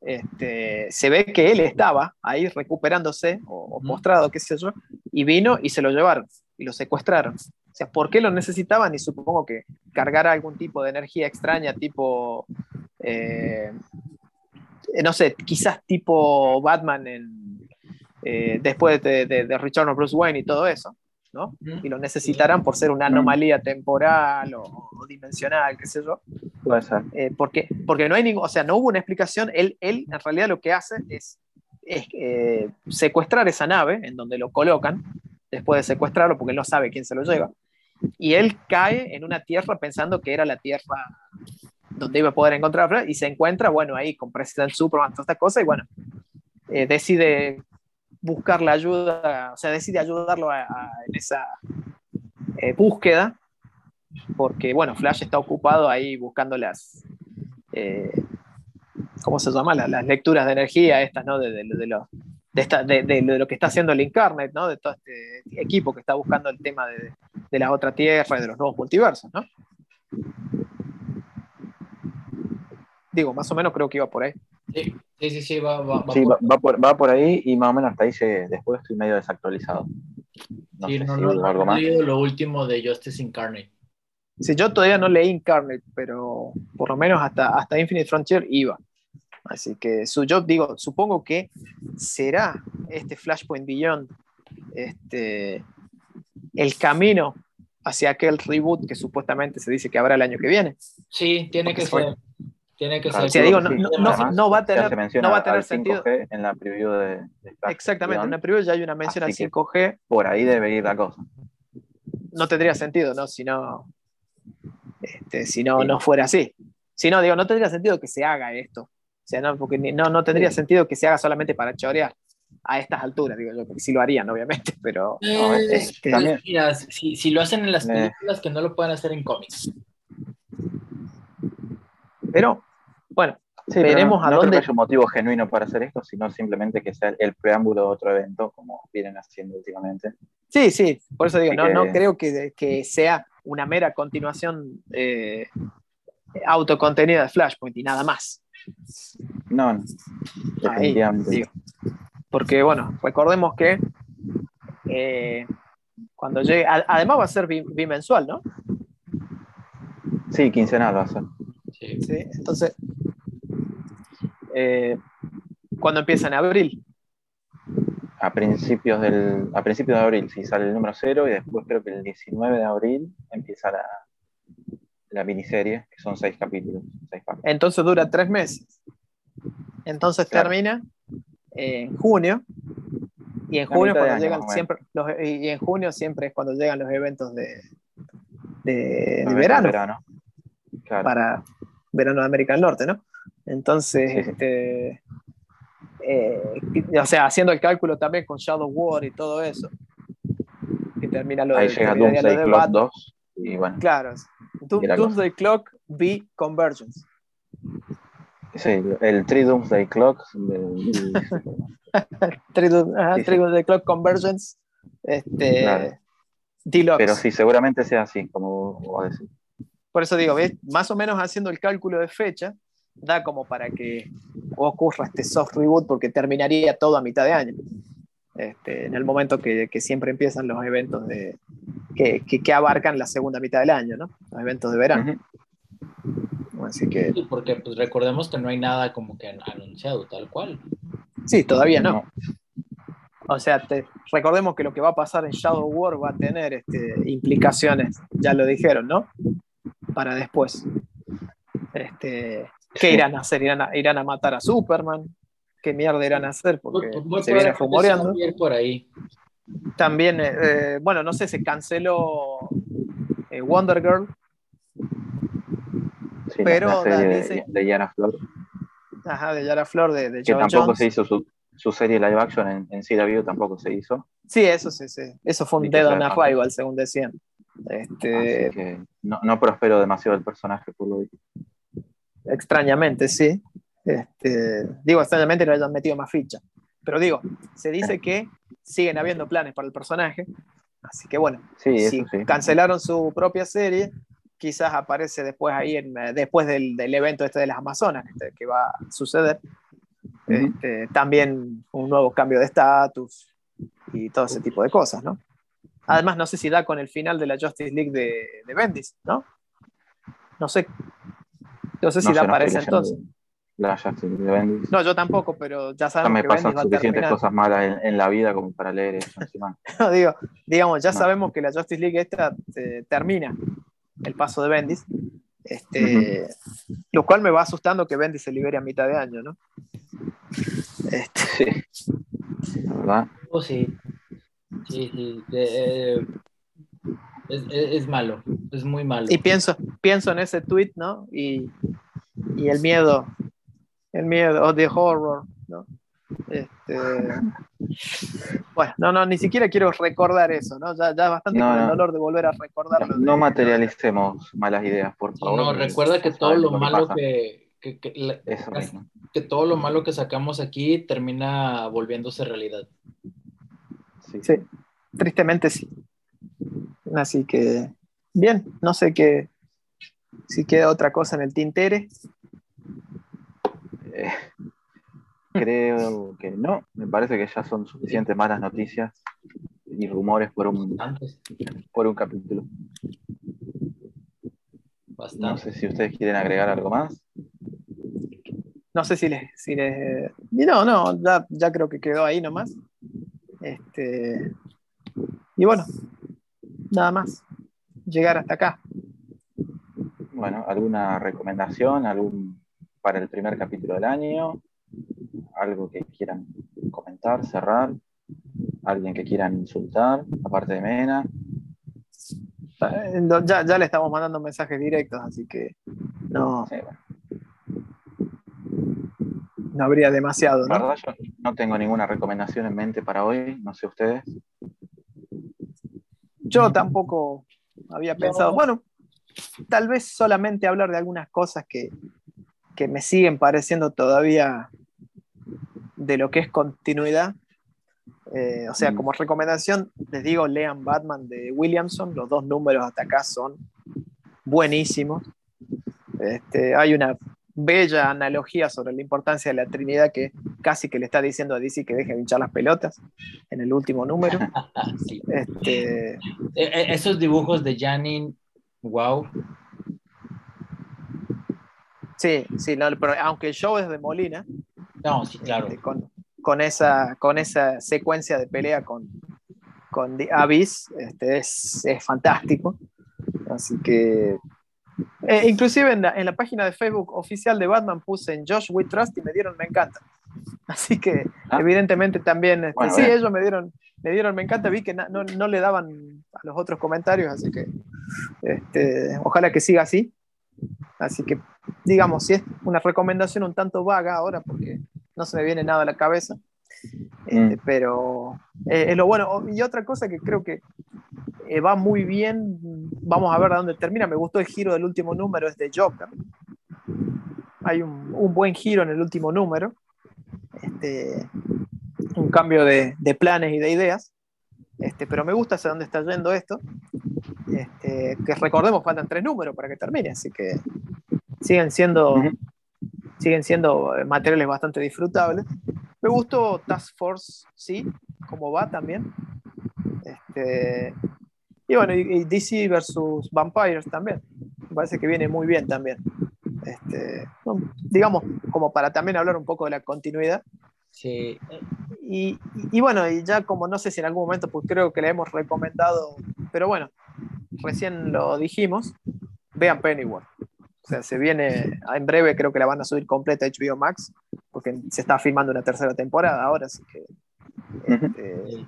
este, se ve que él estaba ahí recuperándose o, o postrado, qué sé yo, y vino y se lo llevaron y lo secuestraron. O sea, ¿por qué lo necesitaban? Y supongo que cargar algún tipo de energía extraña, tipo, eh, no sé, quizás tipo Batman en, eh, después de, de, de Return of Bruce Wayne y todo eso, ¿no? Y lo necesitarán por ser una anomalía temporal o, o dimensional, qué sé yo. Puede ser. Eh, porque, porque no hay ningún, o sea, no hubo una explicación. Él, él en realidad lo que hace es, es, eh, secuestrar esa nave en donde lo colocan, después de secuestrarlo, porque él no sabe quién se lo lleva. Y él cae en una tierra pensando que era la tierra donde iba a poder encontrar y se encuentra, bueno, ahí con President Superman, toda esta cosa, y bueno, eh, decide buscar la ayuda, o sea, decide ayudarlo en esa eh, búsqueda, porque, bueno, Flash está ocupado ahí buscando las, eh, ¿cómo se llama? Las, lecturas de energía estas, ¿no? De, de, de lo, esta- de- lo que está haciendo el Incarnate, ¿no? De todo este equipo que está buscando el tema de, de la otra tierra y de los nuevos multiversos, ¿no? Digo, más o menos creo que iba por ahí. Sí, sí, sí, sí, va, va, va Sí, por- va, por, va por ahí y más o menos hasta ahí llegué. Después estoy medio desactualizado. No sí, sé no, si no, no he leído lo último de Justice Incarnate. Sí, yo todavía no leí Incarnate, pero por lo menos hasta, hasta Infinite Frontier iba. Así que su, yo digo, supongo que será este Flashpoint Beyond este, el camino hacia aquel reboot que supuestamente se dice que habrá el año que viene. Sí, tiene Porque que fue- ser. Tiene que Claro, ser. O sea, digo, no, sí, no- no- además, no va a se tener, no va a tener al sentido. 5G en la preview de, Exactamente, en la preview ya hay una mención al Así que- 5G, Por ahí debe ir la cosa. no tendría sentido, ¿no? Si no, este, si no, Sí. no fuera así. Si no, digo, no tendría sentido que se haga esto. O sea, no, porque ni- no, no tendría Sí. sentido que se haga solamente para chorear a estas alturas, digo yo, porque sí lo harían, obviamente, pero No, Eh, este, también- mira, si, si lo hacen en las Eh. películas, que no lo puedan hacer en cómics. pero bueno, Sí, Veremos no, a no creo dónde- que haya un motivo genuino para hacer esto, sino simplemente que sea el preámbulo de otro evento, como vienen haciendo últimamente. sí, sí, por eso digo, Así no, que- no creo que, que sea una mera continuación eh, autocontenida de Flashpoint y nada más. No, no, definitivamente. digo. Porque, bueno, recordemos que eh, cuando llegue, a- además va a ser bi- bimensual, ¿no? Sí, quincenal va a ser. Sí. Sí, entonces, eh, cuando empieza en abril, A principios, del, a principios de abril, sí, sale el número cero y después creo que el 19 de abril empieza la, la miniserie, que son seis capítulos. Seis entonces dura tres meses. Entonces Claro. termina en junio. Y en La junio cuando año, llegan siempre los, y en junio siempre es cuando llegan los eventos de, de, de No, verano, verano. Claro. para verano de América del Norte, ¿no? Entonces, este, eh, o sea, haciendo el cálculo también con Shadow War y todo eso, que termina lo Ahí de, llega Doomsday de Clock Bat- 2 y bueno, Claro, Doom- Doomsday Clock V Convergence. sí, el Three Doomsday. Tri- Doomsday Clock Convergence. Este, Claro. Deluxe. pero sí, seguramente sea así, como vos decís. Por eso digo, ¿ves? más o menos haciendo el cálculo de fecha, da como para que ocurra este soft reboot, porque terminaría todo a mitad de año. Este, en el momento que, que siempre empiezan los eventos de, que, que- que abarcan la segunda mitad del año, ¿no? Los eventos de verano. Ujú. Así que, Sí, porque pues recordemos que no hay nada como que anunciado tal cual. sí, todavía no. O sea, te- recordemos que lo que va a pasar en Shadow War va a tener este, implicaciones, ya lo dijeron, ¿no? Para después. Este, ¿Qué irán a hacer? ¿Irán a, irán a matar a Superman? ¿Qué mierda irán a hacer? Porque Muy- muy se viene rumoreando. por ahí. También, eh, eh, bueno, no sé, se canceló eh, Wonder Girl. Sí, Pero, la, serie de, dice- de Yara Flor, Ajá, de Yara Flor, de, de que Joe tampoco Jones. se hizo su, su serie live action en, en CW, tampoco se hizo. Sí, eso sí, sí. Eso fue un Dicho dead on arrival, según decían. Este, Así que no, no prosperó demasiado el personaje por lo visto. Extrañamente, sí. Este, digo, extrañamente no le hayan metido más ficha. Pero digo, se dice que siguen habiendo planes para el personaje. Así que bueno, si cancelaron su propia serie, quizás aparece después ahí, en, después del, del, evento este de las Amazonas, este, que va a suceder. Este, también un nuevo cambio de estatus y todo ese tipo de cosas, ¿no? Además, no sé si da con el final de la Justice League de, de Bendis, ¿no? No sé. No sé si da para ese entonces. La Justice League de Bendis. No, yo tampoco, pero ya sabemos me que pasan suficientes cosas malas en, la vida como para leer eso encima. no, digo, digamos, ya sabemos que la Justice League esta eh, termina el paso de Bendis. Este, Lo cual me va asustando que Bendis se libere a mitad de año, ¿no? Este... Sí. ¿Verdad? Oh, sí. Sí, sí. Eh, es, malo, es muy malo. Y pienso, pienso en ese tweet, ¿no? Y, y el miedo, el miedo, o the horror, ¿no? Este, bueno, no, no, ni siquiera quiero recordar eso, ¿no? Ya, ya bastante con el dolor de volver a recordarlo. No, materialicemos malas ideas, por favor. No, recuerda que todo lo, malo que, que, que, todo lo malo que sacamos aquí termina volviéndose realidad. Sí. sí, tristemente sí. Así que, bien, no sé qué, si queda otra cosa en el tintere. Eh, Creo que no, me parece que ya son suficientes malas noticias y rumores por un, por un capítulo. No sé si ustedes quieren agregar algo más. No sé si les... Si les... No, no, ya, creo que quedó ahí nomás. Este... Y bueno, nada más. Llegar hasta acá. Bueno, ¿alguna recomendación algún para el primer capítulo del año? algo que quieran comentar, cerrar, alguien que quieran insultar, aparte de Mena. Eh, ya, ya le estamos mandando mensajes directos, así que no, no habría demasiado. ¿no? verdad, yo no tengo ninguna recomendación en mente para hoy, no sé ustedes. Yo tampoco había pensado, bueno, tal vez solamente hablar de algunas cosas que, que me siguen pareciendo todavía de lo que es continuidad. Eh, o sea, mm. como recomendación, les digo, lean Batman de Williamson, los dos números hasta acá son buenísimos. Este, hay una bella analogía sobre la importancia de la Trinidad que casi que le está diciendo a DC que deje de hinchar las pelotas en el último número. Este, e, e, esos dibujos de Janine, wow. Sí, sí, pero aunque el show es de Molina, no, sí, claro. Este, con, esa, con esa secuencia de pelea con, con The Abyss, este, es, fantástico. Así que, eh, inclusive en la, página de Facebook oficial de Batman puse en Josh We Trust y me dieron me encanta. Así que, ah. evidentemente también, este, sí, ellos me dieron, me dieron me encanta, vi que no, no, le daban a los otros comentarios, así que este, ojalá que siga así. Así que, digamos, si es una recomendación un tanto vaga ahora, porque no se me viene nada a la cabeza, este, mm. pero eh, es lo bueno. Y otra cosa que creo que eh, va muy bien, vamos a ver a dónde termina. Me gustó el giro del último número, es de Joker. Hay un, buen giro en el último número, este, un cambio de, de planes y de ideas. Este, pero me gusta hacia dónde está yendo esto. Este, que recordemos, faltan tres números para que termine, así que siguen siendo, siguen siendo materiales bastante disfrutables. Me gustó Task Force, sí, como va también. Este, y bueno, y, DC versus Vampires también. Me parece que viene muy bien también. Este, digamos, como para también hablar un poco de la continuidad. Sí. Y, y, bueno, y ya como no sé si en algún momento, pues creo que le hemos recomendado, pero bueno, recién lo dijimos, vean Pennyworth. O sea, se viene, en breve creo que la van a subir completa a HBO Max, porque se está filmando una tercera temporada ahora, así que este,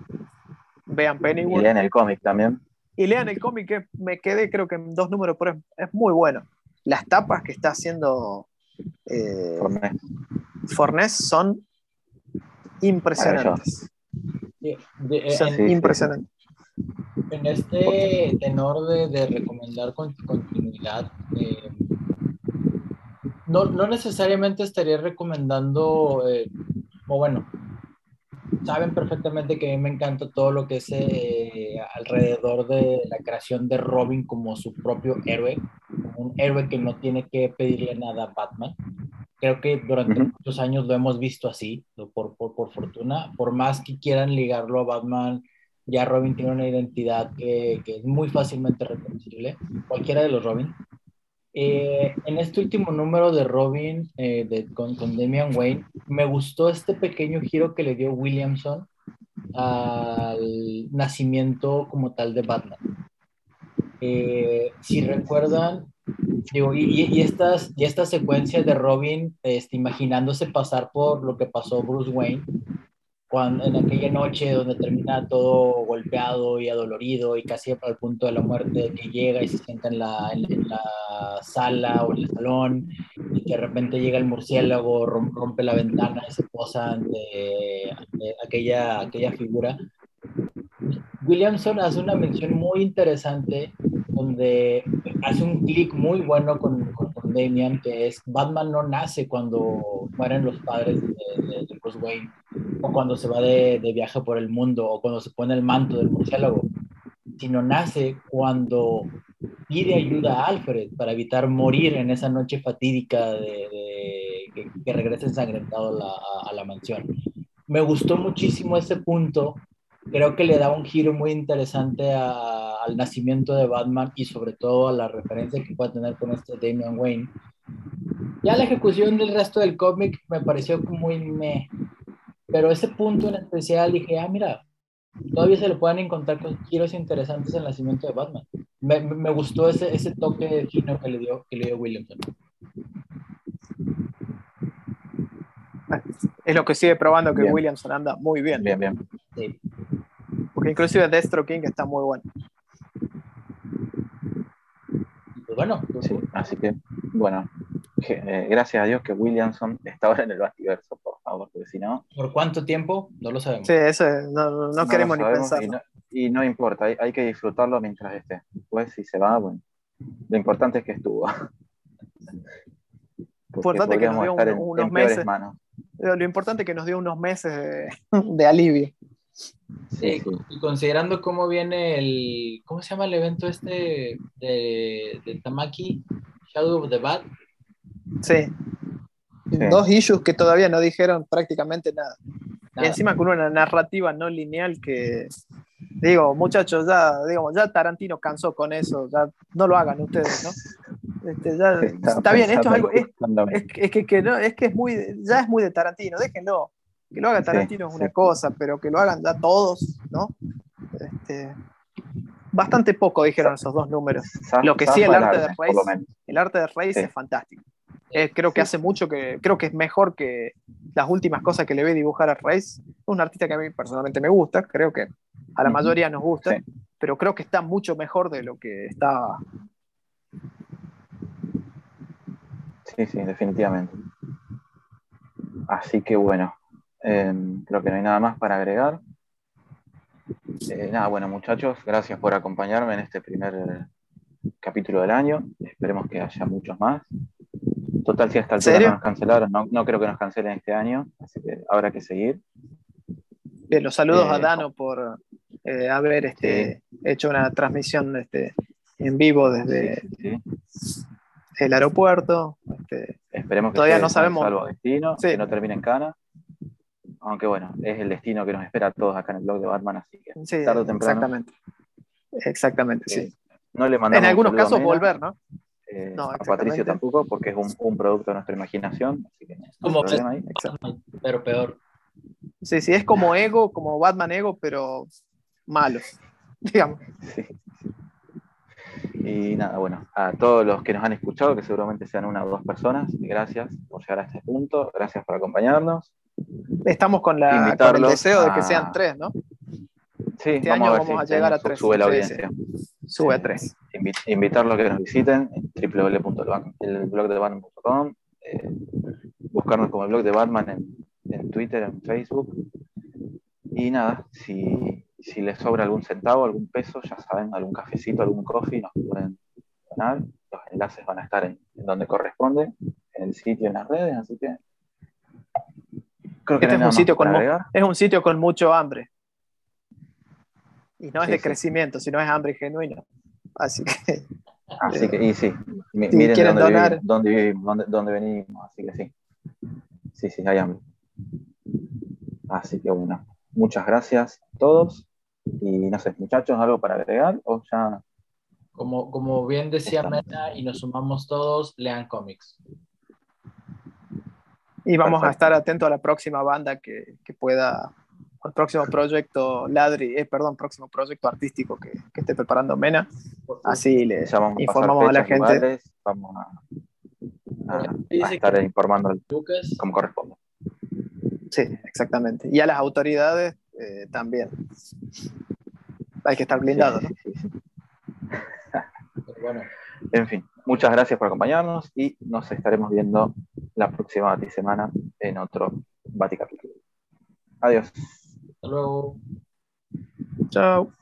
vean Pennyworth. Y lean el cómic también. Y lean el cómic que me quedé creo que en dos números, pero es, muy bueno. Las tapas que está haciendo eh, Fornés son impresionantes. son impresionantes. En este tenor de, recomendar continuidad, eh, no, no necesariamente estaría recomendando, eh, o bueno, saben perfectamente que a mí me encanta todo lo que es eh, alrededor de la creación de Robin como su propio héroe, un héroe que no tiene que pedirle nada a Batman. Creo que durante muchos años lo hemos visto así, por, por, por, fortuna. Por más que quieran ligarlo a Batman, ya Robin tiene una identidad que, que es muy fácilmente reconocible, cualquiera de los Robin. Eh, en este último número de Robin eh, con, con, Damian Wayne, me gustó este pequeño giro que le dio Williamson al nacimiento como tal de Batman. Eh, si recuerdan, digo, y, y, estas, y esta secuencia de Robin este, imaginándose pasar por lo que pasó Bruce Wayne, cuando, en aquella noche donde termina todo golpeado y adolorido y casi al punto de la muerte, que llega y se sienta en la, en, la sala o en el salón y que de repente llega el murciélago, rompe la ventana y se posa ante, ante aquella, aquella figura. Williamson hace una mención muy interesante donde hace un clic muy bueno con, que es Batman no nace cuando mueren los padres de, de, Bruce Wayne o cuando se va de, viaje por el mundo, o cuando se pone el manto del murciélago, sino nace cuando pide ayuda a Alfred para evitar morir en esa noche fatídica de, que, que, regresa ensangrentado a la mansión. Me gustó muchísimo ese punto creo que le da un giro muy interesante a, al nacimiento de Batman y sobre todo a la referencia que puede tener con este Damian Wayne. Ya la ejecución del resto del cómic me pareció muy meh, pero ese punto en especial dije, ah, mira, todavía se le pueden encontrar giros interesantes al nacimiento de Batman. Me, me gustó ese, ese toque fino que le dio, que le dio Williamson. Es lo que sigue probando que bien. Williamson anda muy bien. Bien, bien. Sí. Porque inclusive Destro King está muy bueno. Pues bueno. Sí, así que, bueno, eh, gracias a Dios que Williamson está ahora en el Bastiverso, por favor, porque si no... ¿Por cuánto tiempo? No lo sabemos. Sí, eso no, no, no queremos ni pensar. Y no, y no importa, hay, hay, que disfrutarlo mientras esté. Después, si se va, bueno, lo importante es que estuvo. importante que nos dio un, en, unos en meses. Manos. Lo importante es que nos dio unos meses de, de alivio. Sí, sí, y considerando cómo viene el, ¿cómo se llama el evento este de, de Tamaki? Shadow of the Bat. Sí. sí. Dos issues que todavía no dijeron prácticamente nada. nada. Y encima con una narrativa no lineal que, digo, muchachos, ya, digamos, ya Tarantino cansó con eso, ya no lo hagan ustedes, ¿no? Este, ya, está, está bien, esto es algo, es, es, es, que, que no, es que es muy, ya es muy de Tarantino, déjenlo. Que lo haga Tarantino sí, es una sí. cosa, pero que lo hagan ya todos, ¿no? Este, bastante poco dijeron esos dos números. Lo que sí, el arte de Reis, el arte de Reis es fantástico. Eh, creo que hace mucho que, creo que es mejor que las últimas cosas que le ve dibujar a Reis. Es un artista que a mí personalmente me gusta, creo que a la mayoría nos gusta, pero creo que está mucho mejor de lo que estaba. Sí, sí, definitivamente. Así que bueno, eh, creo que no hay nada más para agregar. Eh, nada, bueno, muchachos, gracias por acompañarme en este primer capítulo del año. Esperemos que haya muchos más. Total, si hasta el altura no nos cancelaron, no, no, creo que nos cancelen este año, así que habrá que seguir. Bien, los saludos eh, a Dano por eh, haber este, sí. hecho una transmisión este, en vivo desde sí, sí, el aeropuerto. Este, Esperemos que todavía no sabemos. Salvo destino, que no termine en cana aunque bueno, es el destino que nos espera a todos acá en el blog de Batman, así que sí, tarde o temprano. Exactamente, exactamente, eh, sí. No le mandamos en algunos casos volver, ¿no? Eh, no a Patricio tampoco, porque es un, un, producto de nuestra imaginación, así que no como ahí. pero peor. Sí, sí, es como Ego, como Batman Ego, pero malo, digamos. Sí. Y nada, bueno, a todos los que nos han escuchado, que seguramente sean una o dos personas, gracias por llegar a este punto, gracias por acompañarnos. Estamos con, la, con el deseo de que sean tres, ¿no? Sí, este vamos año a vamos si a llegar a tres. Sube la audiencia. Sube a tres. Invit invitarlos a que nos visiten en www.elblogdebatman.com, eh, buscarnos como el blog de Batman en, en, Twitter, en Facebook. Y nada, si, si les sobra algún centavo, algún peso, ya saben, algún cafecito, algún coffee, nos pueden donar. Los enlaces van a estar en, en donde corresponde, en el sitio en las redes, así que creo que Este no es, un sitio con es un sitio con mucho hambre. Y no es Sí, de sí. crecimiento, sino es hambre genuino. Así que Así que, y sí, Si miren quieren dónde donar. vivimos, dónde vivimos, dónde, dónde venimos, así que sí. Sí, sí, hay hambre. Así que bueno, muchas gracias a todos. Y no sé, muchachos, ¿algo para agregar? O ya Como, como bien decía. Mena, y nos sumamos todos, lean cómics. Y vamos a estar atentos a la próxima banda que, que pueda, al próximo proyecto Ladri, eh, perdón, próximo proyecto artístico que, que esté preparando Mena. Así le vamos a informamos a la gente. lugares, vamos a, a- estar informando Lucas, como corresponde. Sí, exactamente. Y a las autoridades eh, también. Hay que estar blindado, Sí, ¿no? sí, sí, sí. pero bueno, En fin, muchas gracias por acompañarnos y nos estaremos viendo la próxima semana en otro Vaticapítulo. Adiós. hasta luego. Chao.